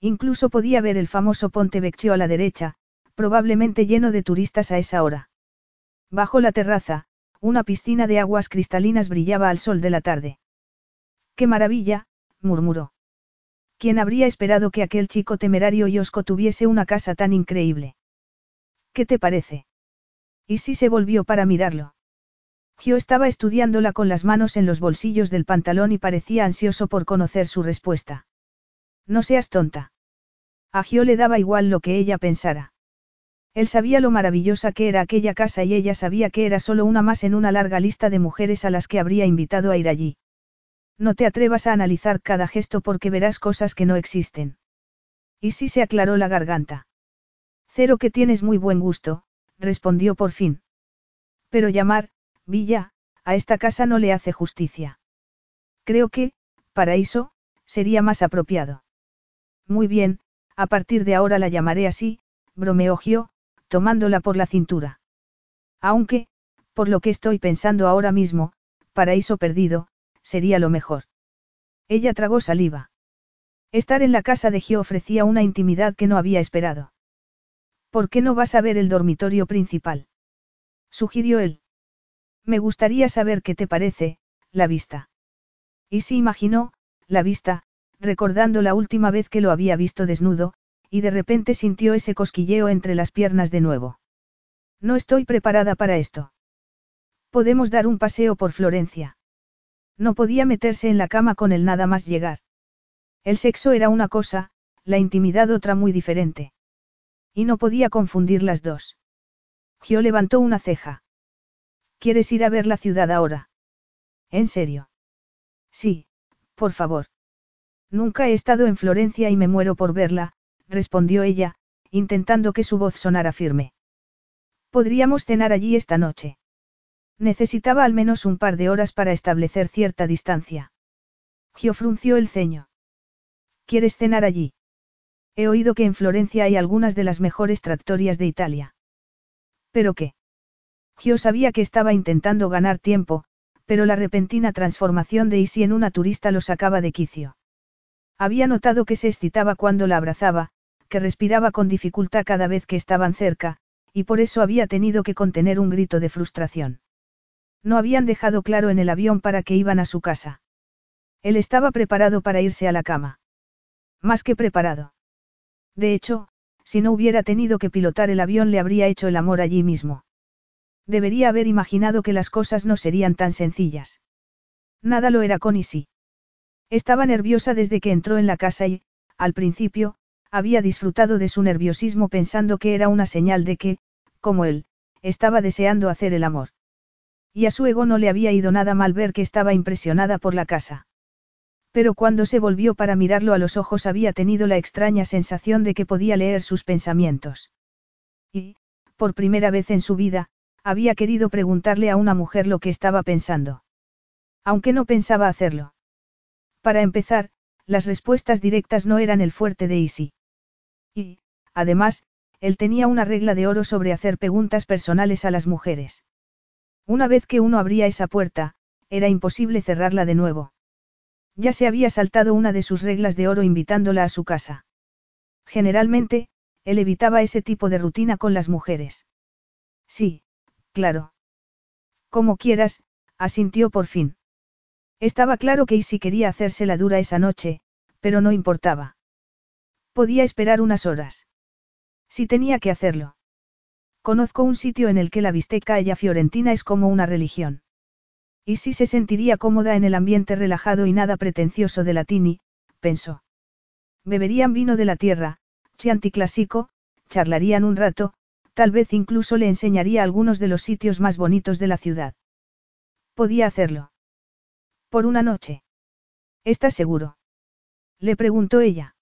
Incluso podía ver el famoso Ponte Vecchio a la derecha, probablemente lleno de turistas a esa hora. Bajo la terraza, una piscina de aguas cristalinas brillaba al sol de la tarde. ¡Qué maravilla! murmuró. ¿Quién habría esperado que aquel chico temerario y osco tuviese una casa tan increíble? ¿Qué te parece? Y si se volvió para mirarlo. Gio estaba estudiándola con las manos en los bolsillos del pantalón y parecía ansioso por conocer su respuesta. No seas tonta. A Gio le daba igual lo que ella pensara. Él sabía lo maravillosa que era aquella casa y ella sabía que era solo una más en una larga lista de mujeres a las que habría invitado a ir allí. No te atrevas a analizar cada gesto porque verás cosas que no existen. Y sí se aclaró la garganta. Cero que tienes muy buen gusto, respondió por fin. Pero llamar, Villa, a esta casa no le hace justicia. Creo que, paraíso, sería más apropiado. Muy bien, a partir de ahora la llamaré así, bromeó Gio, tomándola por la cintura. Aunque, por lo que estoy pensando ahora mismo, paraíso perdido, sería lo mejor. Ella tragó saliva. Estar en la casa de Gio ofrecía una intimidad que no había esperado. ¿Por qué no vas a ver el dormitorio principal? Sugirió él. Me gustaría saber qué te parece, la vista. Y si imaginó, la vista, recordando la última vez que lo había visto desnudo, y de repente sintió ese cosquilleo entre las piernas de nuevo. No estoy preparada para esto. Podemos dar un paseo por Florencia. No podía meterse en la cama con él nada más llegar. El sexo era una cosa, la intimidad otra muy diferente. Y no podía confundir las dos. Gio levantó una ceja. ¿Quieres ir a ver la ciudad ahora? ¿En serio? Sí, por favor. Nunca he estado en Florencia y me muero por verla, respondió ella, intentando que su voz sonara firme. Podríamos cenar allí esta noche. Necesitaba al menos un par de horas para establecer cierta distancia. Gio frunció el ceño. ¿Quieres cenar allí? He oído que en Florencia hay algunas de las mejores trattorias de Italia. ¿Pero qué? Gio sabía que estaba intentando ganar tiempo, pero la repentina transformación de Isi en una turista lo sacaba de quicio. Había notado que se excitaba cuando la abrazaba, que respiraba con dificultad cada vez que estaban cerca, y por eso había tenido que contener un grito de frustración. No habían dejado claro en el avión para que iban a su casa. Él estaba preparado para irse a la cama. Más que preparado. De hecho, si no hubiera tenido que pilotar el avión le habría hecho el amor allí mismo. Debería haber imaginado que las cosas no serían tan sencillas. Nada lo era con Isi. Estaba nerviosa desde que entró en la casa y, al principio, había disfrutado de su nerviosismo pensando que era una señal de que, como él, estaba deseando hacer el amor. Y a su ego no le había ido nada mal ver que estaba impresionada por la casa. Pero cuando se volvió para mirarlo a los ojos había tenido la extraña sensación de que podía leer sus pensamientos. Y, por primera vez en su vida, había querido preguntarle a una mujer lo que estaba pensando. Aunque no pensaba hacerlo. Para empezar, las respuestas directas no eran el fuerte de Easy. Y, además, él tenía una regla de oro sobre hacer preguntas personales a las mujeres. Una vez que uno abría esa puerta, era imposible cerrarla de nuevo. Ya se había saltado una de sus reglas de oro invitándola a su casa. Generalmente, él evitaba ese tipo de rutina con las mujeres. Sí, claro. Como quieras, asintió por fin. Estaba claro que Isi quería hacerse la dura esa noche, pero no importaba. Podía esperar unas horas. Si tenía que hacerlo. Conozco un sitio en el que la bisteca ella fiorentina es como una religión. Y si se sentiría cómoda en el ambiente relajado y nada pretencioso de Latini, pensó. Beberían vino de la tierra, chianti clásico, charlarían un rato, tal vez incluso le enseñaría algunos de los sitios más bonitos de la ciudad. Podía hacerlo. Por una noche. ¿Estás seguro? Le preguntó ella.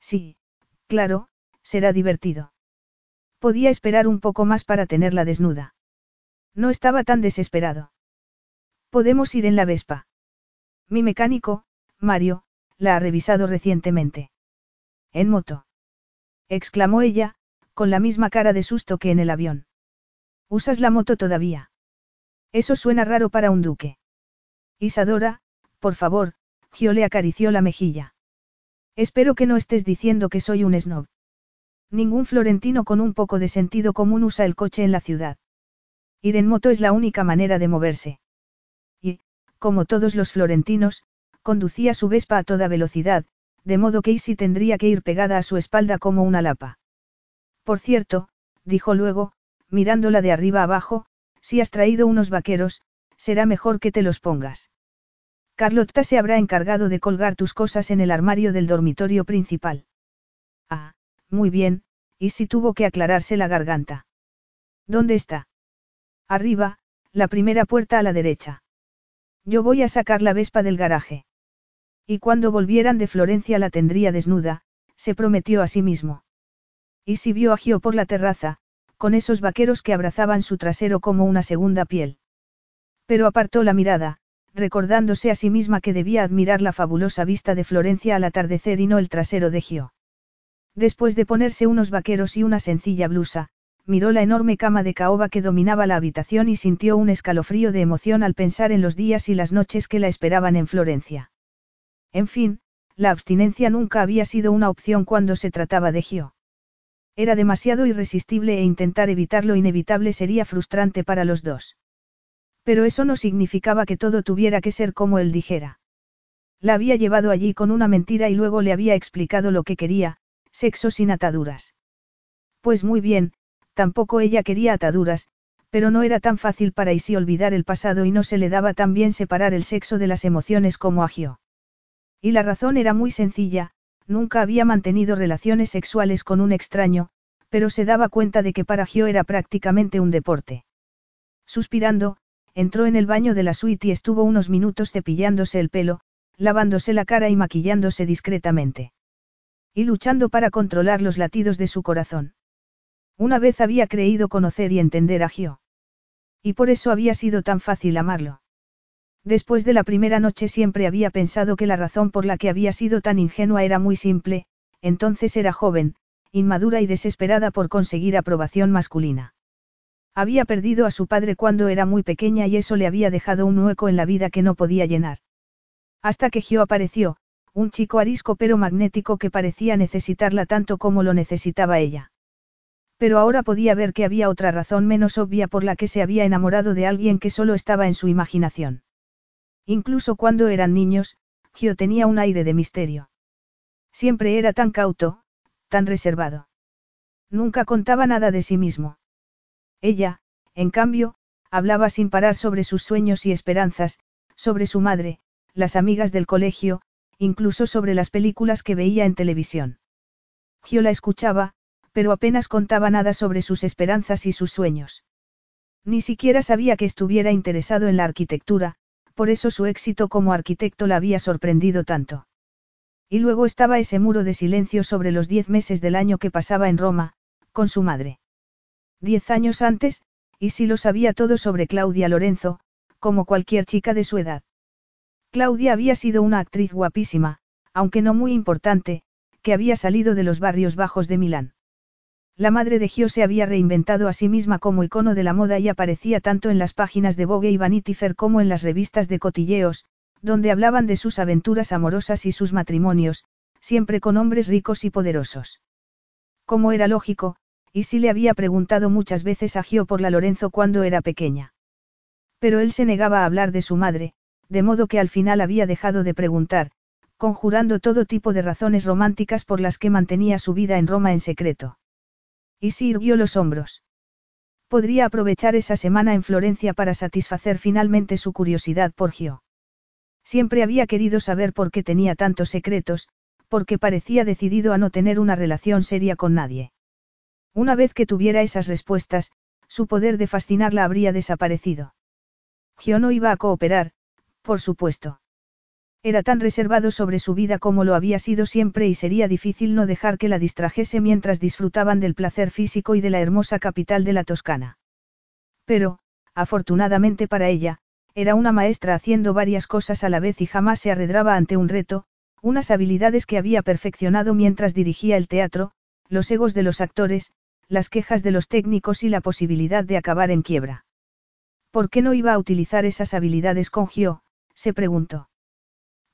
Sí, claro, será divertido. Podía esperar un poco más para tenerla desnuda. No estaba tan desesperado. Podemos ir en la Vespa. Mi mecánico, Mario, la ha revisado recientemente. En moto. exclamó ella, con la misma cara de susto que en el avión. ¿Usas la moto todavía? Eso suena raro para un duque. Isadora, por favor, Gio le acarició la mejilla. Espero que no estés diciendo que soy un snob. Ningún florentino con un poco de sentido común usa el coche en la ciudad. Ir en moto es la única manera de moverse. Y, como todos los florentinos, conducía su Vespa a toda velocidad, de modo que Isi tendría que ir pegada a su espalda como una lapa. Por cierto, dijo luego, mirándola de arriba abajo, si has traído unos vaqueros, será mejor que te los pongas. Carlotta se habrá encargado de colgar tus cosas en el armario del dormitorio principal. Ah, muy bien, y si tuvo que aclararse la garganta. ¿Dónde está? Arriba, la primera puerta a la derecha. Yo voy a sacar la Vespa del garaje. Y cuando volvieran de Florencia la tendría desnuda, se prometió a sí mismo. Y si vio a Gio por la terraza, con esos vaqueros que abrazaban su trasero como una segunda piel. Pero apartó la mirada, recordándose a sí misma que debía admirar la fabulosa vista de Florencia al atardecer y no el trasero de Gio. Después de ponerse unos vaqueros y una sencilla blusa, miró la enorme cama de caoba que dominaba la habitación y sintió un escalofrío de emoción al pensar en los días y las noches que la esperaban en Florencia. En fin, la abstinencia nunca había sido una opción cuando se trataba de Gio. Era demasiado irresistible e intentar evitar lo inevitable sería frustrante para los dos. Pero eso no significaba que todo tuviera que ser como él dijera. La había llevado allí con una mentira y luego le había explicado lo que quería, sexo sin ataduras. Pues muy bien, tampoco ella quería ataduras, pero no era tan fácil para Isi olvidar el pasado y no se le daba tan bien separar el sexo de las emociones como a Gio. Y la razón era muy sencilla, nunca había mantenido relaciones sexuales con un extraño, pero se daba cuenta de que para Gio era prácticamente un deporte. Suspirando, entró en el baño de la suite y estuvo unos minutos cepillándose el pelo, lavándose la cara y maquillándose discretamente. Y luchando para controlar los latidos de su corazón. Una vez había creído conocer y entender a Gio. Y por eso había sido tan fácil amarlo. Después de la primera noche siempre había pensado que la razón por la que había sido tan ingenua era muy simple, entonces era joven, inmadura y desesperada por conseguir aprobación masculina. Había perdido a su padre cuando era muy pequeña y eso le había dejado un hueco en la vida que no podía llenar. Hasta que Gio apareció, un chico arisco pero magnético que parecía necesitarla tanto como lo necesitaba ella. Pero ahora podía ver que había otra razón menos obvia por la que se había enamorado de alguien que solo estaba en su imaginación. Incluso cuando eran niños, Gio tenía un aire de misterio. Siempre era tan cauto, tan reservado. Nunca contaba nada de sí mismo. Ella, en cambio, hablaba sin parar sobre sus sueños y esperanzas, sobre su madre, las amigas del colegio, incluso sobre las películas que veía en televisión. Gio la escuchaba, pero apenas contaba nada sobre sus esperanzas y sus sueños. Ni siquiera sabía que estuviera interesado en la arquitectura, por eso su éxito como arquitecto la había sorprendido tanto. Y luego estaba ese muro de silencio sobre los diez meses del año que pasaba en Roma, con su madre. Diez años antes, y si lo sabía todo sobre Claudia Lorenzo, como cualquier chica de su edad. Claudia había sido una actriz guapísima, aunque no muy importante, que había salido de los barrios bajos de Milán. La madre de Gio se había reinventado a sí misma como icono de la moda y aparecía tanto en las páginas de Vogue y Vanity Fair como en las revistas de cotilleos, donde hablaban de sus aventuras amorosas y sus matrimonios, siempre con hombres ricos y poderosos. Como era lógico, y si le había preguntado muchas veces a Gio por la Lorenzo cuando era pequeña. Pero él se negaba a hablar de su madre, de modo que al final había dejado de preguntar, conjurando todo tipo de razones románticas por las que mantenía su vida en Roma en secreto. Y si irguió los hombros. Podría aprovechar esa semana en Florencia para satisfacer finalmente su curiosidad por Gio. Siempre había querido saber por qué tenía tantos secretos, porque parecía decidido a no tener una relación seria con nadie. Una vez que tuviera esas respuestas, su poder de fascinarla habría desaparecido. Gio no iba a cooperar, por supuesto. Era tan reservado sobre su vida como lo había sido siempre y sería difícil no dejar que la distrajese mientras disfrutaban del placer físico y de la hermosa capital de la Toscana. Pero, afortunadamente para ella, era una maestra haciendo varias cosas a la vez y jamás se arredraba ante un reto, unas habilidades que había perfeccionado mientras dirigía el teatro, los egos de los actores, las quejas de los técnicos y la posibilidad de acabar en quiebra. ¿Por qué no iba a utilizar esas habilidades con Gio? se preguntó.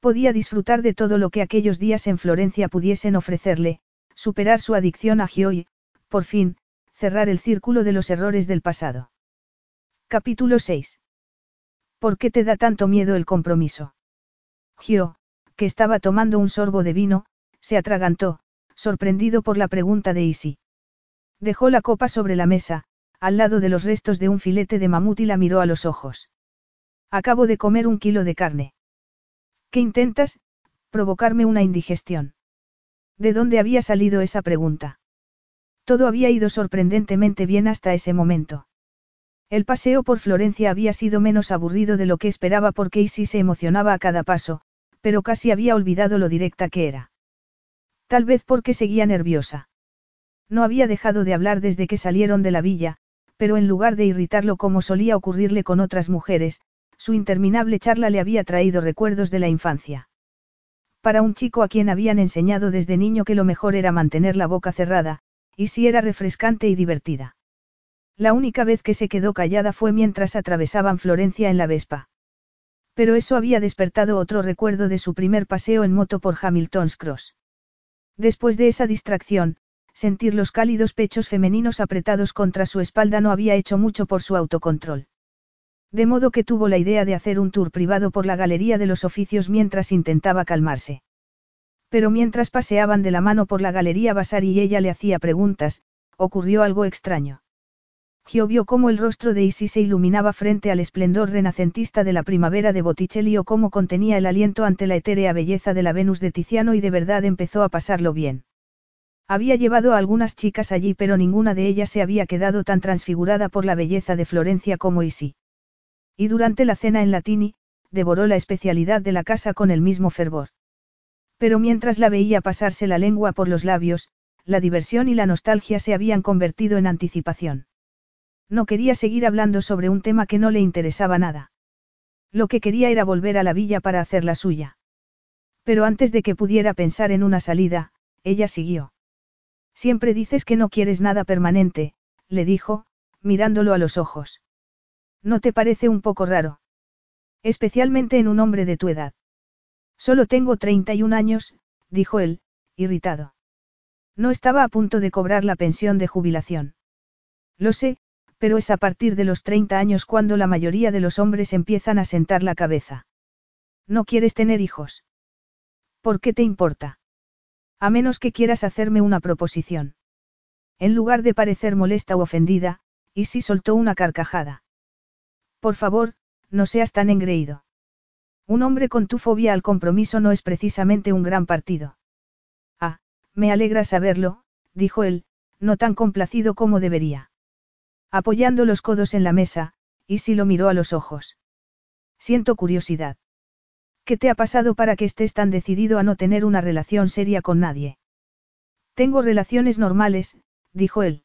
Podía disfrutar de todo lo que aquellos días en Florencia pudiesen ofrecerle, superar su adicción a Gio y, por fin, cerrar el círculo de los errores del pasado. Capítulo 6. ¿Por qué te da tanto miedo el compromiso? Gio, que estaba tomando un sorbo de vino, se atragantó, sorprendido por la pregunta de Isi. Dejó la copa sobre la mesa, al lado de los restos de un filete de mamut y la miró a los ojos. Acabo de comer un kilo de carne. ¿Qué intentas? Provocarme una indigestión. ¿De dónde había salido esa pregunta? Todo había ido sorprendentemente bien hasta ese momento. El paseo por Florencia había sido menos aburrido de lo que esperaba porque Isi se emocionaba a cada paso, pero casi había olvidado lo directa que era. Tal vez porque seguía nerviosa. No había dejado de hablar desde que salieron de la villa, pero en lugar de irritarlo como solía ocurrirle con otras mujeres, su interminable charla le había traído recuerdos de la infancia. Para un chico a quien habían enseñado desde niño que lo mejor era mantener la boca cerrada, y si era refrescante y divertida. La única vez que se quedó callada fue mientras atravesaban Florencia en la Vespa. Pero eso había despertado otro recuerdo de su primer paseo en moto por Hamilton's Cross. Después de esa distracción, sentir los cálidos pechos femeninos apretados contra su espalda no había hecho mucho por su autocontrol. De modo que tuvo la idea de hacer un tour privado por la Galería de los Oficios mientras intentaba calmarse. Pero mientras paseaban de la mano por la Galería Vasari y ella le hacía preguntas, ocurrió algo extraño. Gio vio cómo el rostro de Isis se iluminaba frente al esplendor renacentista de la primavera de Botticelli o cómo contenía el aliento ante la etérea belleza de la Venus de Tiziano y de verdad empezó a pasarlo bien. Había llevado a algunas chicas allí pero ninguna de ellas se había quedado tan transfigurada por la belleza de Florencia como Isi. Y durante la cena en Latini, devoró la especialidad de la casa con el mismo fervor. Pero mientras la veía pasarse la lengua por los labios, la diversión y la nostalgia se habían convertido en anticipación. No quería seguir hablando sobre un tema que no le interesaba nada. Lo que quería era volver a la villa para hacer la suya. Pero antes de que pudiera pensar en una salida, ella siguió. Siempre dices que no quieres nada permanente, le dijo, mirándolo a los ojos. ¿No te parece un poco raro? Especialmente en un hombre de tu edad. Solo tengo 31 años, dijo él, irritado. No estaba a punto de cobrar la pensión de jubilación. Lo sé, pero es a partir de los 30 años cuando la mayoría de los hombres empiezan a sentar la cabeza. ¿No quieres tener hijos? ¿Por qué te importa? A menos que quieras hacerme una proposición. En lugar de parecer molesta o ofendida, Isi soltó una carcajada. Por favor, no seas tan engreído. Un hombre con tu fobia al compromiso no es precisamente un gran partido. Ah, me alegra saberlo, dijo él, no tan complacido como debería. Apoyando los codos en la mesa, Isi lo miró a los ojos. Siento curiosidad. ¿Qué te ha pasado para que estés tan decidido a no tener una relación seria con nadie? Tengo relaciones normales, dijo él.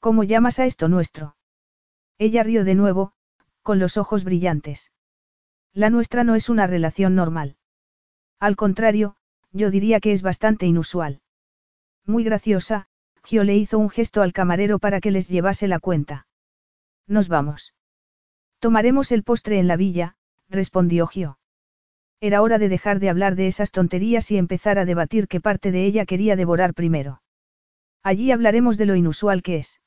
¿Cómo llamas a esto nuestro? Ella rió de nuevo, con los ojos brillantes. La nuestra no es una relación normal. Al contrario, yo diría que es bastante inusual. Muy graciosa, Gio le hizo un gesto al camarero para que les llevase la cuenta. Nos vamos. Tomaremos el postre en la villa, respondió Gio. Era hora de dejar de hablar de esas tonterías y empezar a debatir qué parte de ella quería devorar primero. Allí hablaremos de lo inusual que es.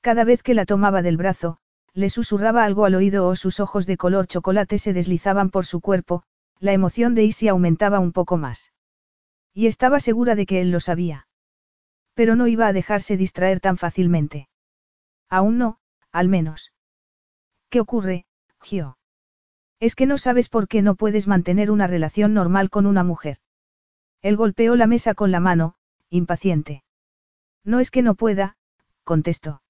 Cada vez que la tomaba del brazo, le susurraba algo al oído o sus ojos de color chocolate se deslizaban por su cuerpo, la emoción de Isi aumentaba un poco más. Y estaba segura de que él lo sabía. Pero no iba a dejarse distraer tan fácilmente. Aún no, al menos. ¿Qué ocurre, Gio? Es que no sabes por qué no puedes mantener una relación normal con una mujer. Él golpeó la mesa con la mano, impaciente. No es que no pueda, contestó.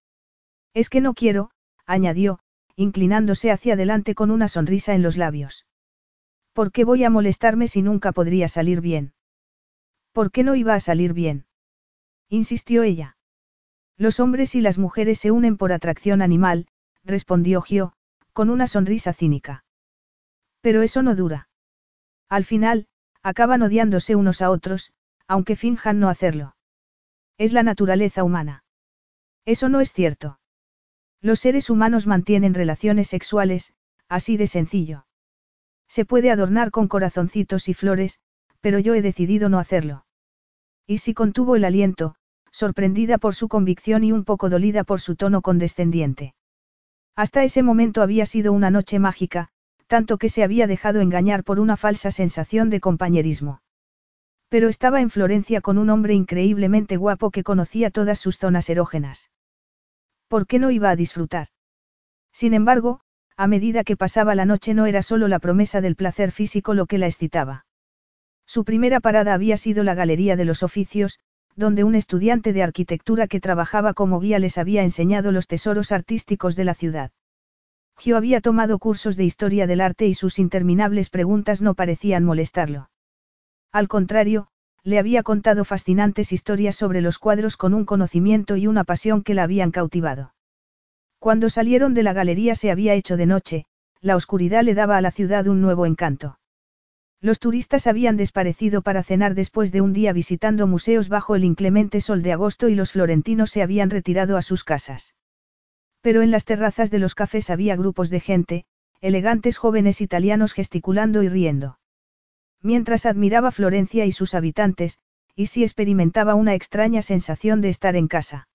Es que no quiero, añadió, inclinándose hacia adelante con una sonrisa en los labios. ¿Por qué voy a molestarme si nunca podría salir bien? ¿Por qué no iba a salir bien? insistió ella. Los hombres y las mujeres se unen por atracción animal, respondió Gio, con una sonrisa cínica. Pero eso no dura. Al final, acaban odiándose unos a otros, aunque finjan no hacerlo. Es la naturaleza humana. Eso no es cierto. Los seres humanos mantienen relaciones sexuales, así de sencillo. Se puede adornar con corazoncitos y flores, pero yo he decidido no hacerlo. Y si contuvo el aliento, sorprendida por su convicción y un poco dolida por su tono condescendiente. Hasta ese momento había sido una noche mágica, tanto que se había dejado engañar por una falsa sensación de compañerismo. Pero estaba en Florencia con un hombre increíblemente guapo que conocía todas sus zonas erógenas. ¿Por qué no iba a disfrutar? Sin embargo, a medida que pasaba la noche no era solo la promesa del placer físico lo que la excitaba. Su primera parada había sido la Galería de los Oficios, donde un estudiante de arquitectura que trabajaba como guía les había enseñado los tesoros artísticos de la ciudad. Gio había tomado cursos de historia del arte y sus interminables preguntas no parecían molestarlo. Al contrario, le había contado fascinantes historias sobre los cuadros con un conocimiento y una pasión que la habían cautivado. Cuando salieron de la galería se había hecho de noche, la oscuridad le daba a la ciudad un nuevo encanto. Los turistas habían desparecido para cenar después de un día visitando museos bajo el inclemente sol de agosto y los florentinos se habían retirado a sus casas. Pero en las terrazas de los cafés había grupos de gente, elegantes jóvenes italianos gesticulando y riendo. Mientras admiraba Florencia y sus habitantes, y si experimentaba una extraña sensación de estar en casa.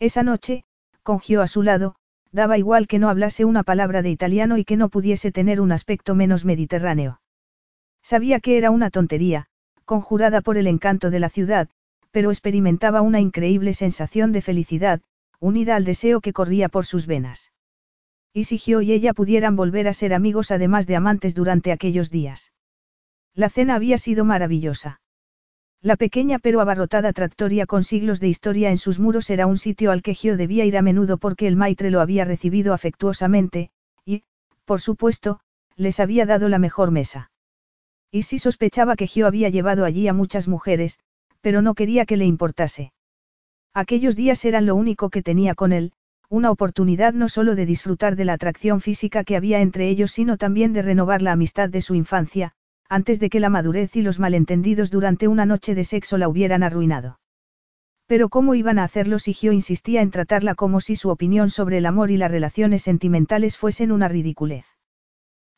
Esa noche, con a su lado, daba igual que no hablase una palabra de italiano y que no pudiese tener un aspecto menos mediterráneo. Sabía que era una tontería, conjurada por el encanto de la ciudad, pero experimentaba una increíble sensación de felicidad, unida al deseo que corría por sus venas. Y si Gio y ella pudieran volver a ser amigos además de amantes durante aquellos días. La cena había sido maravillosa. La pequeña pero abarrotada tractoria con siglos de historia en sus muros era un sitio al que Gio debía ir a menudo porque el maitre lo había recibido afectuosamente, y, por supuesto, les había dado la mejor mesa. Y sí sospechaba que Gio había llevado allí a muchas mujeres, pero no quería que le importase. Aquellos días eran lo único que tenía con él, una oportunidad no solo de disfrutar de la atracción física que había entre ellos, sino también de renovar la amistad de su infancia, antes de que la madurez y los malentendidos durante una noche de sexo la hubieran arruinado. Pero ¿cómo iban a hacerlo si Gio insistía en tratarla como si su opinión sobre el amor y las relaciones sentimentales fuesen una ridiculez?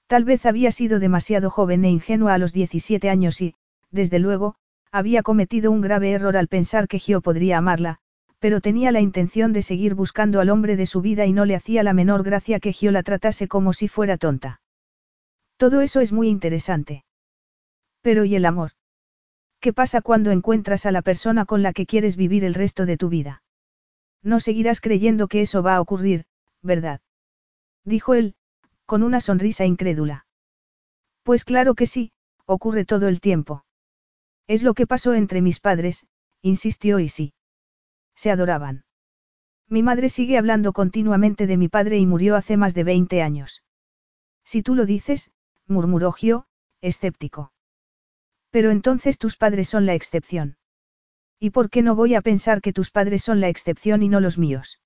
Tal vez había sido demasiado joven e ingenua a los 17 años y, desde luego, había cometido un grave error al pensar que Gio podría amarla, pero tenía la intención de seguir buscando al hombre de su vida y no le hacía la menor gracia que Gio la tratase como si fuera tonta. Todo eso es muy interesante. Pero ¿y el amor? ¿Qué pasa cuando encuentras a la persona con la que quieres vivir el resto de tu vida? No seguirás creyendo que eso va a ocurrir, ¿verdad? Dijo él, con una sonrisa incrédula. Pues claro que sí, ocurre todo el tiempo. Es lo que pasó entre mis padres, insistió sí. Se adoraban. Mi madre sigue hablando continuamente de mi padre y murió hace más de 20 años. Si tú lo dices, murmuró Gio, escéptico. Pero entonces tus padres son la excepción. ¿Y por qué no voy a pensar que tus padres son la excepción y no los míos?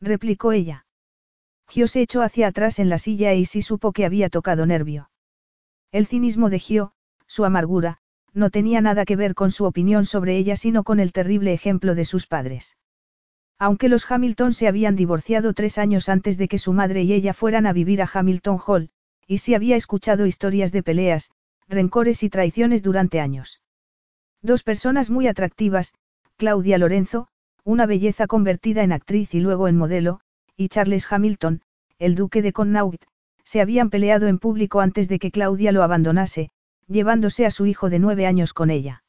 replicó ella. Gio se echó hacia atrás en la silla y sí supo que había tocado nervio. El cinismo de Gio, su amargura, no tenía nada que ver con su opinión sobre ella sino con el terrible ejemplo de sus padres. Aunque los Hamilton se habían divorciado tres años antes de que su madre y ella fueran a vivir a Hamilton Hall, y si había escuchado historias de peleas, rencores y traiciones durante años. Dos personas muy atractivas, Claudia Lorenzo, una belleza convertida en actriz y luego en modelo, y Charles Hamilton, el duque de Connaught, se habían peleado en público antes de que Claudia lo abandonase, llevándose a su hijo de nueve años con ella.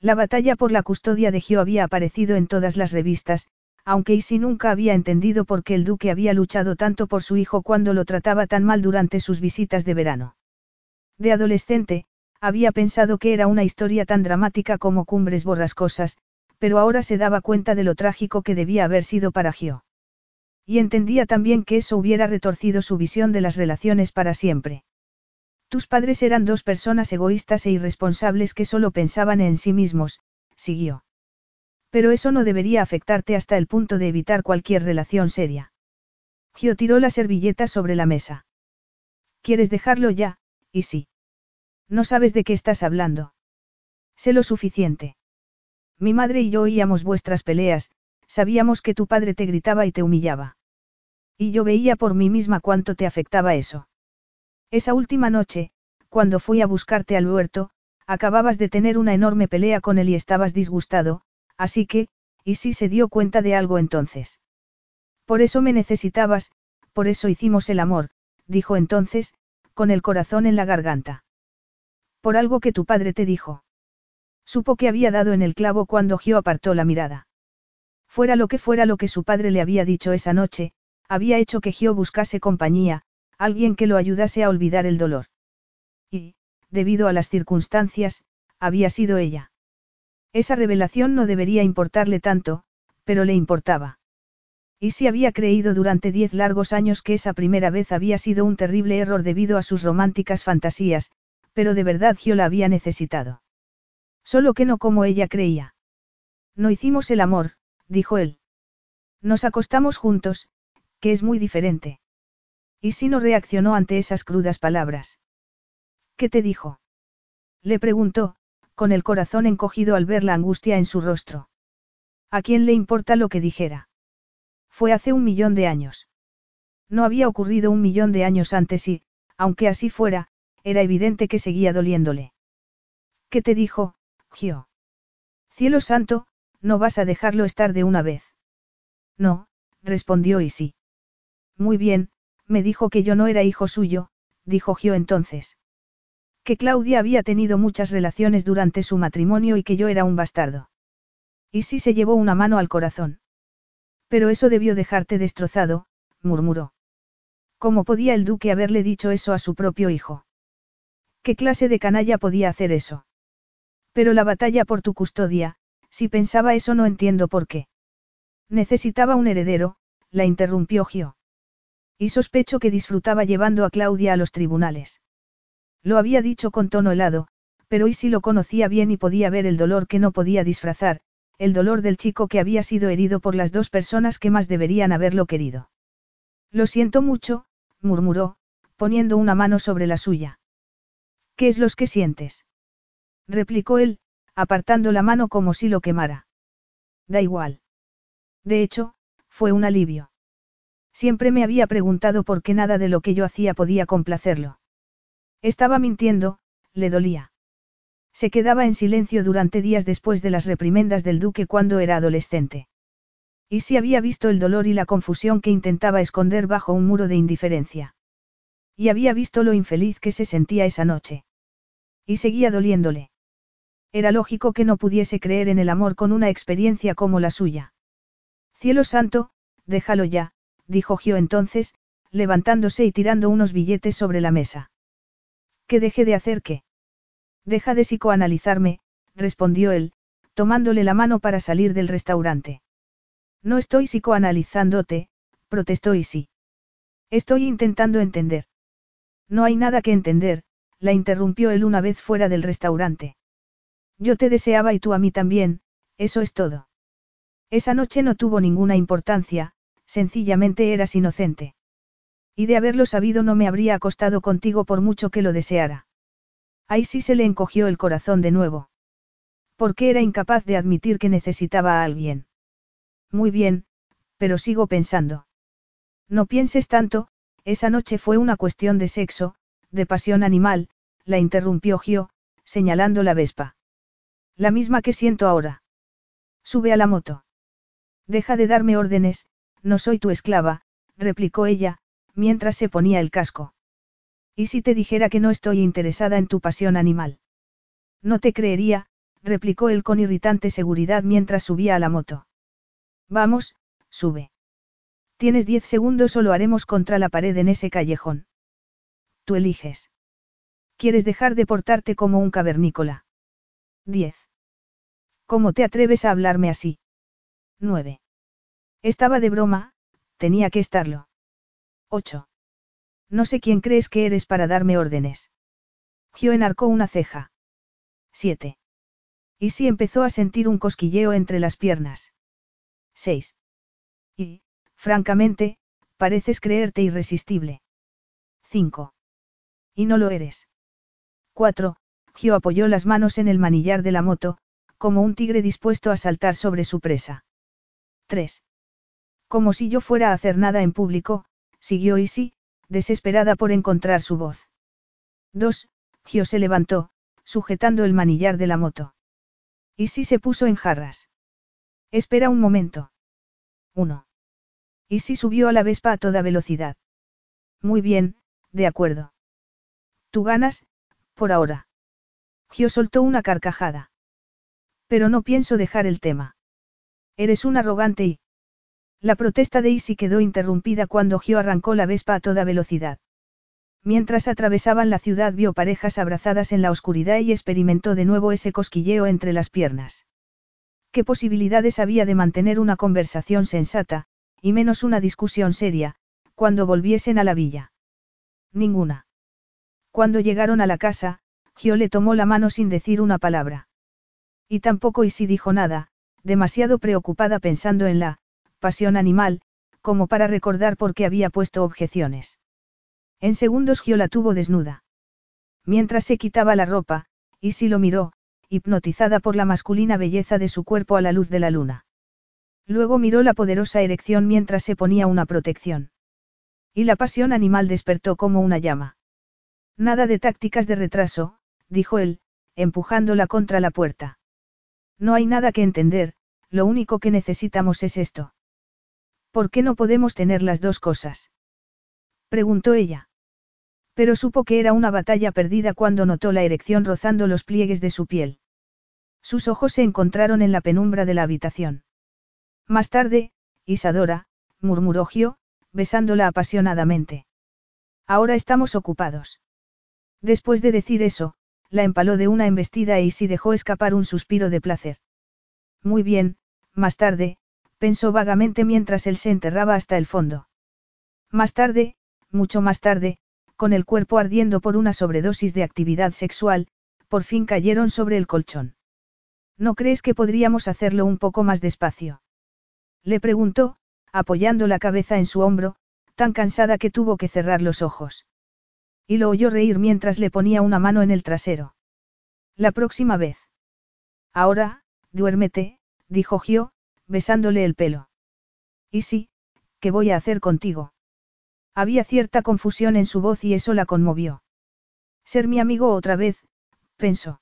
La batalla por la custodia de Gio había aparecido en todas las revistas, aunque Isi nunca había entendido por qué el duque había luchado tanto por su hijo cuando lo trataba tan mal durante sus visitas de verano. De adolescente, había pensado que era una historia tan dramática como Cumbres Borrascosas, pero ahora se daba cuenta de lo trágico que debía haber sido para Gio. Y entendía también que eso hubiera retorcido su visión de las relaciones para siempre. Tus padres eran dos personas egoístas e irresponsables que solo pensaban en sí mismos, siguió. Pero eso no debería afectarte hasta el punto de evitar cualquier relación seria. Gio tiró la servilleta sobre la mesa. ¿Quieres dejarlo ya? Y sí. No sabes de qué estás hablando. Sé lo suficiente. Mi madre y yo oíamos vuestras peleas, sabíamos que tu padre te gritaba y te humillaba. Y yo veía por mí misma cuánto te afectaba eso. Esa última noche, cuando fui a buscarte al huerto, acababas de tener una enorme pelea con él y estabas disgustado, así que, ¿y si se dio cuenta de algo entonces? Por eso me necesitabas, por eso hicimos el amor, dijo entonces, con el corazón en la garganta. Por algo que tu padre te dijo. Supo que había dado en el clavo cuando Gio apartó la mirada. Fuera lo que fuera lo que su padre le había dicho esa noche, había hecho que Gio buscase compañía, alguien que lo ayudase a olvidar el dolor. Y, debido a las circunstancias, había sido ella. Esa revelación no debería importarle tanto, pero le importaba. Y si había creído durante diez largos años que esa primera vez había sido un terrible error debido a sus románticas fantasías, pero de verdad Gio la había necesitado. Solo que no como ella creía. No hicimos el amor, dijo él. Nos acostamos juntos, que es muy diferente. Y si no reaccionó ante esas crudas palabras. ¿Qué te dijo? Le preguntó, con el corazón encogido al ver la angustia en su rostro. ¿A quién le importa lo que dijera? Fue hace un millón de años. No había ocurrido un millón de años antes y, aunque así fuera, era evidente que seguía doliéndole. ¿Qué te dijo, Gio? Cielo santo, no vas a dejarlo estar de una vez. No, respondió Isi. Muy bien, me dijo que yo no era hijo suyo, dijo Gio entonces que Claudia había tenido muchas relaciones durante su matrimonio y que yo era un bastardo. Y sí se llevó una mano al corazón. Pero eso debió dejarte destrozado, murmuró. ¿Cómo podía el duque haberle dicho eso a su propio hijo? ¿Qué clase de canalla podía hacer eso? Pero la batalla por tu custodia, si pensaba eso no entiendo por qué. Necesitaba un heredero, la interrumpió Gio. Y sospecho que disfrutaba llevando a Claudia a los tribunales. Lo había dicho con tono helado, pero Isi lo conocía bien y podía ver el dolor que no podía disfrazar, el dolor del chico que había sido herido por las dos personas que más deberían haberlo querido. Lo siento mucho, murmuró, poniendo una mano sobre la suya. ¿Qué es lo que sientes? replicó él, apartando la mano como si lo quemara. Da igual. De hecho, fue un alivio. Siempre me había preguntado por qué nada de lo que yo hacía podía complacerlo. Estaba mintiendo, le dolía. Se quedaba en silencio durante días después de las reprimendas del duque cuando era adolescente. Y si había visto el dolor y la confusión que intentaba esconder bajo un muro de indiferencia. Y había visto lo infeliz que se sentía esa noche. Y seguía doliéndole. Era lógico que no pudiese creer en el amor con una experiencia como la suya. Cielo santo, déjalo ya, dijo Gio entonces, levantándose y tirando unos billetes sobre la mesa. ¿Que deje de hacer qué? Deja de psicoanalizarme, respondió él, tomándole la mano para salir del restaurante. No estoy psicoanalizándote, protestó Isi. Estoy intentando entender. No hay nada que entender, la interrumpió él una vez fuera del restaurante. Yo te deseaba y tú a mí también, eso es todo. Esa noche no tuvo ninguna importancia, sencillamente eras inocente. Y de haberlo sabido no me habría acostado contigo por mucho que lo deseara. Ahí sí se le encogió el corazón de nuevo. Porque era incapaz de admitir que necesitaba a alguien. Muy bien, pero sigo pensando. No pienses tanto, esa noche fue una cuestión de sexo, de pasión animal, la interrumpió Gio, señalando la Vespa. La misma que siento ahora. Sube a la moto. Deja de darme órdenes, no soy tu esclava, replicó ella, mientras se ponía el casco. ¿Y si te dijera que no estoy interesada en tu pasión animal? No te creería, replicó él con irritante seguridad mientras subía a la moto. Vamos, sube. Tienes diez segundos o lo haremos contra la pared en ese callejón. Tú eliges. ¿Quieres dejar de portarte como un cavernícola? 10. ¿Cómo te atreves a hablarme así? 9. Estaba de broma, tenía que estarlo. 8. No sé quién crees que eres para darme órdenes. Gio enarcó una ceja. 7. Y si empezó a sentir un cosquilleo entre las piernas. 6. Y, francamente, pareces creerte irresistible. 5. Y no lo eres. 4. Gio apoyó las manos en el manillar de la moto, como un tigre dispuesto a saltar sobre su presa. 3. Como si yo fuera a hacer nada en público, siguió Isi, desesperada por encontrar su voz. 2. Gio se levantó, sujetando el manillar de la moto. Isi se puso en jarras. Espera un momento. 1. Isi subió a la Vespa a toda velocidad. Muy bien, de acuerdo. Tú ganas, por ahora. Gio soltó una carcajada. Pero no pienso dejar el tema. Eres un arrogante y... La protesta de Isi quedó interrumpida cuando Gio arrancó la Vespa a toda velocidad. Mientras atravesaban la ciudad vio parejas abrazadas en la oscuridad y experimentó de nuevo ese cosquilleo entre las piernas. ¿Qué posibilidades había de mantener una conversación sensata, y menos una discusión seria, cuando volviesen a la villa? Ninguna. Cuando llegaron a la casa, Gio le tomó la mano sin decir una palabra. Y tampoco Isi dijo nada, demasiado preocupada pensando en la pasión animal, como para recordar por qué había puesto objeciones. En segundos Gio la tuvo desnuda. Mientras se quitaba la ropa, Isi lo miró, hipnotizada por la masculina belleza de su cuerpo a la luz de la luna. Luego miró la poderosa erección mientras se ponía una protección. Y la pasión animal despertó como una llama. Nada de tácticas de retraso, dijo él, empujándola contra la puerta. No hay nada que entender, lo único que necesitamos es esto. ¿Por qué no podemos tener las dos cosas? preguntó ella. Pero supo que era una batalla perdida cuando notó la erección rozando los pliegues de su piel. Sus ojos se encontraron en la penumbra de la habitación. Más tarde, Isadora, murmuró Gio, besándola apasionadamente. Ahora estamos ocupados. Después de decir eso, la empaló de una embestida e Isi dejó escapar un suspiro de placer. Muy bien, más tarde, pensó vagamente mientras él se enterraba hasta el fondo. Más tarde, mucho más tarde, con el cuerpo ardiendo por una sobredosis de actividad sexual, por fin cayeron sobre el colchón. ¿No crees que podríamos hacerlo un poco más despacio? Le preguntó, apoyando la cabeza en su hombro, tan cansada que tuvo que cerrar los ojos. Y lo oyó reír mientras le ponía una mano en el trasero. La próxima vez. Ahora, duérmete, dijo Gio, besándole el pelo. ¿Y sí, qué voy a hacer contigo? Había cierta confusión en su voz y eso la conmovió. Ser mi amigo otra vez, pensó.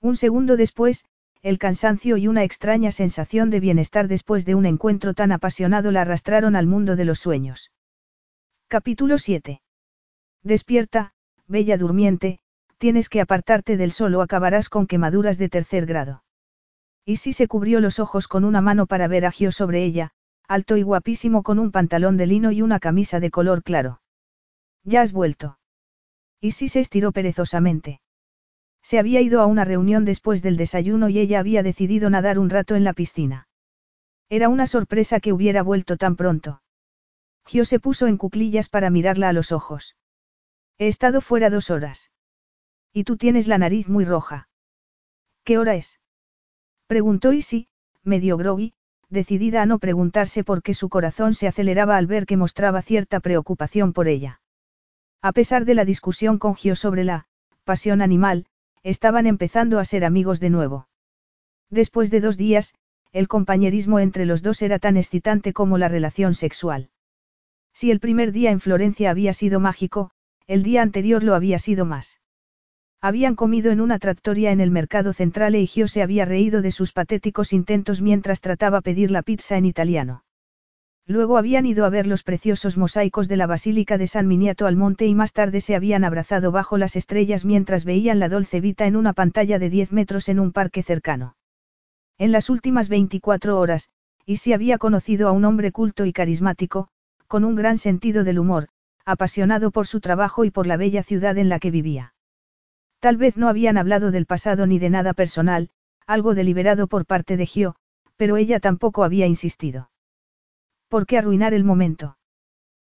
Un segundo después, el cansancio y una extraña sensación de bienestar después de un encuentro tan apasionado la arrastraron al mundo de los sueños. Capítulo 7. Despierta, bella durmiente, tienes que apartarte del sol o acabarás con quemaduras de tercer grado. Y se cubrió los ojos con una mano para ver a Gio sobre ella, alto y guapísimo con un pantalón de lino y una camisa de color claro. Ya has vuelto. Y si se estiró perezosamente. Se había ido a una reunión después del desayuno y ella había decidido nadar un rato en la piscina. Era una sorpresa que hubiera vuelto tan pronto. Gio se puso en cuclillas para mirarla a los ojos. He estado fuera dos horas. Y tú tienes la nariz muy roja. ¿Qué hora es? Preguntó Isi, medio groggy, decidida a no preguntarse por qué su corazón se aceleraba al ver que mostraba cierta preocupación por ella. A pesar de la discusión con Gio sobre la pasión animal, estaban empezando a ser amigos de nuevo. Después de dos días, el compañerismo entre los dos era tan excitante como la relación sexual. Si el primer día en Florencia había sido mágico, el día anterior lo había sido más. Habían comido en una tractoria en el mercado central e Gio se había reído de sus patéticos intentos mientras trataba pedir la pizza en italiano. Luego habían ido a ver los preciosos mosaicos de la Basílica de San Miniato al monte y más tarde se habían abrazado bajo las estrellas mientras veían la Dolce Vita en una pantalla de 10 metros en un parque cercano. En las últimas 24 horas, Isi había conocido a un hombre culto y carismático, con un gran sentido del humor, apasionado por su trabajo y por la bella ciudad en la que vivía. Tal vez no habían hablado del pasado ni de nada personal, algo deliberado por parte de Gio, pero ella tampoco había insistido. ¿Por qué arruinar el momento?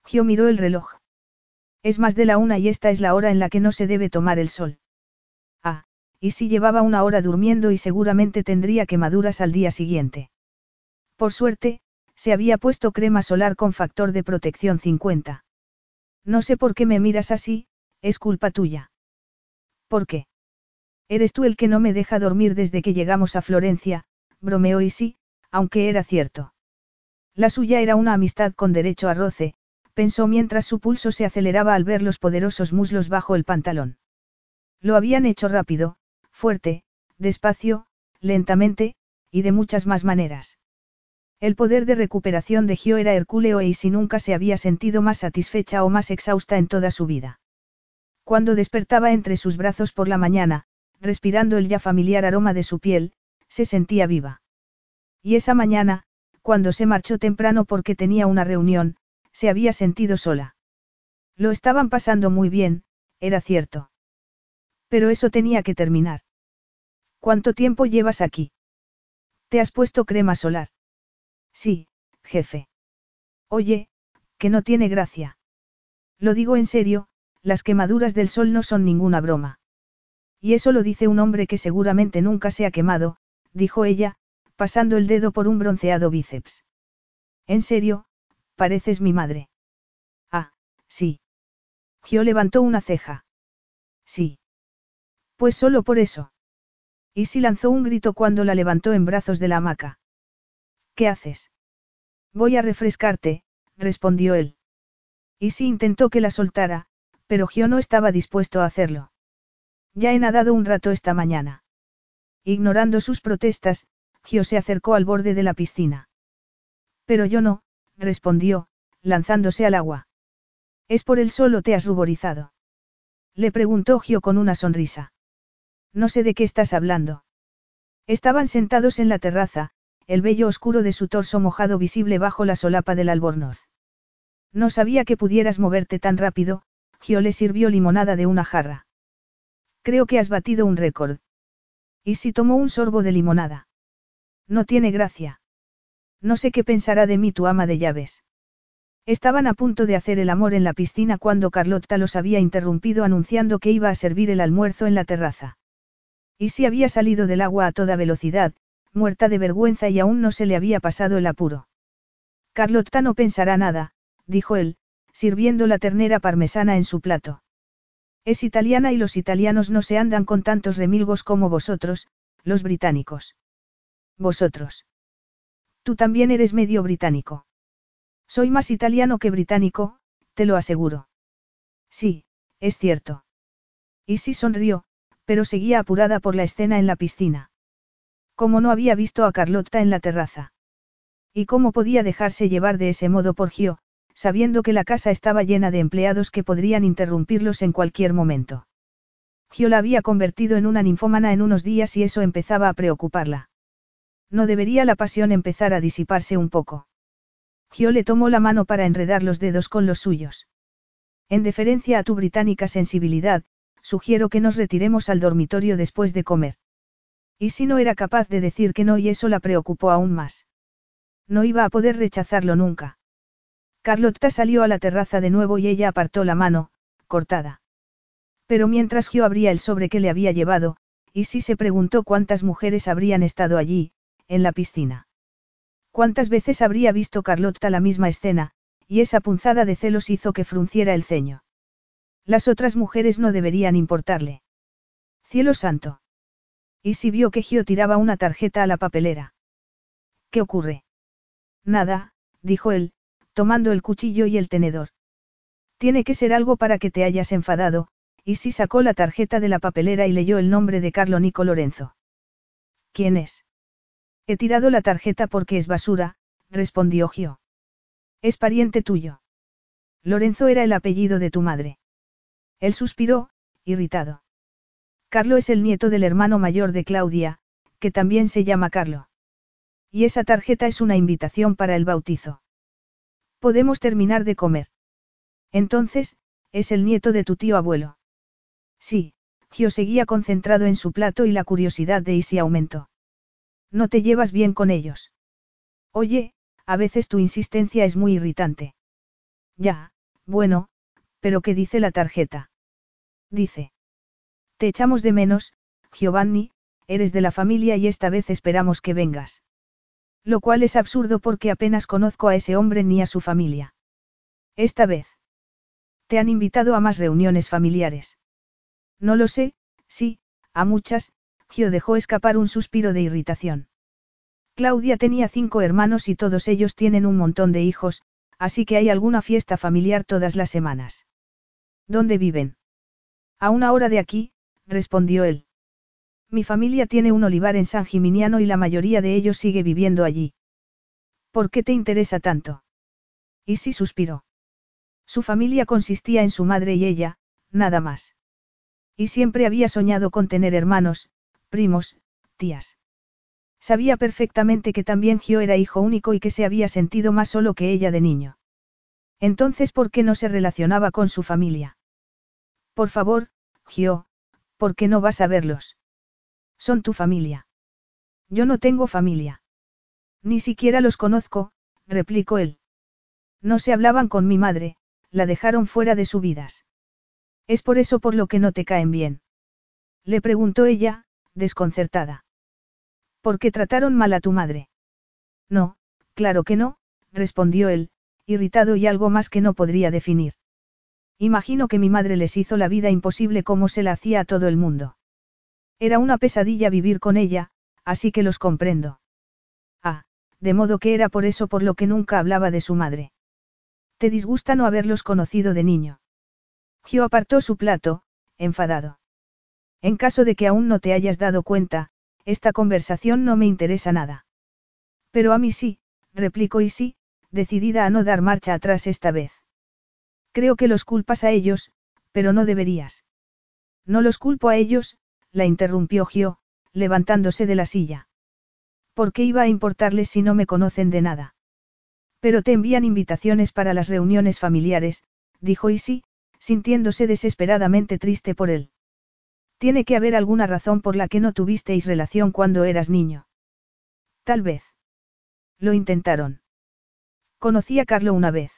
Gio miró el reloj. Es más de la una y esta es la hora en la que no se debe tomar el sol. Ah, y si llevaba una hora durmiendo y seguramente tendría quemaduras al día siguiente. Por suerte, se había puesto crema solar con factor de protección 50. No sé por qué me miras así, es culpa tuya. ¿Por qué? Eres tú el que no me deja dormir desde que llegamos a Florencia, bromeó y sí, aunque era cierto. La suya era una amistad con derecho a roce, pensó mientras su pulso se aceleraba al ver los poderosos muslos bajo el pantalón. Lo habían hecho rápido, fuerte, despacio, lentamente, y de muchas más maneras. El poder de recuperación de Gio era hercúleo y si nunca se había sentido más satisfecha o más exhausta en toda su vida. Cuando despertaba entre sus brazos por la mañana, respirando el ya familiar aroma de su piel, se sentía viva. Y esa mañana, cuando se marchó temprano porque tenía una reunión, se había sentido sola. Lo estaban pasando muy bien, era cierto. Pero eso tenía que terminar. ¿Cuánto tiempo llevas aquí? ¿Te has puesto crema solar? Sí, jefe. Oye, que no tiene gracia. Lo digo en serio, las quemaduras del sol no son ninguna broma. Y eso lo dice un hombre que seguramente nunca se ha quemado, dijo ella, pasando el dedo por un bronceado bíceps. En serio, pareces mi madre. Ah, sí. Gio levantó una ceja. Sí. Pues solo por eso. Y si lanzó un grito cuando la levantó en brazos de la hamaca. ¿Qué haces? Voy a refrescarte, respondió él. Y si intentó que la soltara, pero Gio no estaba dispuesto a hacerlo. Ya he nadado un rato esta mañana. Ignorando sus protestas, Gio se acercó al borde de la piscina. Pero yo no, respondió, lanzándose al agua. ¿Es por el sol o te has ruborizado? Le preguntó Gio con una sonrisa. No sé de qué estás hablando. Estaban sentados en la terraza, el vello oscuro de su torso mojado visible bajo la solapa del albornoz. No sabía que pudieras moverte tan rápido, Gio le sirvió limonada de una jarra. Creo que has batido un récord. ¿Y si tomó un sorbo de limonada? No tiene gracia. No sé qué pensará de mí tu ama de llaves. Estaban a punto de hacer el amor en la piscina cuando Carlotta los había interrumpido anunciando que iba a servir el almuerzo en la terraza. Y si había salido del agua a toda velocidad, muerta de vergüenza y aún no se le había pasado el apuro. Carlotta no pensará nada, dijo él, sirviendo la ternera parmesana en su plato. Es italiana y los italianos no se andan con tantos remilgos como vosotros, los británicos. Vosotros. Tú también eres medio británico. Soy más italiano que británico, te lo aseguro. Sí, es cierto. Y sí sonrió, pero seguía apurada por la escena en la piscina. Como no había visto a Carlotta en la terraza. ¿Y cómo podía dejarse llevar de ese modo por Gio, sabiendo que la casa estaba llena de empleados que podrían interrumpirlos en cualquier momento. Gio la había convertido en una ninfómana en unos días y eso empezaba a preocuparla. ¿No debería la pasión empezar a disiparse un poco? Gio le tomó la mano para enredar los dedos con los suyos. En deferencia a tu británica sensibilidad, sugiero que nos retiremos al dormitorio después de comer. Y si no era capaz de decir que no y eso la preocupó aún más. No iba a poder rechazarlo nunca. Carlotta salió a la terraza de nuevo y ella apartó la mano, cortada. Pero mientras Gio abría el sobre que le había llevado, y se preguntó cuántas mujeres habrían estado allí, en la piscina. Cuántas veces habría visto Carlotta la misma escena, y esa punzada de celos hizo que frunciera el ceño. Las otras mujeres no deberían importarle. Cielo santo. Y si vio que Gio tiraba una tarjeta a la papelera. ¿Qué ocurre? Nada, dijo él, tomando el cuchillo y el tenedor. Tiene que ser algo para que te hayas enfadado, y si sacó la tarjeta de la papelera y leyó el nombre de Carlo Nico Lorenzo. ¿Quién es? He tirado la tarjeta porque es basura, respondió Gio. Es pariente tuyo. Lorenzo era el apellido de tu madre. Él suspiró, irritado. Carlo es el nieto del hermano mayor de Claudia, que también se llama Carlo. Y esa tarjeta es una invitación para el bautizo. Podemos terminar de comer. Entonces, es el nieto de tu tío abuelo. Sí, Gio seguía concentrado en su plato y la curiosidad de Isi aumentó. ¿No te llevas bien con ellos? Oye, a veces tu insistencia es muy irritante. Ya, bueno, pero ¿qué dice la tarjeta? Dice. Te echamos de menos, Giovanni, eres de la familia y esta vez esperamos que vengas. Lo cual es absurdo porque apenas conozco a ese hombre ni a su familia. Esta vez. ¿Te han invitado a más reuniones familiares? No lo sé, sí, a muchas, Gio dejó escapar un suspiro de irritación. Claudia tenía cinco hermanos y todos ellos tienen un montón de hijos, así que hay alguna fiesta familiar todas las semanas. ¿Dónde viven? A una hora de aquí, respondió él. Mi familia tiene un olivar en San Gimignano y la mayoría de ellos sigue viviendo allí. ¿Por qué te interesa tanto? Y sí suspiró. Su familia consistía en su madre y ella, nada más. Y siempre había soñado con tener hermanos, primos, tías. Sabía perfectamente que también Gio era hijo único y que se había sentido más solo que ella de niño. Entonces, ¿por qué no se relacionaba con su familia? Por favor, Gio, ¿por qué no vas a verlos? Son tu familia. Yo no tengo familia. Ni siquiera los conozco, replicó él. No se hablaban con mi madre, la dejaron fuera de su vidas. Es por eso por lo que no te caen bien. Le preguntó ella, desconcertada. ¿Por qué trataron mal a tu madre? No, claro que no, respondió él, irritado y algo más que no podría definir. Imagino que mi madre les hizo la vida imposible como se la hacía a todo el mundo. Era una pesadilla vivir con ella, así que los comprendo. Ah, de modo que era por eso por lo que nunca hablaba de su madre. ¿Te disgusta no haberlos conocido de niño? Gio apartó su plato, enfadado. En caso de que aún no te hayas dado cuenta, esta conversación no me interesa nada. Pero a mí sí, replicó sí, decidida a no dar marcha atrás esta vez. Creo que los culpas a ellos, pero no deberías. No los culpo a ellos, la interrumpió Gio, levantándose de la silla. ¿Por qué iba a importarles si no me conocen de nada? Pero te envían invitaciones para las reuniones familiares, dijo Isi, sintiéndose desesperadamente triste por él. Tiene que haber alguna razón por la que no tuvisteis relación cuando eras niño. Tal vez. Lo intentaron. Conocí a Carlo una vez.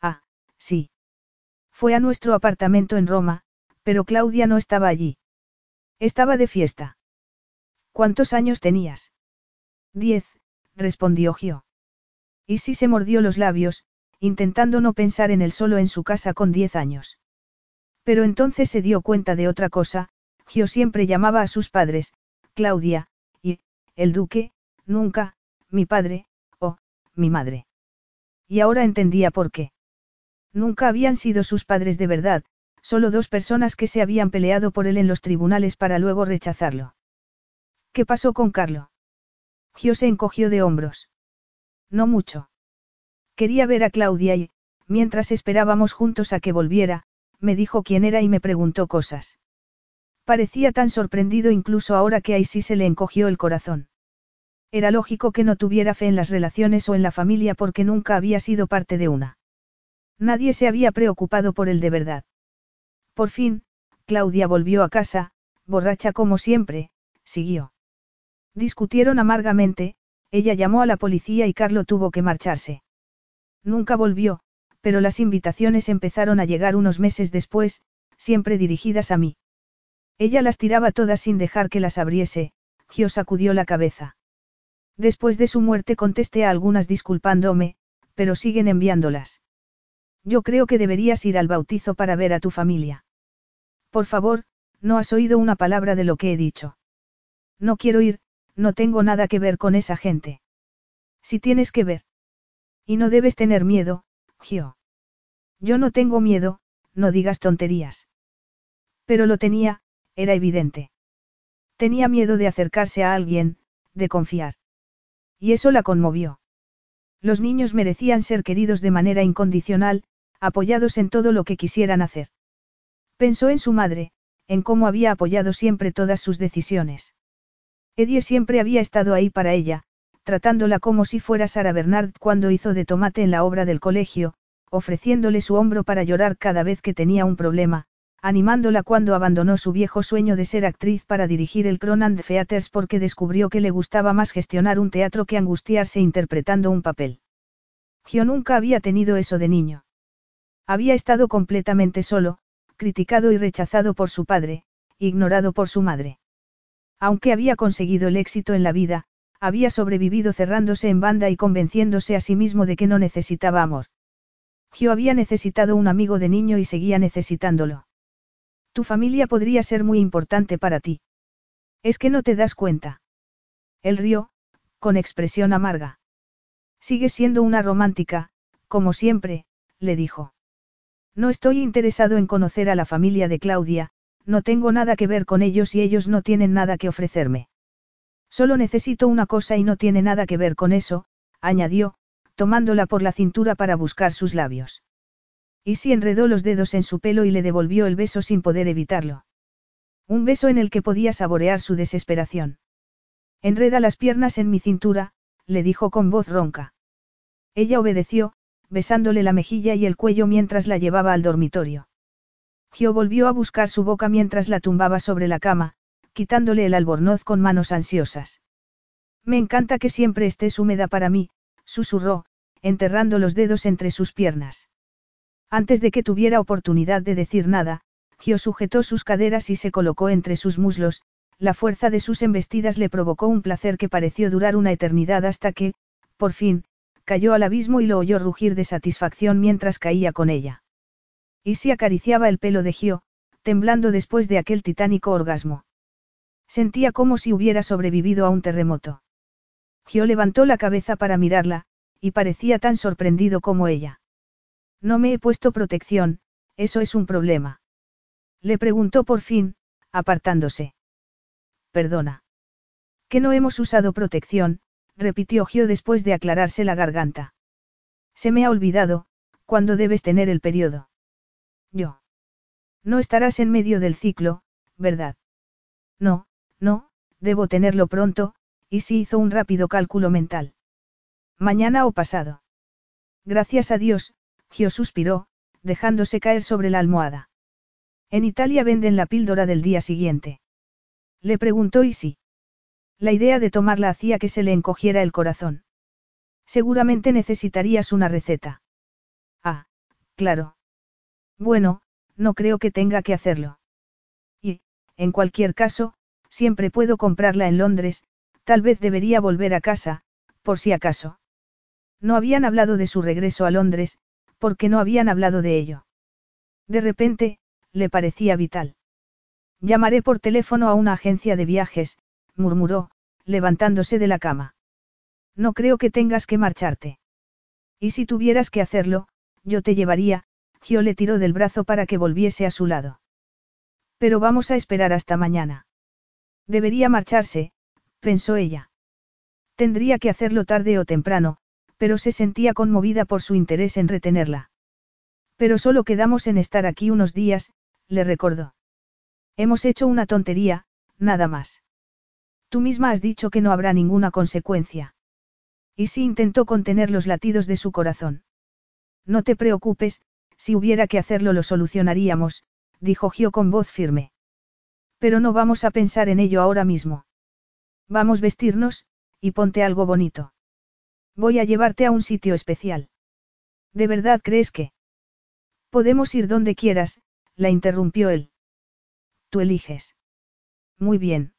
Ah, sí. Fue a nuestro apartamento en Roma, pero Claudia no estaba allí. Estaba de fiesta. ¿Cuántos años tenías? Diez, respondió Gio. Y sí se mordió los labios, intentando no pensar en él solo en su casa con diez años. Pero entonces se dio cuenta de otra cosa, Gio siempre llamaba a sus padres, Claudia, y, el duque, nunca, mi padre, o, mi madre. Y ahora entendía por qué. Nunca habían sido sus padres de verdad, solo dos personas que se habían peleado por él en los tribunales para luego rechazarlo. ¿Qué pasó con Carlo? Gio se encogió de hombros. No mucho. Quería ver a Claudia y, mientras esperábamos juntos a que volviera, me dijo quién era y me preguntó cosas. Parecía tan sorprendido incluso ahora que ahí sí se le encogió el corazón. Era lógico que no tuviera fe en las relaciones o en la familia porque nunca había sido parte de una. Nadie se había preocupado por él de verdad. Por fin, Claudia volvió a casa, borracha como siempre, siguió. Discutieron amargamente, ella llamó a la policía y Carlo tuvo que marcharse. Nunca volvió, pero las invitaciones empezaron a llegar unos meses después, siempre dirigidas a mí. Ella las tiraba todas sin dejar que las abriese, Gio sacudió la cabeza. Después de su muerte contesté a algunas disculpándome, pero siguen enviándolas. Yo creo que deberías ir al bautizo para ver a tu familia. Por favor, no has oído una palabra de lo que he dicho. No quiero ir, no tengo nada que ver con esa gente. Si tienes que ver. Y no debes tener miedo, Gio. Yo no tengo miedo, no digas tonterías. Pero lo tenía, era evidente. Tenía miedo de acercarse a alguien, de confiar. Y eso la conmovió. Los niños merecían ser queridos de manera incondicional, apoyados en todo lo que quisieran hacer. Pensó en su madre, en cómo había apoyado siempre todas sus decisiones. Eddie siempre había estado ahí para ella, tratándola como si fuera Sara Bernard cuando hizo de tomate en la obra del colegio, ofreciéndole su hombro para llorar cada vez que tenía un problema, animándola cuando abandonó su viejo sueño de ser actriz para dirigir el Cronan Theaters porque descubrió que le gustaba más gestionar un teatro que angustiarse interpretando un papel. Gio nunca había tenido eso de niño. Había estado completamente solo, criticado y rechazado por su padre, ignorado por su madre. Aunque había conseguido el éxito en la vida, había sobrevivido cerrándose en banda y convenciéndose a sí mismo de que no necesitaba amor. Gio había necesitado un amigo de niño y seguía necesitándolo. Tu familia podría ser muy importante para ti. Es que no te das cuenta. Él rió, con expresión amarga. Sigues siendo una romántica, como siempre, le dijo. No estoy interesado en conocer a la familia de Claudia, no tengo nada que ver con ellos y ellos no tienen nada que ofrecerme. Solo necesito una cosa y no tiene nada que ver con eso, añadió, tomándola por la cintura para buscar sus labios. Y si enredó los dedos en su pelo y le devolvió el beso sin poder evitarlo. Un beso en el que podía saborear su desesperación. Enreda las piernas en mi cintura, le dijo con voz ronca. Ella obedeció, besándole la mejilla y el cuello mientras la llevaba al dormitorio. Gio volvió a buscar su boca mientras la tumbaba sobre la cama, quitándole el albornoz con manos ansiosas. Me encanta que siempre estés húmeda para mí, susurró, enterrando los dedos entre sus piernas. Antes de que tuviera oportunidad de decir nada, Gio sujetó sus caderas y se colocó entre sus muslos, la fuerza de sus embestidas le provocó un placer que pareció durar una eternidad hasta que, por fin, cayó al abismo y lo oyó rugir de satisfacción mientras caía con ella. Y si acariciaba el pelo de Gio, temblando después de aquel titánico orgasmo. Sentía como si hubiera sobrevivido a un terremoto. Gio levantó la cabeza para mirarla, y parecía tan sorprendido como ella. No me he puesto protección, eso es un problema. Le preguntó por fin, apartándose. Perdona. Que no hemos usado protección, repitió Gio después de aclararse la garganta. Se me ha olvidado, cuando debes tener el periodo. Yo. No estarás en medio del ciclo, ¿verdad? No, no, debo tenerlo pronto, y si hizo un rápido cálculo mental. Mañana o pasado. Gracias a Dios, Gio suspiró, dejándose caer sobre la almohada. En Italia venden la píldora del día siguiente. Le preguntó y sí. La idea de tomarla hacía que se le encogiera el corazón. Seguramente necesitarías una receta. Ah, claro. Bueno, no creo que tenga que hacerlo. Y, en cualquier caso, siempre puedo comprarla en Londres, tal vez debería volver a casa, por si acaso. No habían hablado de su regreso a Londres, porque no habían hablado de ello. De repente, le parecía vital. Llamaré por teléfono a una agencia de viajes, murmuró, levantándose de la cama. No creo que tengas que marcharte. Y si tuvieras que hacerlo, yo te llevaría, Gio le tiró del brazo para que volviese a su lado. Pero vamos a esperar hasta mañana. Debería marcharse, pensó ella. Tendría que hacerlo tarde o temprano, pero se sentía conmovida por su interés en retenerla. Pero solo quedamos en estar aquí unos días, le recordó. Hemos hecho una tontería, nada más. Tú misma has dicho que no habrá ninguna consecuencia. Y sí intentó contener los latidos de su corazón. No te preocupes, si hubiera que hacerlo lo solucionaríamos, dijo Gio con voz firme. Pero no vamos a pensar en ello ahora mismo. Vamos vestirnos, y ponte algo bonito. Voy a llevarte a un sitio especial. ¿De verdad crees que? Podemos ir donde quieras, la interrumpió él. Tú eliges. Muy bien.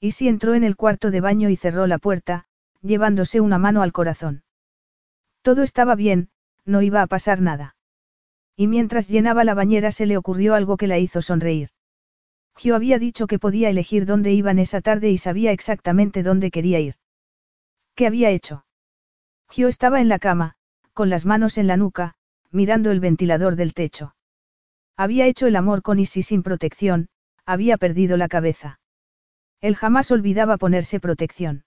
Y si entró en el cuarto de baño y cerró la puerta, llevándose una mano al corazón. Todo estaba bien, no iba a pasar nada. Y mientras llenaba la bañera se le ocurrió algo que la hizo sonreír. Gio había dicho que podía elegir dónde iban esa tarde y sabía exactamente dónde quería ir. ¿Qué había hecho? Gio estaba en la cama, con las manos en la nuca, mirando el ventilador del techo. Había hecho el amor con Isi sin protección, había perdido la cabeza. Él jamás olvidaba ponerse protección.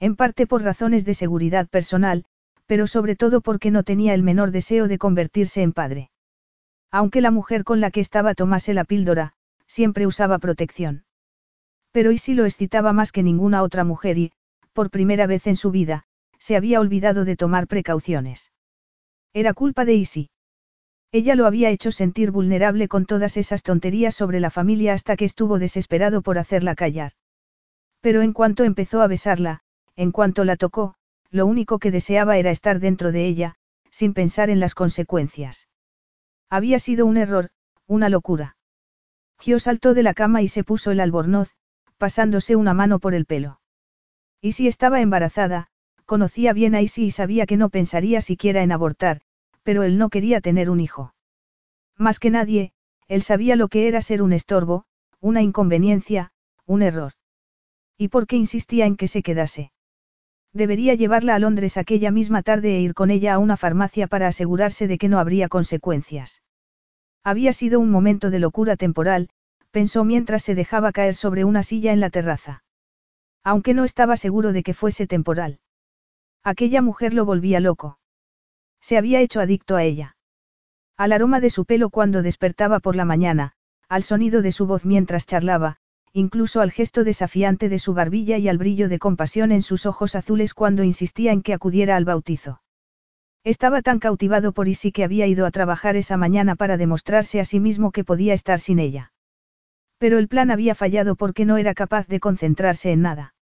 En parte por razones de seguridad personal, pero sobre todo porque no tenía el menor deseo de convertirse en padre. Aunque la mujer con la que estaba tomase la píldora, siempre usaba protección. Pero Isi lo excitaba más que ninguna otra mujer y, por primera vez en su vida, se había olvidado de tomar precauciones. Era culpa de Isi. Ella lo había hecho sentir vulnerable con todas esas tonterías sobre la familia hasta que estuvo desesperado por hacerla callar. Pero en cuanto empezó a besarla, en cuanto la tocó, lo único que deseaba era estar dentro de ella, sin pensar en las consecuencias. Había sido un error, una locura. Gio saltó de la cama y se puso el albornoz, pasándose una mano por el pelo. Y si estaba embarazada, conocía bien a Isi y sabía que no pensaría siquiera en abortar, pero él no quería tener un hijo. Más que nadie, él sabía lo que era ser un estorbo, una inconveniencia, un error. ¿Y por qué insistía en que se quedase? Debería llevarla a Londres aquella misma tarde e ir con ella a una farmacia para asegurarse de que no habría consecuencias. Había sido un momento de locura temporal, pensó mientras se dejaba caer sobre una silla en la terraza. Aunque no estaba seguro de que fuese temporal. Aquella mujer lo volvía loco. Se había hecho adicto a ella. Al aroma de su pelo cuando despertaba por la mañana, al sonido de su voz mientras charlaba, incluso al gesto desafiante de su barbilla y al brillo de compasión en sus ojos azules cuando insistía en que acudiera al bautizo. Estaba tan cautivado por Isi que había ido a trabajar esa mañana para demostrarse a sí mismo que podía estar sin ella. Pero el plan había fallado porque no era capaz de concentrarse en nada.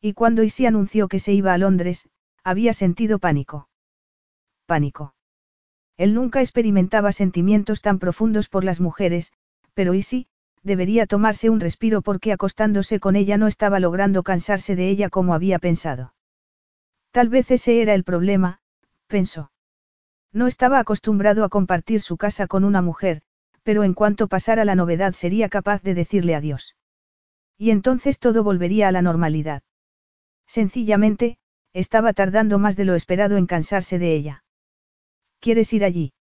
Y cuando Isi anunció que se iba a Londres, había sentido pánico. Pánico. Él nunca experimentaba sentimientos tan profundos por las mujeres, pero Isi, debería tomarse un respiro porque acostándose con ella no estaba logrando cansarse de ella como había pensado. Tal vez ese era el problema, pensó. No estaba acostumbrado a compartir su casa con una mujer, pero en cuanto pasara la novedad sería capaz de decirle adiós. Y entonces todo volvería a la normalidad. Sencillamente, estaba tardando más de lo esperado en cansarse de ella. ¿Quieres ir allí?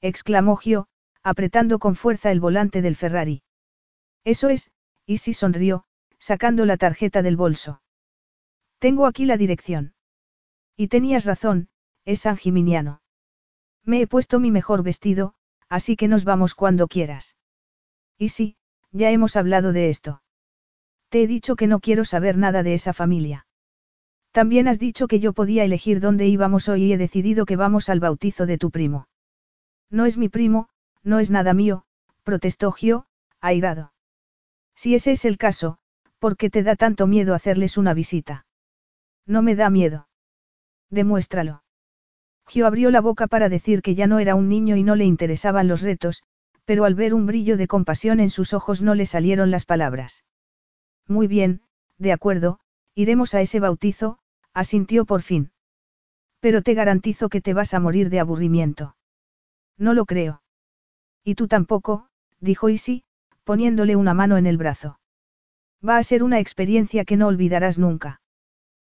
exclamó Gio, apretando con fuerza el volante del Ferrari. Eso es, y sí sonrió, sacando la tarjeta del bolso. Tengo aquí la dirección. Y tenías razón, es San Gimignano. Me he puesto mi mejor vestido, así que nos vamos cuando quieras. Y sí, ya hemos hablado de esto. Te he dicho que no quiero saber nada de esa familia. También has dicho que yo podía elegir dónde íbamos hoy y he decidido que vamos al bautizo de tu primo. No es mi primo, no es nada mío, protestó Gio, airado. Si ese es el caso, ¿por qué te da tanto miedo hacerles una visita? No me da miedo. Demuéstralo. Gio abrió la boca para decir que ya no era un niño y no le interesaban los retos, pero al ver un brillo de compasión en sus ojos no le salieron las palabras. Muy bien, de acuerdo, iremos a ese bautizo, asintió por fin. Pero te garantizo que te vas a morir de aburrimiento. No lo creo. Y tú tampoco, dijo Isi, poniéndole una mano en el brazo. Va a ser una experiencia que no olvidarás nunca.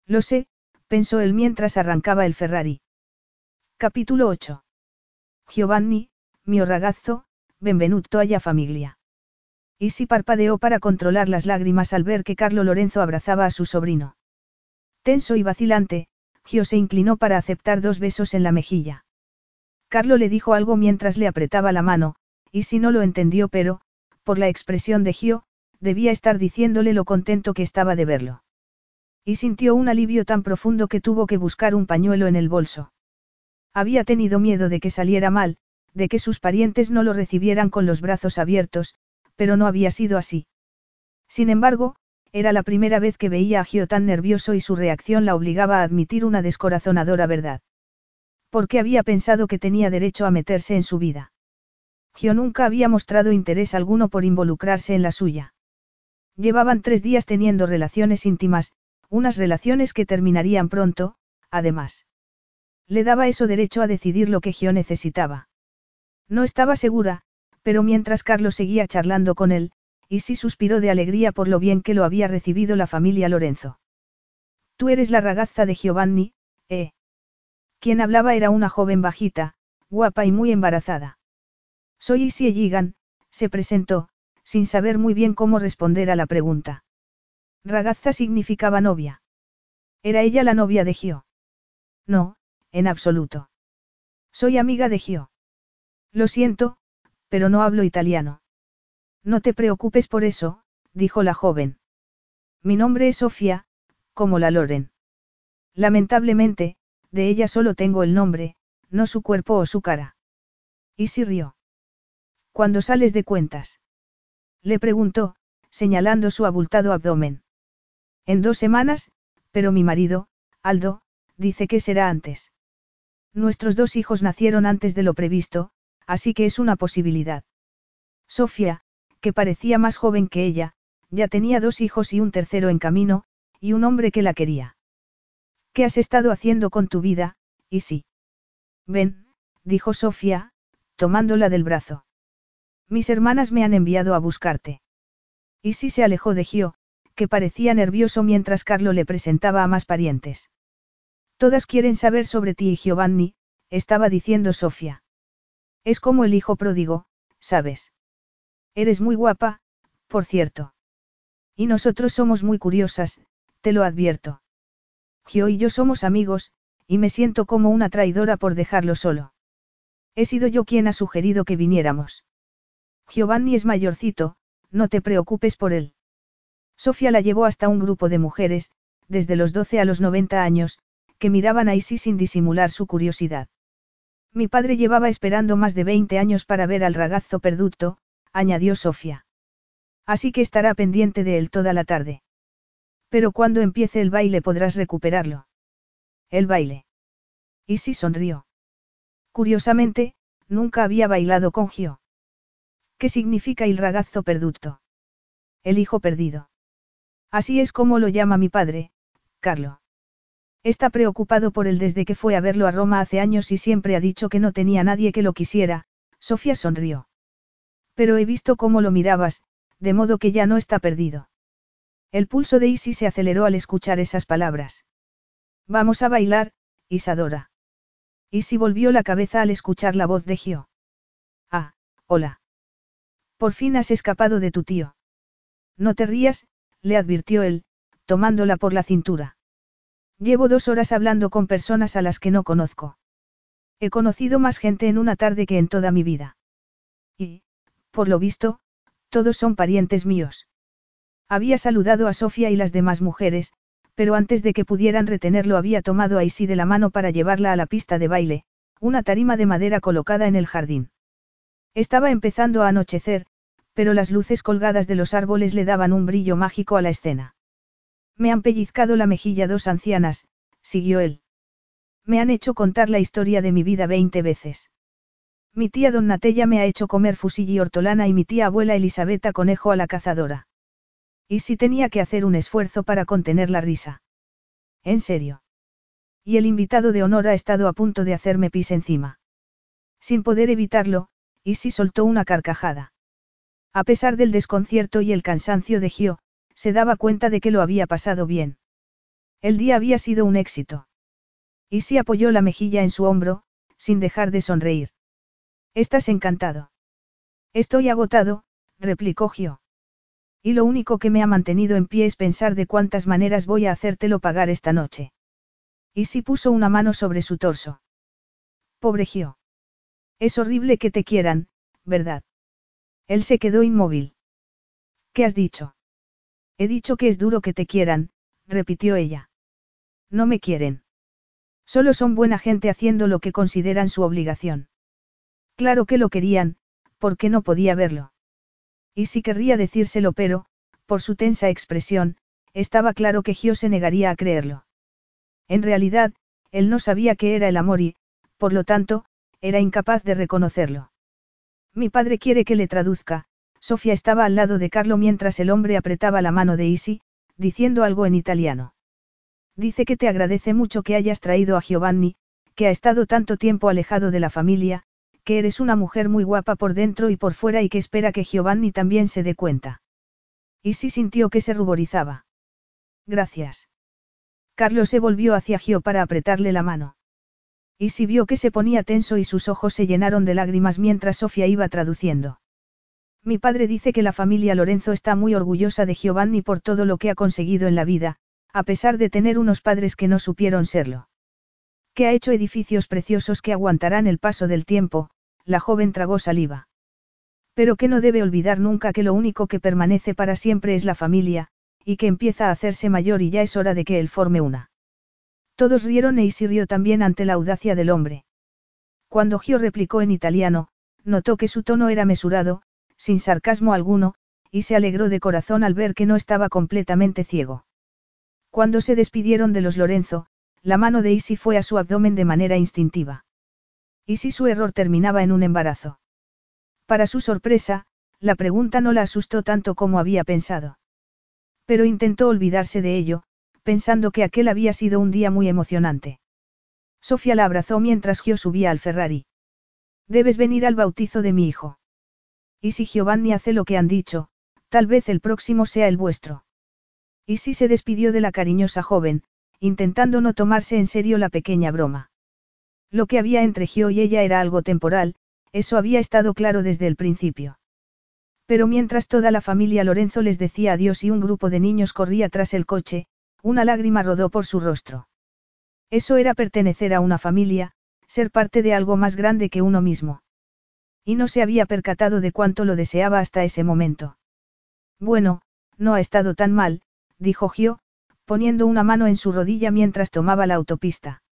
Lo sé, pensó él mientras arrancaba el Ferrari. Capítulo 8. Giovanni, mio ragazzo, benvenuto alla familia. Isi parpadeó para controlar las lágrimas al ver que Carlo Lorenzo abrazaba a su sobrino. Tenso y vacilante, Gio se inclinó para aceptar dos besos en la mejilla. Carlo le dijo algo mientras le apretaba la mano, y si no lo entendió pero, por la expresión de Gio, debía estar diciéndole lo contento que estaba de verlo. Y sintió un alivio tan profundo que tuvo que buscar un pañuelo en el bolso. Había tenido miedo de que saliera mal, de que sus parientes no lo recibieran con los brazos abiertos, pero no había sido así. Sin embargo, era la primera vez que veía a Gio tan nervioso y su reacción la obligaba a admitir una descorazonadora verdad. Porque había pensado que tenía derecho a meterse en su vida. Gio nunca había mostrado interés alguno por involucrarse en la suya. Llevaban tres días teniendo relaciones íntimas, unas relaciones que terminarían pronto, además. Le daba eso derecho a decidir lo que Gio necesitaba. No estaba segura, pero mientras Carlos seguía charlando con él, y sí suspiró de alegría por lo bien que lo había recibido la familia Lorenzo. Tú eres la ragazza de Giovanni, ¿eh? Quien hablaba era una joven bajita, guapa y muy embarazada. Soy Isi Ejigan, se presentó, sin saber muy bien cómo responder a la pregunta. Ragazza significaba novia. ¿Era ella la novia de Gio? No, en absoluto. Soy amiga de Gio. Lo siento, pero no hablo italiano. No te preocupes por eso, dijo la joven. Mi nombre es Sofía, como la Loren. Lamentablemente, de ella solo tengo el nombre, no su cuerpo o su cara. Y si rió. ¿Cuándo sales de cuentas? Le preguntó, señalando su abultado abdomen. En dos semanas, pero mi marido, Aldo, dice que será antes. Nuestros dos hijos nacieron antes de lo previsto, así que es una posibilidad. Sofía, que parecía más joven que ella, ya tenía dos hijos y un tercero en camino, y un hombre que la quería. ¿Qué has estado haciendo con tu vida, y sí? Ven, dijo Sofía, tomándola del brazo. Mis hermanas me han enviado a buscarte. Y sí se alejó de Gio, que parecía nervioso mientras Carlo le presentaba a más parientes. Todas quieren saber sobre ti y Giovanni, estaba diciendo Sofía. Es como el hijo pródigo, ¿sabes? Eres muy guapa, por cierto. Y nosotros somos muy curiosas, te lo advierto. Gio y yo somos amigos, y me siento como una traidora por dejarlo solo. He sido yo quien ha sugerido que viniéramos. Giovanni es mayorcito, no te preocupes por él. Sofía la llevó hasta un grupo de mujeres, desde los 12 a los 90 años, que miraban a Isi sin disimular su curiosidad. Mi padre llevaba esperando más de 20 años para ver al ragazzo perduto, añadió Sofía. Así que estará pendiente de él toda la tarde. Pero cuando empiece el baile podrás recuperarlo. El baile. Isi sonrió. Curiosamente, nunca había bailado con Gio. ¿Qué significa el ragazzo perduto? El hijo perdido. Así es como lo llama mi padre, Carlo. Está preocupado por él desde que fue a verlo a Roma hace años y siempre ha dicho que no tenía nadie que lo quisiera, Sofía sonrió. Pero he visto cómo lo mirabas, de modo que ya no está perdido. El pulso de Isi se aceleró al escuchar esas palabras. Vamos a bailar, Isadora. Isi volvió la cabeza al escuchar la voz de Gio. Ah, hola. Por fin has escapado de tu tío. No te rías, le advirtió él, tomándola por la cintura. Llevo dos horas hablando con personas a las que no conozco. He conocido más gente en una tarde que en toda mi vida. Por lo visto, todos son parientes míos. Había saludado a Sofía y las demás mujeres, pero antes de que pudieran retenerlo había tomado a Isi de la mano para llevarla a la pista de baile, una tarima de madera colocada en el jardín. Estaba empezando a anochecer, pero las luces colgadas de los árboles le daban un brillo mágico a la escena. Me han pellizcado la mejilla dos ancianas, siguió él. Me han hecho contar la historia de mi vida veinte veces. Mi tía Don Natella me ha hecho comer fusilli y hortolana y mi tía abuela Elisabetta conejo a la cazadora. Y si tenía que hacer un esfuerzo para contener la risa. En serio. Y el invitado de honor ha estado a punto de hacerme pis encima. Sin poder evitarlo, si soltó una carcajada. A pesar del desconcierto y el cansancio de Gio, se daba cuenta de que lo había pasado bien. El día había sido un éxito. Y si apoyó la mejilla en su hombro, sin dejar de sonreír. Estás encantado. Estoy agotado, replicó Gio. Y lo único que me ha mantenido en pie es pensar de cuántas maneras voy a hacértelo pagar esta noche. Y si puso una mano sobre su torso. Pobre Gio. Es horrible que te quieran, ¿verdad? Él se quedó inmóvil. ¿Qué has dicho? He dicho que es duro que te quieran, repitió ella. No me quieren. Solo son buena gente haciendo lo que consideran su obligación. Claro que lo querían, porque no podía verlo. Y si querría decírselo, pero, por su tensa expresión, estaba claro que Gio se negaría a creerlo. En realidad, él no sabía qué era el amor y, por lo tanto, era incapaz de reconocerlo. Mi padre quiere que le traduzca, Sofía estaba al lado de Carlo mientras el hombre apretaba la mano de Isi, diciendo algo en italiano. Dice que te agradece mucho que hayas traído a Giovanni, que ha estado tanto tiempo alejado de la familia, que eres una mujer muy guapa por dentro y por fuera y que espera que Giovanni también se dé cuenta. Isi sintió que se ruborizaba. Gracias. Carlos se volvió hacia Gio para apretarle la mano. Isi vio que se ponía tenso y sus ojos se llenaron de lágrimas mientras Sofía iba traduciendo. Mi padre dice que la familia Lorenzo está muy orgullosa de Giovanni por todo lo que ha conseguido en la vida, a pesar de tener unos padres que no supieron serlo. Que ha hecho edificios preciosos que aguantarán el paso del tiempo, la joven tragó saliva. Pero que no debe olvidar nunca que lo único que permanece para siempre es la familia, y que empieza a hacerse mayor y ya es hora de que él forme una. Todos rieron e Isi rió también ante la audacia del hombre. Cuando Gio replicó en italiano, notó que su tono era mesurado, sin sarcasmo alguno, y se alegró de corazón al ver que no estaba completamente ciego. Cuando se despidieron de los Lorenzo, la mano de Isi fue a su abdomen de manera instintiva. ¿Y si su error terminaba en un embarazo? Para su sorpresa, la pregunta no la asustó tanto como había pensado. Pero intentó olvidarse de ello, pensando que aquel había sido un día muy emocionante. Sofía la abrazó mientras Gio subía al Ferrari. Debes venir al bautizo de mi hijo. Y si Giovanni hace lo que han dicho, tal vez el próximo sea el vuestro. Y si se despidió de la cariñosa joven, intentando no tomarse en serio la pequeña broma. Lo que había entre Gio y ella era algo temporal, eso había estado claro desde el principio. Pero mientras toda la familia Lorenzo les decía adiós y un grupo de niños corría tras el coche, una lágrima rodó por su rostro. Eso era pertenecer a una familia, ser parte de algo más grande que uno mismo. Y no se había percatado de cuánto lo deseaba hasta ese momento. Bueno, no ha estado tan mal, dijo Gio, poniendo una mano en su rodilla mientras tomaba la autopista.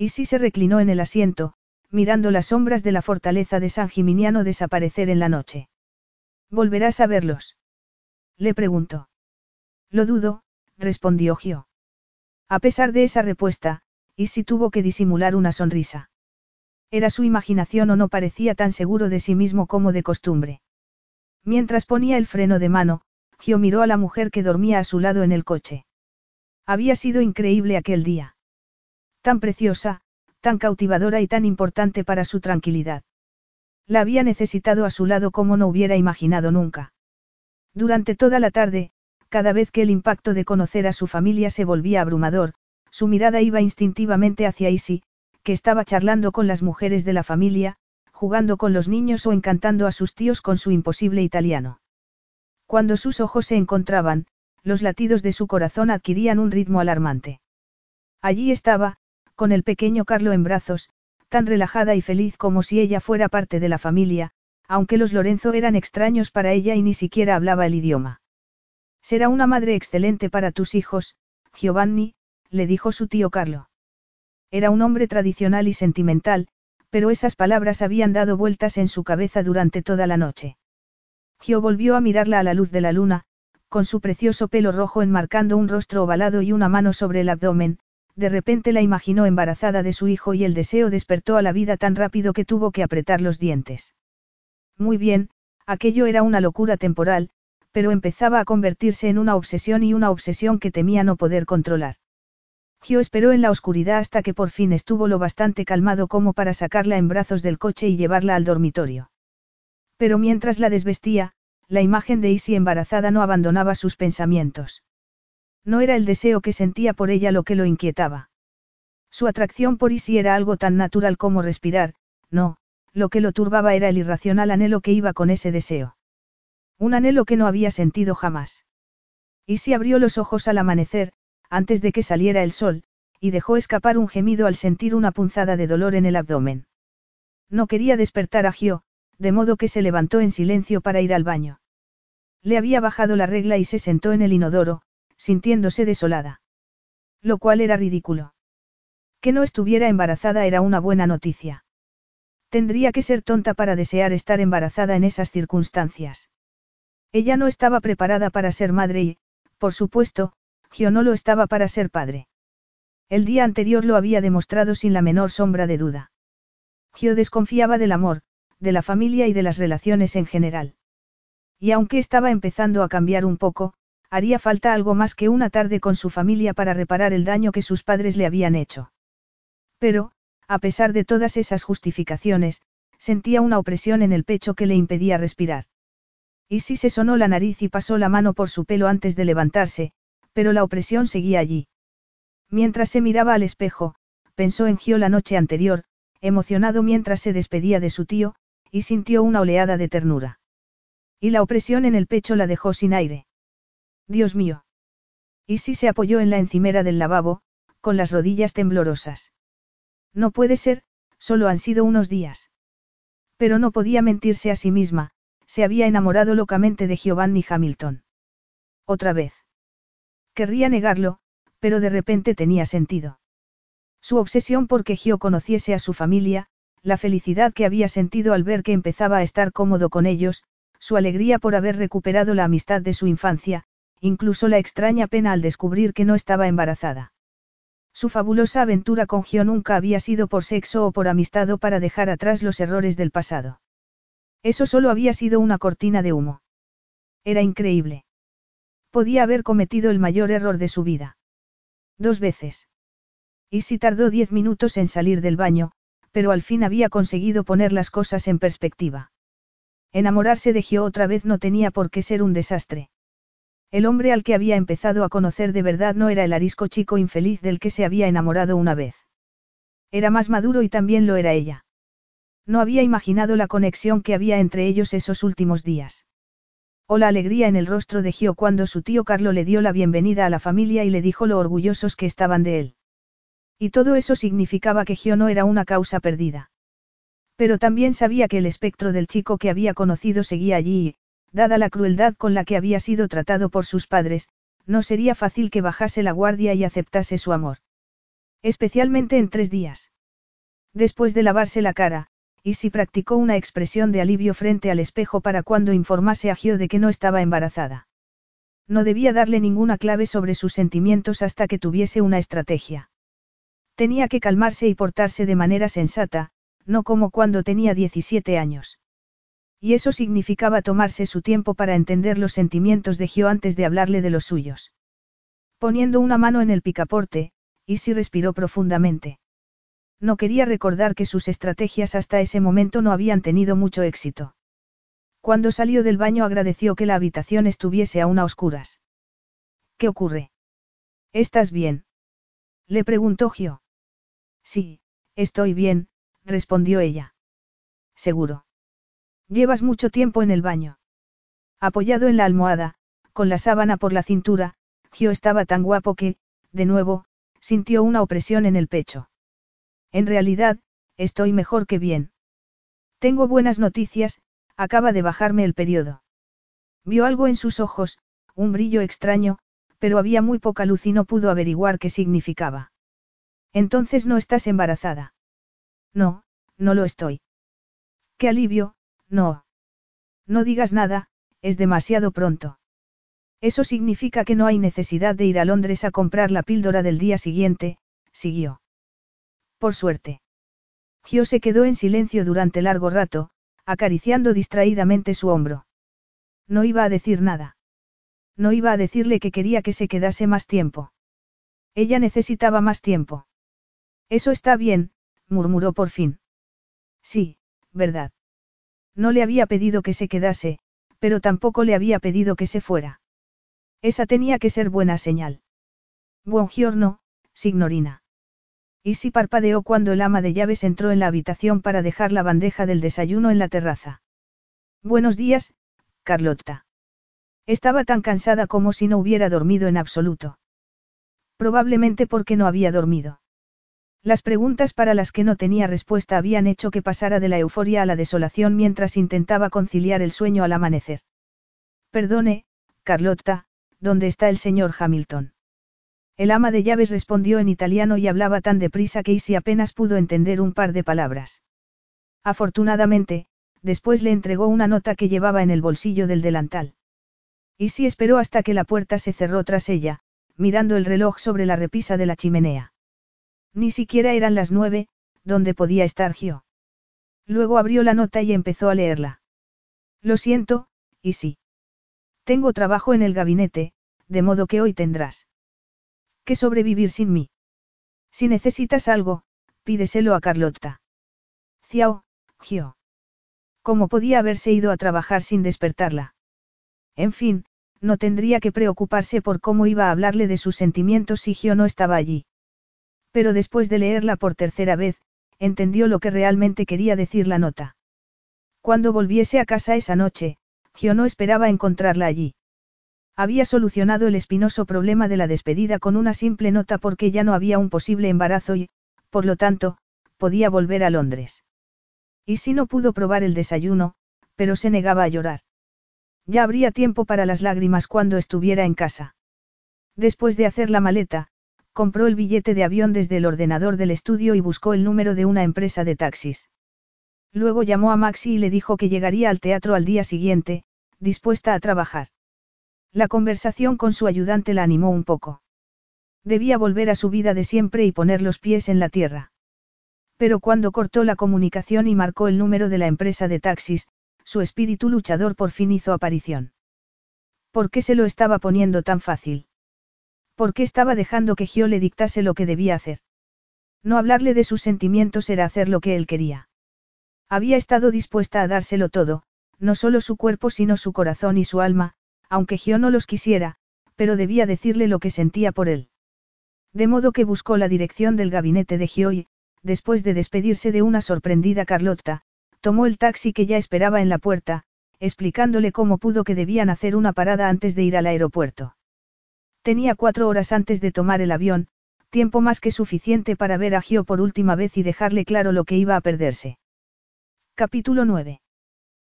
Y si se reclinó en el asiento, mirando las sombras de la fortaleza de San Gimignano desaparecer en la noche. ¿Volverás a verlos? Le preguntó. Lo dudo, respondió Gio. A pesar de esa respuesta, y si tuvo que disimular una sonrisa. Era su imaginación o no parecía tan seguro de sí mismo como de costumbre. Mientras ponía el freno de mano, Gio miró a la mujer que dormía a su lado en el coche. Había sido increíble aquel día. Tan preciosa, tan cautivadora y tan importante para su tranquilidad. La había necesitado a su lado como no hubiera imaginado nunca. Durante toda la tarde, cada vez que el impacto de conocer a su familia se volvía abrumador, su mirada iba instintivamente hacia Isi, que estaba charlando con las mujeres de la familia, jugando con los niños o encantando a sus tíos con su imposible italiano. Cuando sus ojos se encontraban, los latidos de su corazón adquirían un ritmo alarmante. Allí estaba, con el pequeño Carlo en brazos, tan relajada y feliz como si ella fuera parte de la familia, aunque los Lorenzo eran extraños para ella y ni siquiera hablaba el idioma. Será una madre excelente para tus hijos, Giovanni, le dijo su tío Carlo. Era un hombre tradicional y sentimental, pero esas palabras habían dado vueltas en su cabeza durante toda la noche. Gio volvió a mirarla a la luz de la luna, con su precioso pelo rojo enmarcando un rostro ovalado y una mano sobre el abdomen, de repente la imaginó embarazada de su hijo y el deseo despertó a la vida tan rápido que tuvo que apretar los dientes. Muy bien, aquello era una locura temporal, pero empezaba a convertirse en una obsesión y una obsesión que temía no poder controlar. Gio esperó en la oscuridad hasta que por fin estuvo lo bastante calmado como para sacarla en brazos del coche y llevarla al dormitorio. Pero mientras la desvestía, la imagen de Isi embarazada no abandonaba sus pensamientos. No era el deseo que sentía por ella lo que lo inquietaba. Su atracción por Isi era algo tan natural como respirar, no, lo que lo turbaba era el irracional anhelo que iba con ese deseo. Un anhelo que no había sentido jamás. Isi abrió los ojos al amanecer, antes de que saliera el sol, y dejó escapar un gemido al sentir una punzada de dolor en el abdomen. No quería despertar a Gio, de modo que se levantó en silencio para ir al baño. Le había bajado la regla y se sentó en el inodoro, sintiéndose desolada. Lo cual era ridículo. Que no estuviera embarazada era una buena noticia. Tendría que ser tonta para desear estar embarazada en esas circunstancias. Ella no estaba preparada para ser madre y, por supuesto, Gio no lo estaba para ser padre. El día anterior lo había demostrado sin la menor sombra de duda. Gio desconfiaba del amor, de la familia y de las relaciones en general. Y aunque estaba empezando a cambiar un poco, haría falta algo más que una tarde con su familia para reparar el daño que sus padres le habían hecho. Pero, a pesar de todas esas justificaciones, sentía una opresión en el pecho que le impedía respirar. Y si se sonó la nariz y pasó la mano por su pelo antes de levantarse, pero la opresión seguía allí. Mientras se miraba al espejo, pensó en Gio la noche anterior, emocionado mientras se despedía de su tío, y sintió una oleada de ternura. Y la opresión en el pecho la dejó sin aire. Dios mío. Y si se apoyó en la encimera del lavabo, con las rodillas temblorosas. No puede ser, solo han sido unos días. Pero no podía mentirse a sí misma, se había enamorado locamente de Giovanni Hamilton. Otra vez. Querría negarlo, pero de repente tenía sentido. Su obsesión por que Gio conociese a su familia, la felicidad que había sentido al ver que empezaba a estar cómodo con ellos, su alegría por haber recuperado la amistad de su infancia, incluso la extraña pena al descubrir que no estaba embarazada. Su fabulosa aventura con Gio nunca había sido por sexo o por amistad o para dejar atrás los errores del pasado. Eso solo había sido una cortina de humo. Era increíble. Podía haber cometido el mayor error de su vida. Dos veces. Y si tardó diez minutos en salir del baño, pero al fin había conseguido poner las cosas en perspectiva. Enamorarse de Gio otra vez no tenía por qué ser un desastre. El hombre al que había empezado a conocer de verdad no era el arisco chico infeliz del que se había enamorado una vez. Era más maduro y también lo era ella. No había imaginado la conexión que había entre ellos esos últimos días. O la alegría en el rostro de Gio cuando su tío Carlo le dio la bienvenida a la familia y le dijo lo orgullosos que estaban de él. Y todo eso significaba que Gio no era una causa perdida. Pero también sabía que el espectro del chico que había conocido seguía allí y, dada la crueldad con la que había sido tratado por sus padres, no sería fácil que bajase la guardia y aceptase su amor. Especialmente en tres días. Después de lavarse la cara, y si practicó una expresión de alivio frente al espejo para cuando informase a Gio de que no estaba embarazada. No debía darle ninguna clave sobre sus sentimientos hasta que tuviese una estrategia. Tenía que calmarse y portarse de manera sensata, no como cuando tenía 17 años. Y eso significaba tomarse su tiempo para entender los sentimientos de Gio antes de hablarle de los suyos. Poniendo una mano en el picaporte, Isi respiró profundamente. No quería recordar que sus estrategias hasta ese momento no habían tenido mucho éxito. Cuando salió del baño agradeció que la habitación estuviese aún a oscuras. ¿Qué ocurre? ¿Estás bien? Le preguntó Gio. Sí, estoy bien, respondió ella. Seguro. Llevas mucho tiempo en el baño. Apoyado en la almohada, con la sábana por la cintura, Gio estaba tan guapo que, de nuevo, sintió una opresión en el pecho. En realidad, estoy mejor que bien. Tengo buenas noticias, acaba de bajarme el periodo. Vio algo en sus ojos, un brillo extraño, pero había muy poca luz y no pudo averiguar qué significaba. Entonces no estás embarazada. No, no lo estoy. Qué alivio, no. No digas nada, es demasiado pronto. Eso significa que no hay necesidad de ir a Londres a comprar la píldora del día siguiente, siguió. Por suerte. Gio se quedó en silencio durante largo rato, acariciando distraídamente su hombro. No iba a decir nada. No iba a decirle que quería que se quedase más tiempo. Ella necesitaba más tiempo. Eso está bien, murmuró por fin. Sí, verdad. No le había pedido que se quedase, pero tampoco le había pedido que se fuera. Esa tenía que ser buena señal. Buongiorno, signorina. Y si parpadeó cuando el ama de llaves entró en la habitación para dejar la bandeja del desayuno en la terraza. Buenos días, Carlotta. Estaba tan cansada como si no hubiera dormido en absoluto. Probablemente porque no había dormido. Las preguntas para las que no tenía respuesta habían hecho que pasara de la euforia a la desolación mientras intentaba conciliar el sueño al amanecer. Perdone, Carlotta, ¿dónde está el señor Hamilton? El ama de llaves respondió en italiano y hablaba tan deprisa que Isi apenas pudo entender un par de palabras. Afortunadamente, después le entregó una nota que llevaba en el bolsillo del delantal. Isi esperó hasta que la puerta se cerró tras ella, mirando el reloj sobre la repisa de la chimenea. Ni siquiera eran las nueve, donde podía estar Gio. Luego abrió la nota y empezó a leerla. Lo siento, y sí. Tengo trabajo en el gabinete, de modo que hoy tendrás que sobrevivir sin mí. Si necesitas algo, pídeselo a Carlotta. Ciao, Gio. ¿Cómo podía haberse ido a trabajar sin despertarla? En fin, no tendría que preocuparse por cómo iba a hablarle de sus sentimientos si Gio no estaba allí. Pero después de leerla por tercera vez, entendió lo que realmente quería decir la nota. Cuando volviese a casa esa noche, Gio no esperaba encontrarla allí. Había solucionado el espinoso problema de la despedida con una simple nota porque ya no había un posible embarazo y, por lo tanto, podía volver a Londres. Y si no pudo probar el desayuno, pero se negaba a llorar. Ya habría tiempo para las lágrimas cuando estuviera en casa. Después de hacer la maleta, compró el billete de avión desde el ordenador del estudio y buscó el número de una empresa de taxis. Luego llamó a Maxi y le dijo que llegaría al teatro al día siguiente, dispuesta a trabajar. La conversación con su ayudante la animó un poco. Debía volver a su vida de siempre y poner los pies en la tierra. Pero cuando cortó la comunicación y marcó el número de la empresa de taxis, su espíritu luchador por fin hizo aparición. ¿Por qué se lo estaba poniendo tan fácil? ¿Por qué estaba dejando que Gio le dictase lo que debía hacer? No hablarle de sus sentimientos era hacer lo que él quería. Había estado dispuesta a dárselo todo, no solo su cuerpo sino su corazón y su alma, aunque Gio no los quisiera, pero debía decirle lo que sentía por él. De modo que buscó la dirección del gabinete de Gio y, después de despedirse de una sorprendida Carlotta, tomó el taxi que ya esperaba en la puerta, explicándole cómo pudo que debían hacer una parada antes de ir al aeropuerto. Tenía cuatro horas antes de tomar el avión, tiempo más que suficiente para ver a Gio por última vez y dejarle claro lo que iba a perderse. Capítulo 9.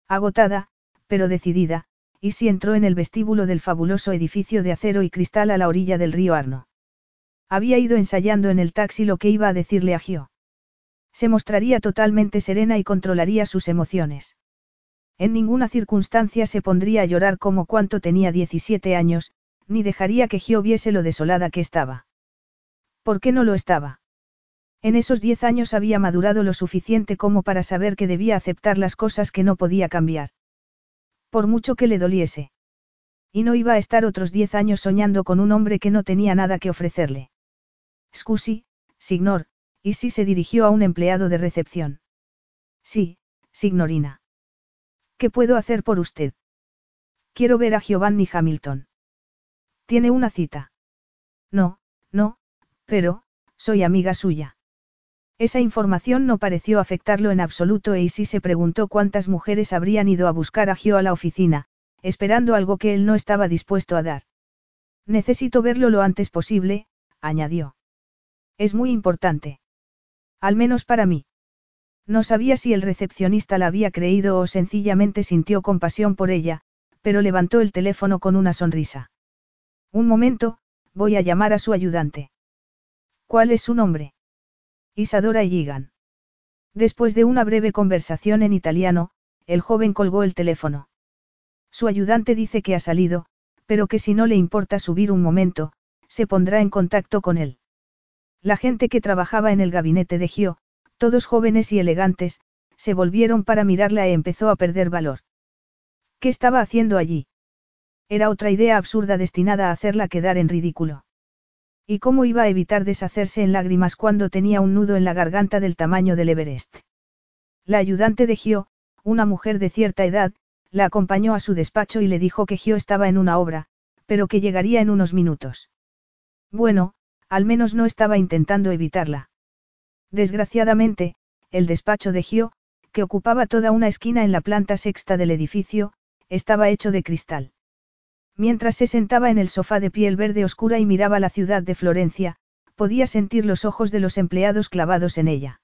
Agotada, pero decidida, Isi entró en el vestíbulo del fabuloso edificio de acero y cristal a la orilla del río Arno. Había ido ensayando en el taxi lo que iba a decirle a Gio. Se mostraría totalmente serena y controlaría sus emociones. En ninguna circunstancia se pondría a llorar como cuanto tenía 17 años, ni dejaría que Gio viese lo desolada que estaba. ¿Por qué no lo estaba? En esos diez años había madurado lo suficiente como para saber que debía aceptar las cosas que no podía cambiar. Por mucho que le doliese. Y no iba a estar otros diez años soñando con un hombre que no tenía nada que ofrecerle. Scusi, signor, y si se dirigió a un empleado de recepción. Sí, signorina. ¿Qué puedo hacer por usted? Quiero ver a Giovanni Hamilton. ¿Tiene una cita? No, no, pero, soy amiga suya. Esa información no pareció afectarlo en absoluto e Isi se preguntó cuántas mujeres habrían ido a buscar a Gio a la oficina, esperando algo que él no estaba dispuesto a dar. Necesito verlo lo antes posible, añadió. Es muy importante. Al menos para mí. No sabía si el recepcionista la había creído o sencillamente sintió compasión por ella, pero levantó el teléfono con una sonrisa. Un momento, voy a llamar a su ayudante. ¿Cuál es su nombre? Isadora Yigan. Después de una breve conversación en italiano, el joven colgó el teléfono. Su ayudante dice que ha salido, pero que si no le importa subir un momento, se pondrá en contacto con él. La gente que trabajaba en el gabinete de Gio, todos jóvenes y elegantes, se volvieron para mirarla e empezó a perder valor. ¿Qué estaba haciendo allí? Era otra idea absurda destinada a hacerla quedar en ridículo. ¿Y cómo iba a evitar deshacerse en lágrimas cuando tenía un nudo en la garganta del tamaño del Everest? La ayudante de Gio, una mujer de cierta edad, la acompañó a su despacho y le dijo que Gio estaba en una obra, pero que llegaría en unos minutos. Bueno, al menos no estaba intentando evitarla. Desgraciadamente, el despacho de Gio, que ocupaba toda una esquina en la planta sexta del edificio, estaba hecho de cristal. Mientras se sentaba en el sofá de piel verde oscura y miraba la ciudad de Florencia, podía sentir los ojos de los empleados clavados en ella.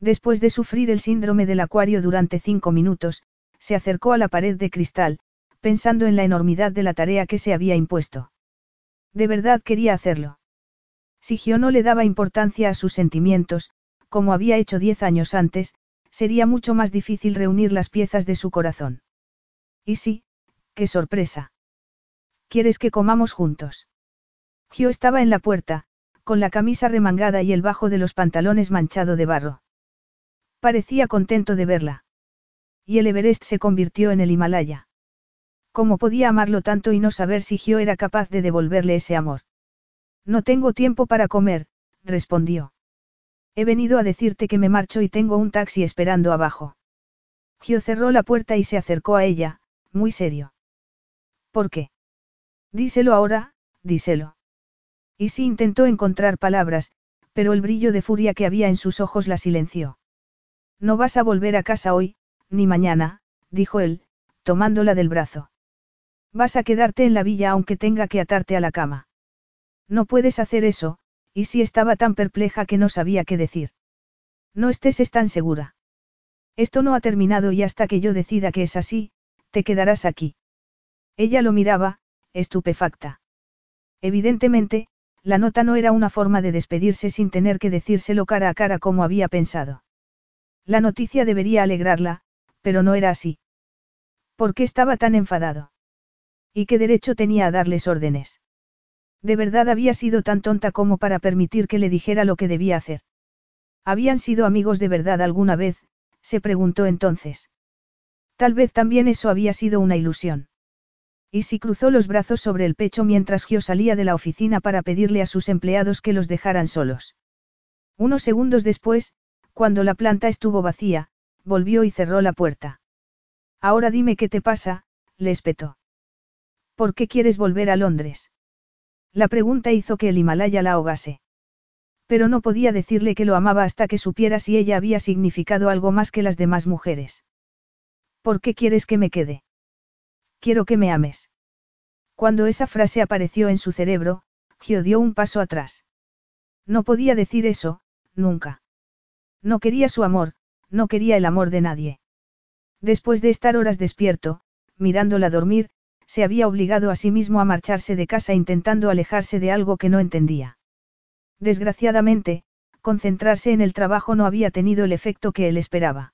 Después de sufrir el síndrome del acuario durante cinco minutos, se acercó a la pared de cristal, pensando en la enormidad de la tarea que se había impuesto. De verdad quería hacerlo. Si Gio no le daba importancia a sus sentimientos, como había hecho diez años antes, sería mucho más difícil reunir las piezas de su corazón. Y sí, qué sorpresa. ¿Quieres que comamos juntos? Gio estaba en la puerta, con la camisa remangada y el bajo de los pantalones manchado de barro. Parecía contento de verla. Y el Everest se convirtió en el Himalaya. ¿Cómo podía amarlo tanto y no saber si Gio era capaz de devolverle ese amor? No tengo tiempo para comer, respondió. He venido a decirte que me marcho y tengo un taxi esperando abajo. Gio cerró la puerta y se acercó a ella, muy serio. ¿Por qué? Díselo ahora, díselo. Y sí intentó encontrar palabras, pero el brillo de furia que había en sus ojos la silenció. No vas a volver a casa hoy, ni mañana, dijo él, tomándola del brazo. Vas a quedarte en la villa aunque tenga que atarte a la cama. No puedes hacer eso, y si estaba tan perpleja que no sabía qué decir. No estés es tan segura. Esto no ha terminado y hasta que yo decida que es así, te quedarás aquí. Ella lo miraba, estupefacta. Evidentemente, la nota no era una forma de despedirse sin tener que decírselo cara a cara como había pensado. La noticia debería alegrarla, pero no era así. ¿Por qué estaba tan enfadado? ¿Y qué derecho tenía a darles órdenes? De verdad había sido tan tonta como para permitir que le dijera lo que debía hacer. ¿Habían sido amigos de verdad alguna vez? se preguntó entonces. Tal vez también eso había sido una ilusión. Y si cruzó los brazos sobre el pecho mientras Gio salía de la oficina para pedirle a sus empleados que los dejaran solos. Unos segundos después, cuando la planta estuvo vacía, volvió y cerró la puerta. Ahora dime qué te pasa, le espetó. ¿Por qué quieres volver a Londres? La pregunta hizo que el Himalaya la ahogase. Pero no podía decirle que lo amaba hasta que supiera si ella había significado algo más que las demás mujeres. ¿Por qué quieres que me quede? Quiero que me ames. Cuando esa frase apareció en su cerebro, Gio dio un paso atrás. No podía decir eso, nunca. No quería su amor, no quería el amor de nadie. Después de estar horas despierto, mirándola dormir, se había obligado a sí mismo a marcharse de casa intentando alejarse de algo que no entendía. Desgraciadamente, concentrarse en el trabajo no había tenido el efecto que él esperaba.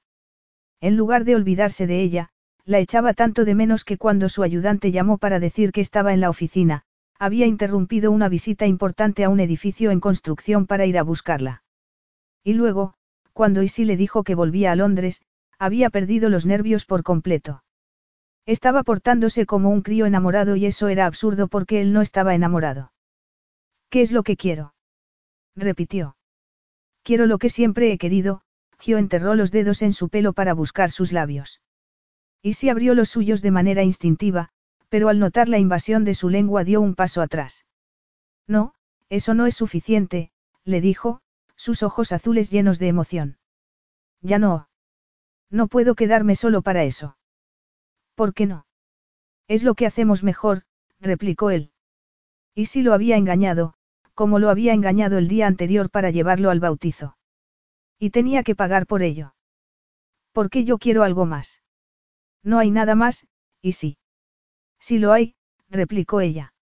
En lugar de olvidarse de ella, la echaba tanto de menos que cuando su ayudante llamó para decir que estaba en la oficina, había interrumpido una visita importante a un edificio en construcción para ir a buscarla. Y luego, cuando Isi le dijo que volvía a Londres, había perdido los nervios por completo. Estaba portándose como un crío enamorado y eso era absurdo porque él no estaba enamorado. ¿Qué es lo que quiero? repitió. Quiero lo que siempre he querido, Gio enterró los dedos en su pelo para buscar sus labios. Y si abrió los suyos de manera instintiva, pero al notar la invasión de su lengua dio un paso atrás. No, eso no es suficiente, le dijo, sus ojos azules llenos de emoción. Ya no. No puedo quedarme solo para eso. ¿Por qué no? Es lo que hacemos mejor, replicó él. Y si lo había engañado, como lo había engañado el día anterior para llevarlo al bautizo. Y tenía que pagar por ello. Porque yo quiero algo más. No hay nada más, y sí. Sí lo hay, replicó ella.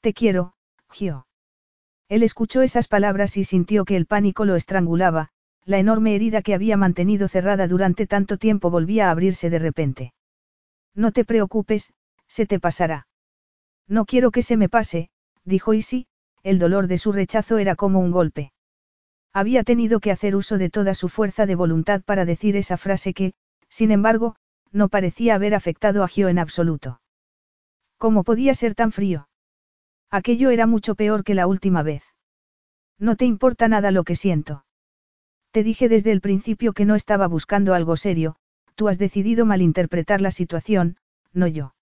Te quiero, Gio. Él escuchó esas palabras y sintió que el pánico lo estrangulaba, la enorme herida que había mantenido cerrada durante tanto tiempo volvía a abrirse de repente. No te preocupes, se te pasará. No quiero que se me pase, dijo Isi, el dolor de su rechazo era como un golpe. Había tenido que hacer uso de toda su fuerza de voluntad para decir esa frase que, sin embargo, no parecía haber afectado a Gio en absoluto. ¿Cómo podía ser tan frío? Aquello era mucho peor que la última vez. No te importa nada lo que siento. Te dije desde el principio que no estaba buscando algo serio, tú has decidido malinterpretar la situación, no yo.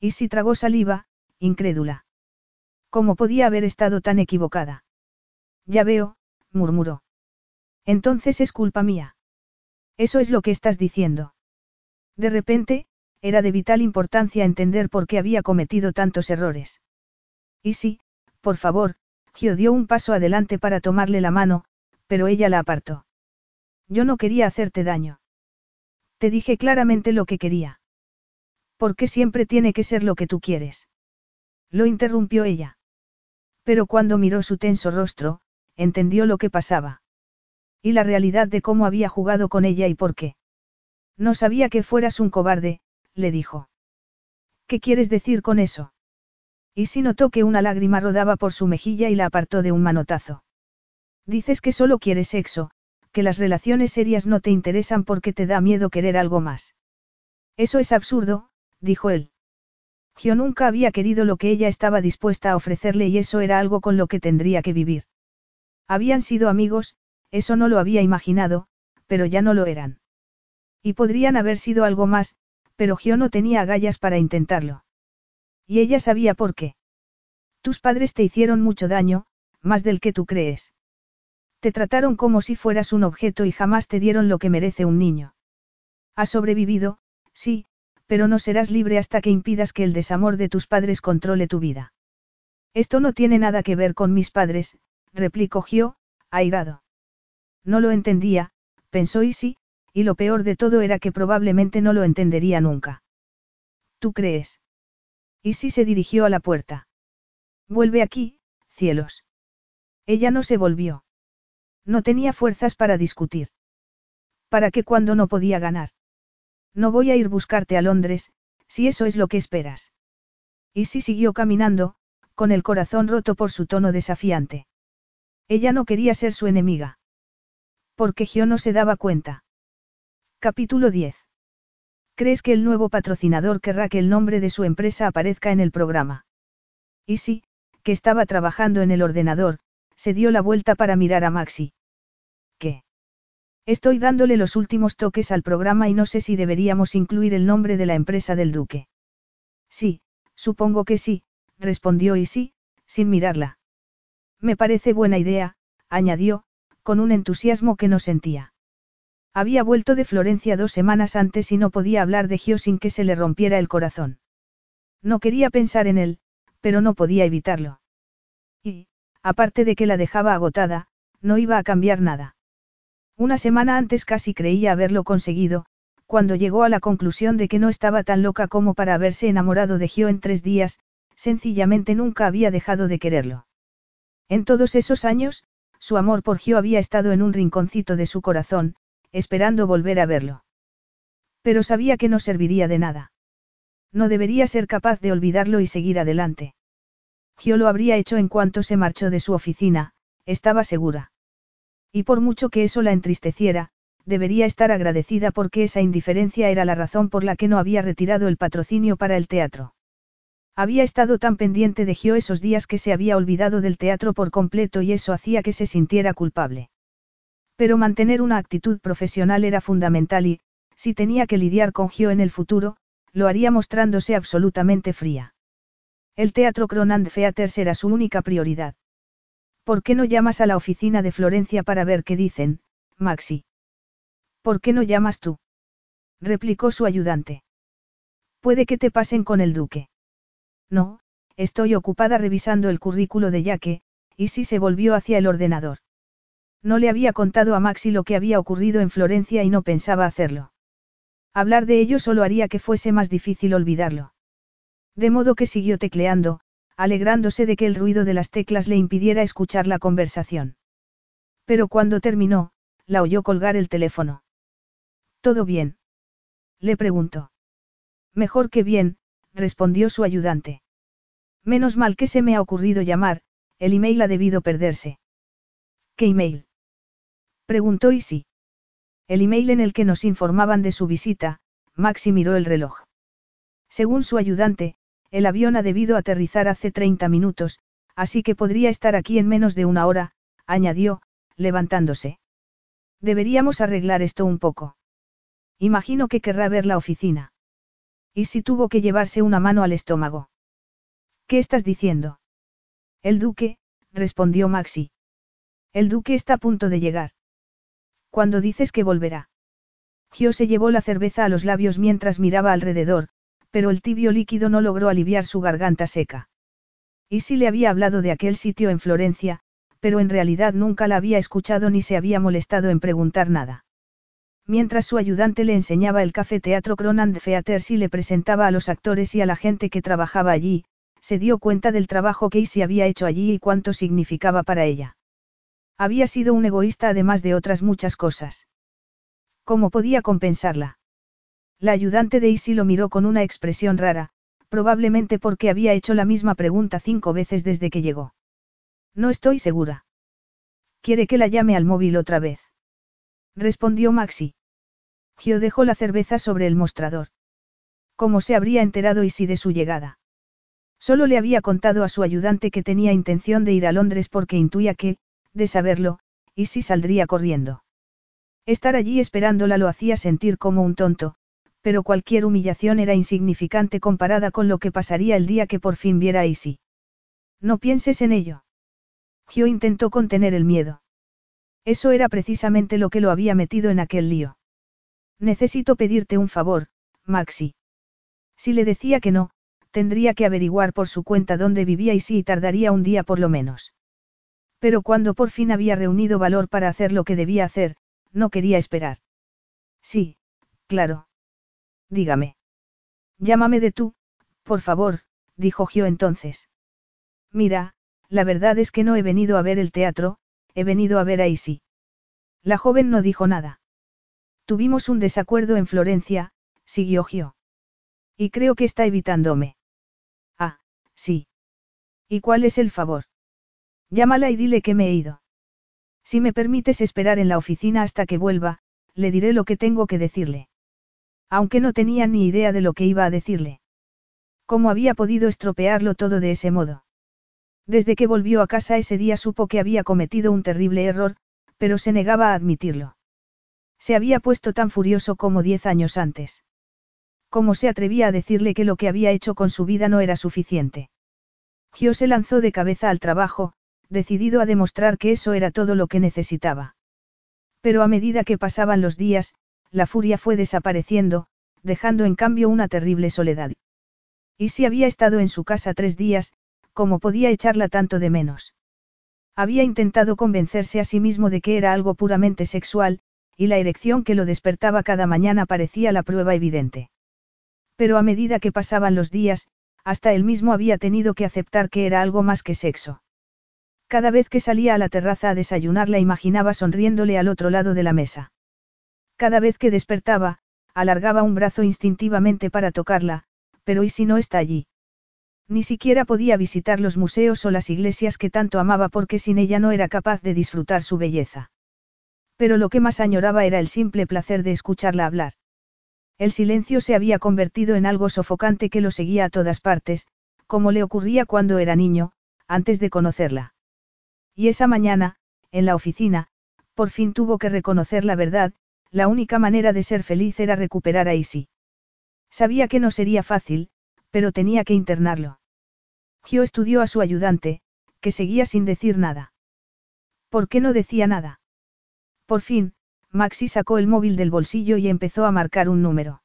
Y si tragó saliva, incrédula. ¿Cómo podía haber estado tan equivocada? Ya veo, murmuró. Entonces es culpa mía. Eso es lo que estás diciendo. De repente, era de vital importancia entender por qué había cometido tantos errores. Y sí, por favor, Gio dio un paso adelante para tomarle la mano, pero ella la apartó. Yo no quería hacerte daño. Te dije claramente lo que quería. ¿Por qué siempre tiene que ser lo que tú quieres? Lo interrumpió ella. Pero cuando miró su tenso rostro, entendió lo que pasaba. Y la realidad de cómo había jugado con ella y por qué. No sabía que fueras un cobarde, le dijo. ¿Qué quieres decir con eso? Y si notó que una lágrima rodaba por su mejilla y la apartó de un manotazo. Dices que solo quieres sexo, que las relaciones serias no te interesan porque te da miedo querer algo más. Eso es absurdo, dijo él. Gio nunca había querido lo que ella estaba dispuesta a ofrecerle y eso era algo con lo que tendría que vivir. Habían sido amigos, eso no lo había imaginado, pero ya no lo eran. Y podrían haber sido algo más, pero Gio no tenía agallas para intentarlo. Y ella sabía por qué. Tus padres te hicieron mucho daño, más del que tú crees. Te trataron como si fueras un objeto y jamás te dieron lo que merece un niño. Has sobrevivido, sí, pero no serás libre hasta que impidas que el desamor de tus padres controle tu vida. Esto no tiene nada que ver con mis padres, replicó Gio, airado. No lo entendía, pensó Isi, y lo peor de todo era que probablemente no lo entendería nunca. ¿Tú crees? Isi se dirigió a la puerta. Vuelve aquí, cielos. Ella no se volvió. No tenía fuerzas para discutir. ¿Para qué cuando no podía ganar? No voy a ir buscarte a Londres, si eso es lo que esperas. Y si siguió caminando, con el corazón roto por su tono desafiante. Ella no quería ser su enemiga. Porque Gio no se daba cuenta. Capítulo 10. ¿Crees que el nuevo patrocinador querrá que el nombre de su empresa aparezca en el programa? Y sí, que estaba trabajando en el ordenador, se dio la vuelta para mirar a Maxi. ¿Qué? Estoy dándole los últimos toques al programa y no sé si deberíamos incluir el nombre de la empresa del duque. Sí, supongo que sí, respondió Isi, sin mirarla. Me parece buena idea, añadió, con un entusiasmo que no sentía. Había vuelto de Florencia dos semanas antes y no podía hablar de Gio sin que se le rompiera el corazón. No quería pensar en él, pero no podía evitarlo. Y, aparte de que la dejaba agotada, no iba a cambiar nada. Una semana antes casi creía haberlo conseguido, cuando llegó a la conclusión de que no estaba tan loca como para haberse enamorado de Gio en tres días, sencillamente nunca había dejado de quererlo. En todos esos años, su amor por Gio había estado en un rinconcito de su corazón, esperando volver a verlo. Pero sabía que no serviría de nada. No debería ser capaz de olvidarlo y seguir adelante. Gio lo habría hecho en cuanto se marchó de su oficina, estaba segura. Y por mucho que eso la entristeciera, debería estar agradecida porque esa indiferencia era la razón por la que no había retirado el patrocinio para el teatro. Había estado tan pendiente de Gio esos días que se había olvidado del teatro por completo y eso hacía que se sintiera culpable. Pero mantener una actitud profesional era fundamental y, si tenía que lidiar con Gio en el futuro, lo haría mostrándose absolutamente fría. El teatro Cronand Theater será su única prioridad. ¿Por qué no llamas a la oficina de Florencia para ver qué dicen, Maxi? ¿Por qué no llamas tú? replicó su ayudante. Puede que te pasen con el duque. No, estoy ocupada revisando el currículo de Yaque, y si se volvió hacia el ordenador. No le había contado a Maxi lo que había ocurrido en Florencia y no pensaba hacerlo. Hablar de ello solo haría que fuese más difícil olvidarlo. De modo que siguió tecleando, alegrándose de que el ruido de las teclas le impidiera escuchar la conversación. Pero cuando terminó, la oyó colgar el teléfono. ¿Todo bien? Le preguntó. Mejor que bien, respondió su ayudante. Menos mal que se me ha ocurrido llamar, el email ha debido perderse. ¿Qué email? Preguntó Isi. El email en el que nos informaban de su visita, Maxi miró el reloj. Según su ayudante, el avión ha debido aterrizar hace 30 minutos, así que podría estar aquí en menos de una hora, añadió, levantándose. Deberíamos arreglar esto un poco. Imagino que querrá ver la oficina. ¿Y si tuvo que llevarse una mano al estómago? ¿Qué estás diciendo? El duque, respondió Maxi. El duque está a punto de llegar. Cuando dices que volverá. Gio se llevó la cerveza a los labios mientras miraba alrededor, pero el tibio líquido no logró aliviar su garganta seca. Y le había hablado de aquel sitio en Florencia, pero en realidad nunca la había escuchado ni se había molestado en preguntar nada. Mientras su ayudante le enseñaba el café Teatro Cronand Theater y le presentaba a los actores y a la gente que trabajaba allí, se dio cuenta del trabajo que Isi había hecho allí y cuánto significaba para ella. Había sido un egoísta además de otras muchas cosas. ¿Cómo podía compensarla? La ayudante de Isi lo miró con una expresión rara, probablemente porque había hecho la misma pregunta cinco veces desde que llegó. No estoy segura. ¿Quiere que la llame al móvil otra vez? Respondió Maxi. Gio dejó la cerveza sobre el mostrador. ¿Cómo se habría enterado Isi de su llegada? Solo le había contado a su ayudante que tenía intención de ir a Londres porque intuía que, de saberlo, Isi saldría corriendo. Estar allí esperándola lo hacía sentir como un tonto, pero cualquier humillación era insignificante comparada con lo que pasaría el día que por fin viera a Isi. No pienses en ello. Gio intentó contener el miedo. Eso era precisamente lo que lo había metido en aquel lío. Necesito pedirte un favor, Maxi. Si le decía que no, tendría que averiguar por su cuenta dónde vivía y tardaría un día por lo menos. Pero cuando por fin había reunido valor para hacer lo que debía hacer, no quería esperar. Sí, claro. Dígame. Llámame de tú, por favor, dijo Gio entonces. Mira, la verdad es que no he venido a ver el teatro, he venido a ver a Isi. La joven no dijo nada. Tuvimos un desacuerdo en Florencia, siguió Gio. Y creo que está evitándome. Ah, sí. ¿Y cuál es el favor? Llámala y dile que me he ido. Si me permites esperar en la oficina hasta que vuelva, le diré lo que tengo que decirle. Aunque no tenía ni idea de lo que iba a decirle. ¿Cómo había podido estropearlo todo de ese modo? Desde que volvió a casa ese día supo que había cometido un terrible error, pero se negaba a admitirlo. Se había puesto tan furioso como diez años antes. ¿Cómo se atrevía a decirle que lo que había hecho con su vida no era suficiente? Gio se lanzó de cabeza al trabajo, decidido a demostrar que eso era todo lo que necesitaba. Pero a medida que pasaban los días, la furia fue desapareciendo, dejando en cambio una terrible soledad. Y si había estado en su casa tres días, ¿cómo podía echarla tanto de menos? Había intentado convencerse a sí mismo de que era algo puramente sexual, y la erección que lo despertaba cada mañana parecía la prueba evidente. Pero a medida que pasaban los días, hasta él mismo había tenido que aceptar que era algo más que sexo. Cada vez que salía a la terraza a desayunar la imaginaba sonriéndole al otro lado de la mesa. Cada vez que despertaba, alargaba un brazo instintivamente para tocarla, pero ¿y si no está allí? Ni siquiera podía visitar los museos o las iglesias que tanto amaba porque sin ella no era capaz de disfrutar su belleza. Pero lo que más añoraba era el simple placer de escucharla hablar. El silencio se había convertido en algo sofocante que lo seguía a todas partes, como le ocurría cuando era niño, antes de conocerla. Y esa mañana, en la oficina, por fin tuvo que reconocer la verdad, la única manera de ser feliz era recuperar a Isi. Sabía que no sería fácil, pero tenía que internarlo. Gio estudió a su ayudante, que seguía sin decir nada. ¿Por qué no decía nada? Por fin, Maxi sacó el móvil del bolsillo y empezó a marcar un número.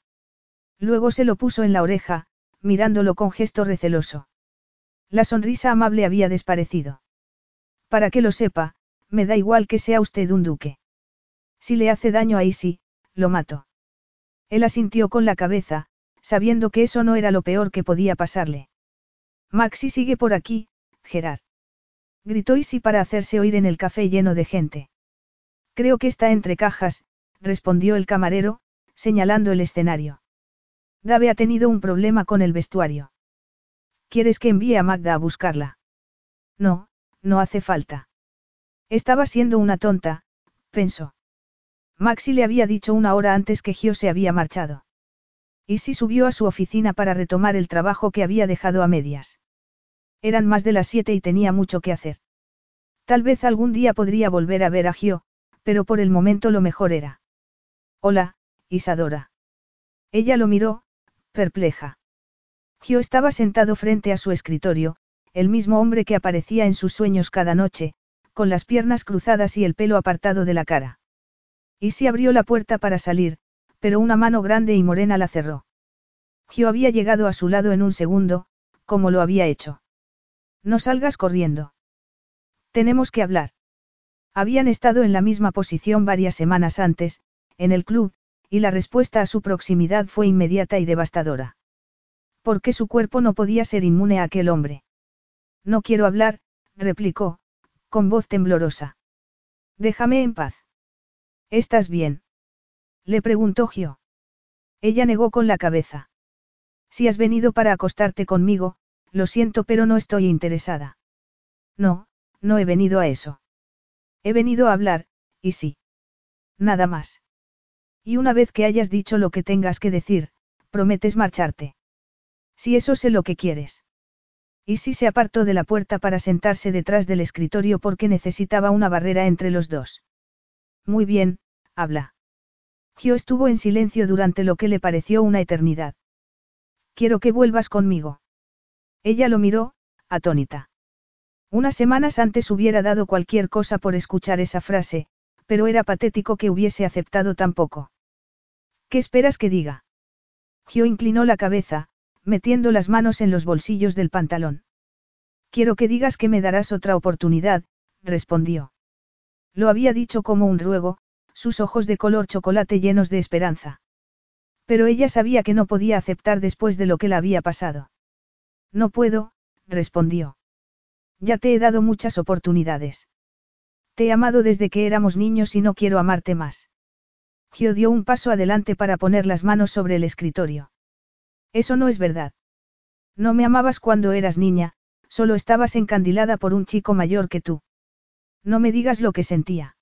Luego se lo puso en la oreja, mirándolo con gesto receloso. La sonrisa amable había desaparecido. Para que lo sepa, me da igual que sea usted un duque. Si le hace daño a Isi, lo mato. Él asintió con la cabeza, sabiendo que eso no era lo peor que podía pasarle. Maxi sigue por aquí, Gerard. Gritó Isi para hacerse oír en el café lleno de gente. Creo que está entre cajas, respondió el camarero, señalando el escenario. Dave ha tenido un problema con el vestuario. ¿Quieres que envíe a Magda a buscarla? No, no hace falta. Estaba siendo una tonta, pensó. Maxi le había dicho una hora antes que Gio se había marchado. Y si subió a su oficina para retomar el trabajo que había dejado a medias. Eran más de las siete y tenía mucho que hacer. Tal vez algún día podría volver a ver a Gio, pero por el momento lo mejor era. Hola, Isadora. Ella lo miró, perpleja. Gio estaba sentado frente a su escritorio, el mismo hombre que aparecía en sus sueños cada noche, con las piernas cruzadas y el pelo apartado de la cara. Y si abrió la puerta para salir, pero una mano grande y morena la cerró. Gio había llegado a su lado en un segundo, como lo había hecho. No salgas corriendo. Tenemos que hablar. Habían estado en la misma posición varias semanas antes, en el club, y la respuesta a su proximidad fue inmediata y devastadora. Porque su cuerpo no podía ser inmune a aquel hombre. No quiero hablar, replicó, con voz temblorosa. Déjame en paz. ¿Estás bien? Le preguntó Gio. Ella negó con la cabeza. Si has venido para acostarte conmigo, lo siento pero no estoy interesada. No, no he venido a eso. He venido a hablar, y sí. Nada más. Y una vez que hayas dicho lo que tengas que decir, prometes marcharte. Si eso sé lo que quieres. Y sí se apartó de la puerta para sentarse detrás del escritorio porque necesitaba una barrera entre los dos. Muy bien, habla. Gio estuvo en silencio durante lo que le pareció una eternidad. Quiero que vuelvas conmigo. Ella lo miró, atónita. Unas semanas antes hubiera dado cualquier cosa por escuchar esa frase, pero era patético que hubiese aceptado tan poco. ¿Qué esperas que diga? Gio inclinó la cabeza, metiendo las manos en los bolsillos del pantalón. Quiero que digas que me darás otra oportunidad, respondió. Lo había dicho como un ruego, sus ojos de color chocolate llenos de esperanza. Pero ella sabía que no podía aceptar después de lo que le había pasado. No puedo, respondió. Ya te he dado muchas oportunidades. Te he amado desde que éramos niños y no quiero amarte más. Gio dio un paso adelante para poner las manos sobre el escritorio. Eso no es verdad. No me amabas cuando eras niña, solo estabas encandilada por un chico mayor que tú. No me digas lo que sentía.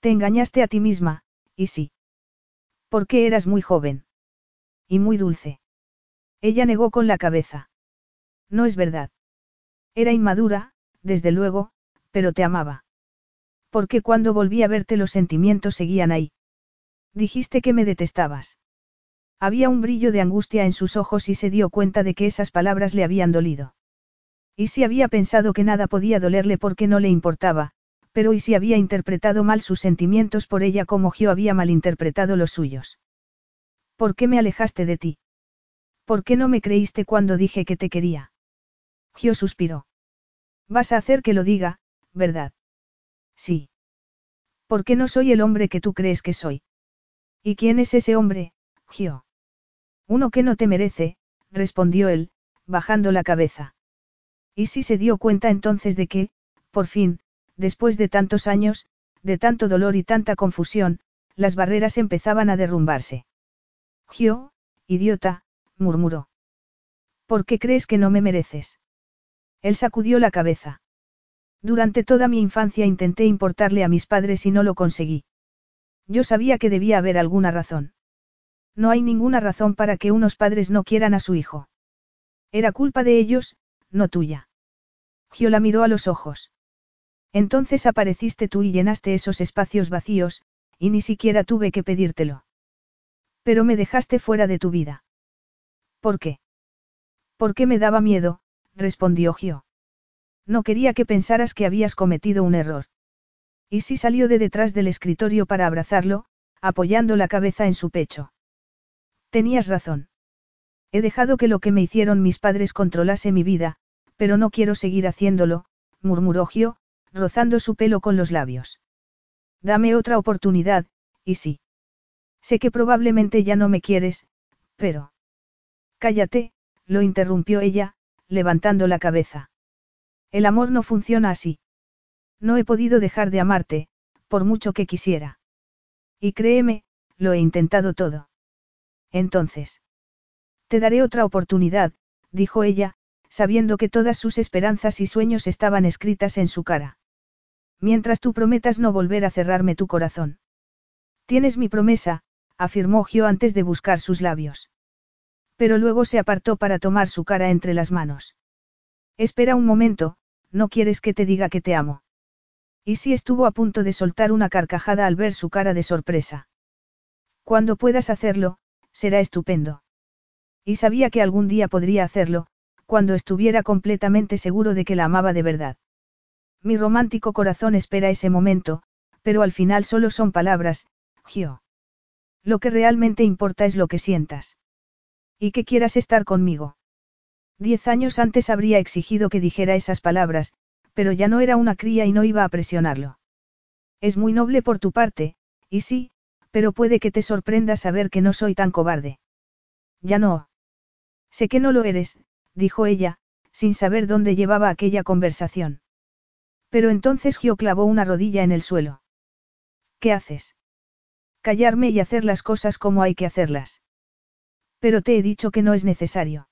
Te engañaste a ti misma, y sí. Porque eras muy joven. Y muy dulce. Ella negó con la cabeza. No es verdad. Era inmadura, desde luego, pero te amaba. Porque cuando volví a verte los sentimientos seguían ahí. Dijiste que me detestabas. Había un brillo de angustia en sus ojos y se dio cuenta de que esas palabras le habían dolido. Y si había pensado que nada podía dolerle porque no le importaba, pero y si había interpretado mal sus sentimientos por ella como Gio había malinterpretado los suyos. ¿Por qué me alejaste de ti? ¿Por qué no me creíste cuando dije que te quería? Gio suspiró. Vas a hacer que lo diga, ¿verdad? Sí. ¿Por qué no soy el hombre que tú crees que soy? ¿Y quién es ese hombre, Gio? Uno que no te merece, respondió él, bajando la cabeza. Y si se dio cuenta entonces de que, por fin, después de tantos años, de tanto dolor y tanta confusión, las barreras empezaban a derrumbarse. Gio, idiota, murmuró. ¿Por qué crees que no me mereces? Él sacudió la cabeza. Durante toda mi infancia intenté importarle a mis padres y no lo conseguí. Yo sabía que debía haber alguna razón. No hay ninguna razón para que unos padres no quieran a su hijo. Era culpa de ellos, no tuya. Gio la miró a los ojos. Entonces apareciste tú y llenaste esos espacios vacíos, y ni siquiera tuve que pedírtelo. Pero me dejaste fuera de tu vida. ¿Por qué? Porque me daba miedo, respondió Gio. No quería que pensaras que habías cometido un error. Y si salió de detrás del escritorio para abrazarlo, apoyando la cabeza en su pecho. Tenías razón. He dejado que lo que me hicieron mis padres controlase mi vida, pero no quiero seguir haciéndolo, murmuró Gio, rozando su pelo con los labios. Dame otra oportunidad, y sí. Sé que probablemente ya no me quieres, pero... Cállate, lo interrumpió ella, levantando la cabeza. El amor no funciona así. No he podido dejar de amarte, por mucho que quisiera. Y créeme, lo he intentado todo. Entonces. Te daré otra oportunidad, dijo ella, sabiendo que todas sus esperanzas y sueños estaban escritas en su cara. Mientras tú prometas no volver a cerrarme tu corazón. Tienes mi promesa, afirmó Gio antes de buscar sus labios. Pero luego se apartó para tomar su cara entre las manos. Espera un momento, no quieres que te diga que te amo. Y si estuvo a punto de soltar una carcajada al ver su cara de sorpresa. Cuando puedas hacerlo, será estupendo. Y sabía que algún día podría hacerlo, cuando estuviera completamente seguro de que la amaba de verdad. Mi romántico corazón espera ese momento, pero al final solo son palabras, Gio. Lo que realmente importa es lo que sientas. Y que quieras estar conmigo. Diez años antes habría exigido que dijera esas palabras, pero ya no era una cría y no iba a presionarlo. Es muy noble por tu parte, y sí, pero puede que te sorprenda saber que no soy tan cobarde. Ya no. Sé que no lo eres, dijo ella, sin saber dónde llevaba aquella conversación. Pero entonces Gio clavó una rodilla en el suelo. ¿Qué haces? Callarme y hacer las cosas como hay que hacerlas. Pero te he dicho que no es necesario.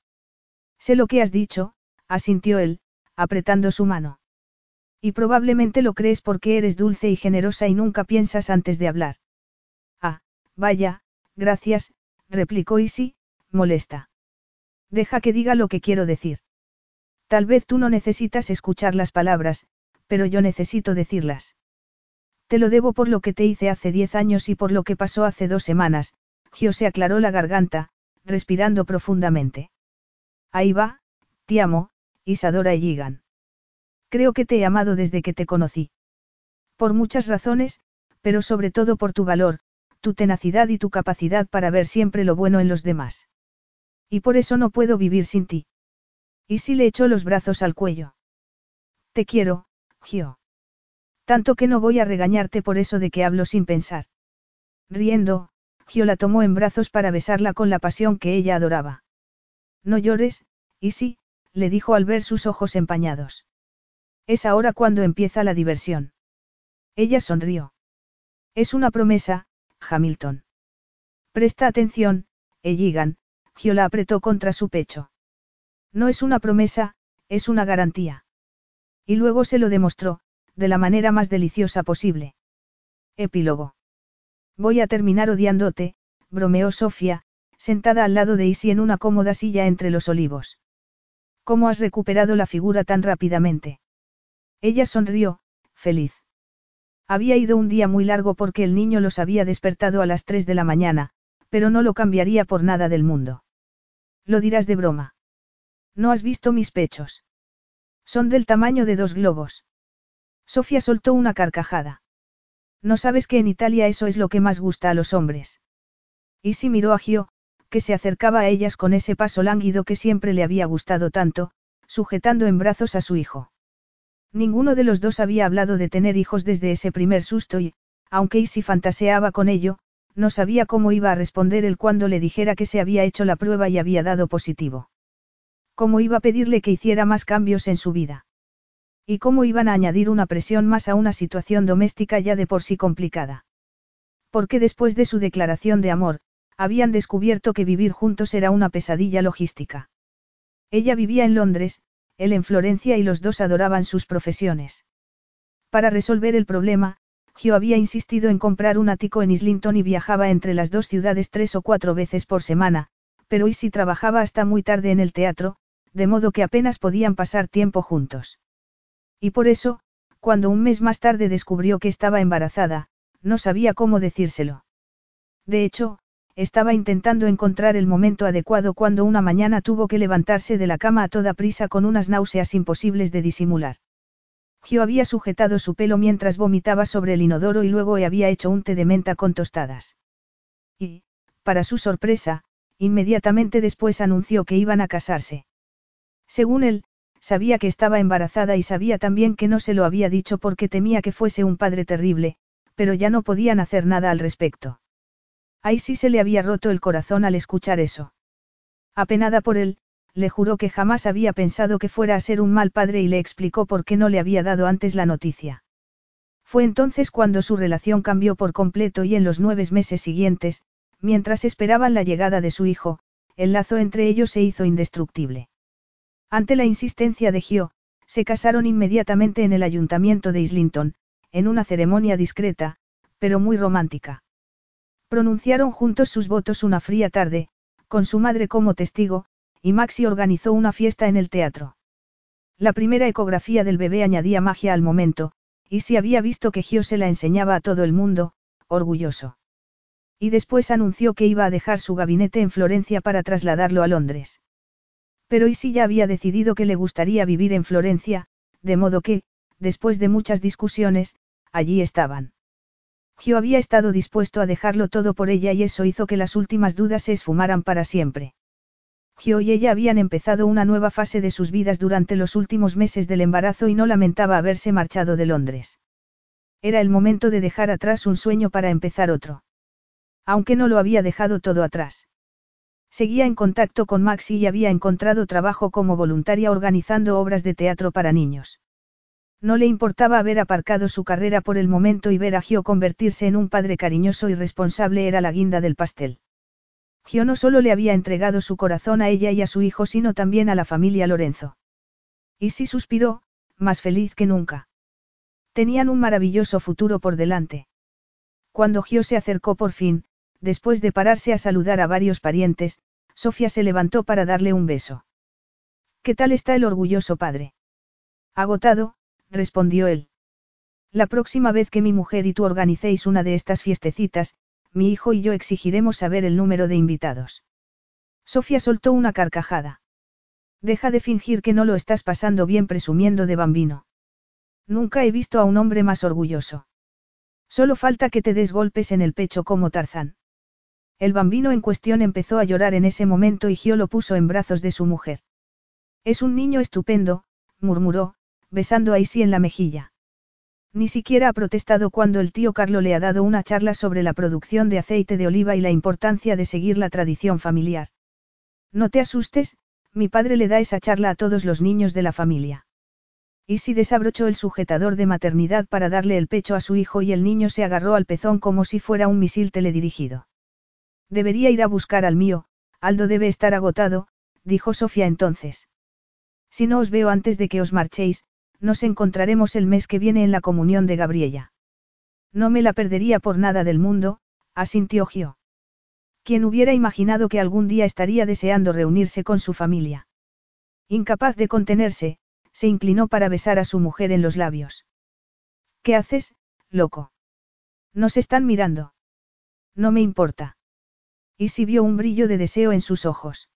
Sé lo que has dicho, asintió él, apretando su mano. Y probablemente lo crees porque eres dulce y generosa y nunca piensas antes de hablar. Vaya, gracias, replicó Isi, molesta. Deja que diga lo que quiero decir. Tal vez tú no necesitas escuchar las palabras, pero yo necesito decirlas. Te lo debo por lo que te hice hace diez años y por lo que pasó hace dos semanas, Gio se aclaró la garganta, respirando profundamente. Ahí va, te amo, Isadora Ejigan. Creo que te he amado desde que te conocí. Por muchas razones, pero sobre todo por tu valor, tu tenacidad y tu capacidad para ver siempre lo bueno en los demás. Y por eso no puedo vivir sin ti. Y si le echó los brazos al cuello. Te quiero, Gio. Tanto que no voy a regañarte por eso de que hablo sin pensar. Riendo, Gio la tomó en brazos para besarla con la pasión que ella adoraba. No llores, sí, le dijo al ver sus ojos empañados. Es ahora cuando empieza la diversión. Ella sonrió. Es una promesa, Hamilton. Presta atención, Elligan, Gio la apretó contra su pecho. No es una promesa, es una garantía. Y luego se lo demostró, de la manera más deliciosa posible. Epílogo. Voy a terminar odiándote, bromeó Sofía, sentada al lado de Isi en una cómoda silla entre los olivos. ¿Cómo has recuperado la figura tan rápidamente? Ella sonrió, feliz. Había ido un día muy largo porque el niño los había despertado a las tres de la mañana, pero no lo cambiaría por nada del mundo. Lo dirás de broma. No has visto mis pechos. Son del tamaño de dos globos. Sofía soltó una carcajada. No sabes que en Italia eso es lo que más gusta a los hombres. Y si miró a Gio, que se acercaba a ellas con ese paso lánguido que siempre le había gustado tanto, sujetando en brazos a su hijo. Ninguno de los dos había hablado de tener hijos desde ese primer susto y, aunque Isi fantaseaba con ello, no sabía cómo iba a responder él cuando le dijera que se había hecho la prueba y había dado positivo. Cómo iba a pedirle que hiciera más cambios en su vida. Y cómo iban a añadir una presión más a una situación doméstica ya de por sí complicada. Porque después de su declaración de amor, habían descubierto que vivir juntos era una pesadilla logística. Ella vivía en Londres, él en Florencia y los dos adoraban sus profesiones. Para resolver el problema, Gio había insistido en comprar un ático en Islington y viajaba entre las dos ciudades tres o cuatro veces por semana, pero Isi trabajaba hasta muy tarde en el teatro, de modo que apenas podían pasar tiempo juntos. Y por eso, cuando un mes más tarde descubrió que estaba embarazada, no sabía cómo decírselo. De hecho, estaba intentando encontrar el momento adecuado cuando una mañana tuvo que levantarse de la cama a toda prisa con unas náuseas imposibles de disimular. Gio había sujetado su pelo mientras vomitaba sobre el inodoro y luego había hecho un té de menta con tostadas. Y, para su sorpresa, inmediatamente después anunció que iban a casarse. Según él, sabía que estaba embarazada y sabía también que no se lo había dicho porque temía que fuese un padre terrible, pero ya no podían hacer nada al respecto. Ahí sí se le había roto el corazón al escuchar eso. Apenada por él, le juró que jamás había pensado que fuera a ser un mal padre y le explicó por qué no le había dado antes la noticia. Fue entonces cuando su relación cambió por completo y en los nueve meses siguientes, mientras esperaban la llegada de su hijo, el lazo entre ellos se hizo indestructible. Ante la insistencia de Gio, se casaron inmediatamente en el ayuntamiento de Islington, en una ceremonia discreta, pero muy romántica. Pronunciaron juntos sus votos una fría tarde, con su madre como testigo, y Maxi organizó una fiesta en el teatro. La primera ecografía del bebé añadía magia al momento, y si había visto que Gio se la enseñaba a todo el mundo, orgulloso. Y después anunció que iba a dejar su gabinete en Florencia para trasladarlo a Londres. Pero Isi ya había decidido que le gustaría vivir en Florencia, de modo que, después de muchas discusiones, allí estaban. Gio había estado dispuesto a dejarlo todo por ella y eso hizo que las últimas dudas se esfumaran para siempre. Gio y ella habían empezado una nueva fase de sus vidas durante los últimos meses del embarazo y no lamentaba haberse marchado de Londres. Era el momento de dejar atrás un sueño para empezar otro. Aunque no lo había dejado todo atrás. Seguía en contacto con Maxi y había encontrado trabajo como voluntaria organizando obras de teatro para niños. No le importaba haber aparcado su carrera por el momento y ver a Gio convertirse en un padre cariñoso y responsable era la guinda del pastel. Gio no solo le había entregado su corazón a ella y a su hijo, sino también a la familia Lorenzo. Y sí suspiró, más feliz que nunca. Tenían un maravilloso futuro por delante. Cuando Gio se acercó por fin, después de pararse a saludar a varios parientes, Sofía se levantó para darle un beso. ¿Qué tal está el orgulloso padre? Agotado, respondió él. La próxima vez que mi mujer y tú organicéis una de estas fiestecitas, mi hijo y yo exigiremos saber el número de invitados. Sofía soltó una carcajada. Deja de fingir que no lo estás pasando bien presumiendo de bambino. Nunca he visto a un hombre más orgulloso. Solo falta que te des golpes en el pecho como Tarzán. El bambino en cuestión empezó a llorar en ese momento y Gio lo puso en brazos de su mujer. Es un niño estupendo, murmuró, besando a Isi en la mejilla. Ni siquiera ha protestado cuando el tío Carlo le ha dado una charla sobre la producción de aceite de oliva y la importancia de seguir la tradición familiar. No te asustes, mi padre le da esa charla a todos los niños de la familia. Y si desabrochó el sujetador de maternidad para darle el pecho a su hijo y el niño se agarró al pezón como si fuera un misil teledirigido. Debería ir a buscar al mío, Aldo debe estar agotado, dijo Sofía entonces. Si no os veo antes de que os marchéis, nos encontraremos el mes que viene en la comunión de Gabriella. No me la perdería por nada del mundo, asintió Gio. Quien hubiera imaginado que algún día estaría deseando reunirse con su familia. Incapaz de contenerse, se inclinó para besar a su mujer en los labios. ¿Qué haces, loco? Nos están mirando. No me importa. Y si vio un brillo de deseo en sus ojos.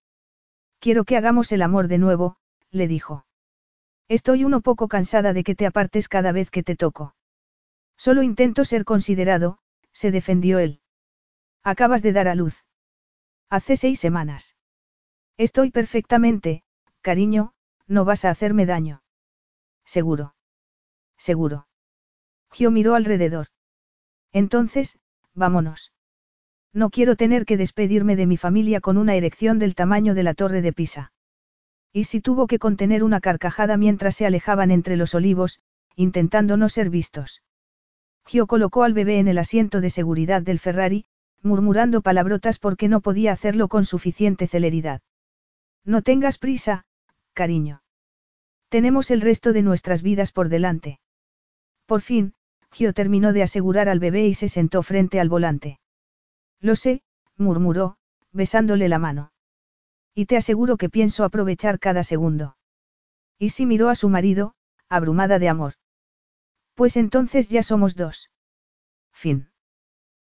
Quiero que hagamos el amor de nuevo, le dijo. Estoy uno poco cansada de que te apartes cada vez que te toco. Solo intento ser considerado, se defendió él. Acabas de dar a luz. Hace seis semanas. Estoy perfectamente, cariño, no vas a hacerme daño. Seguro. Seguro. Gio miró alrededor. Entonces, vámonos. No quiero tener que despedirme de mi familia con una erección del tamaño de la torre de Pisa. Y si tuvo que contener una carcajada mientras se alejaban entre los olivos, intentando no ser vistos. Gio colocó al bebé en el asiento de seguridad del Ferrari, murmurando palabrotas porque no podía hacerlo con suficiente celeridad. No tengas prisa, cariño. Tenemos el resto de nuestras vidas por delante. Por fin, Gio terminó de asegurar al bebé y se sentó frente al volante. Lo sé, murmuró, besándole la mano. Y te aseguro que pienso aprovechar cada segundo. Y si miró a su marido, abrumada de amor. Pues entonces ya somos dos. Fin.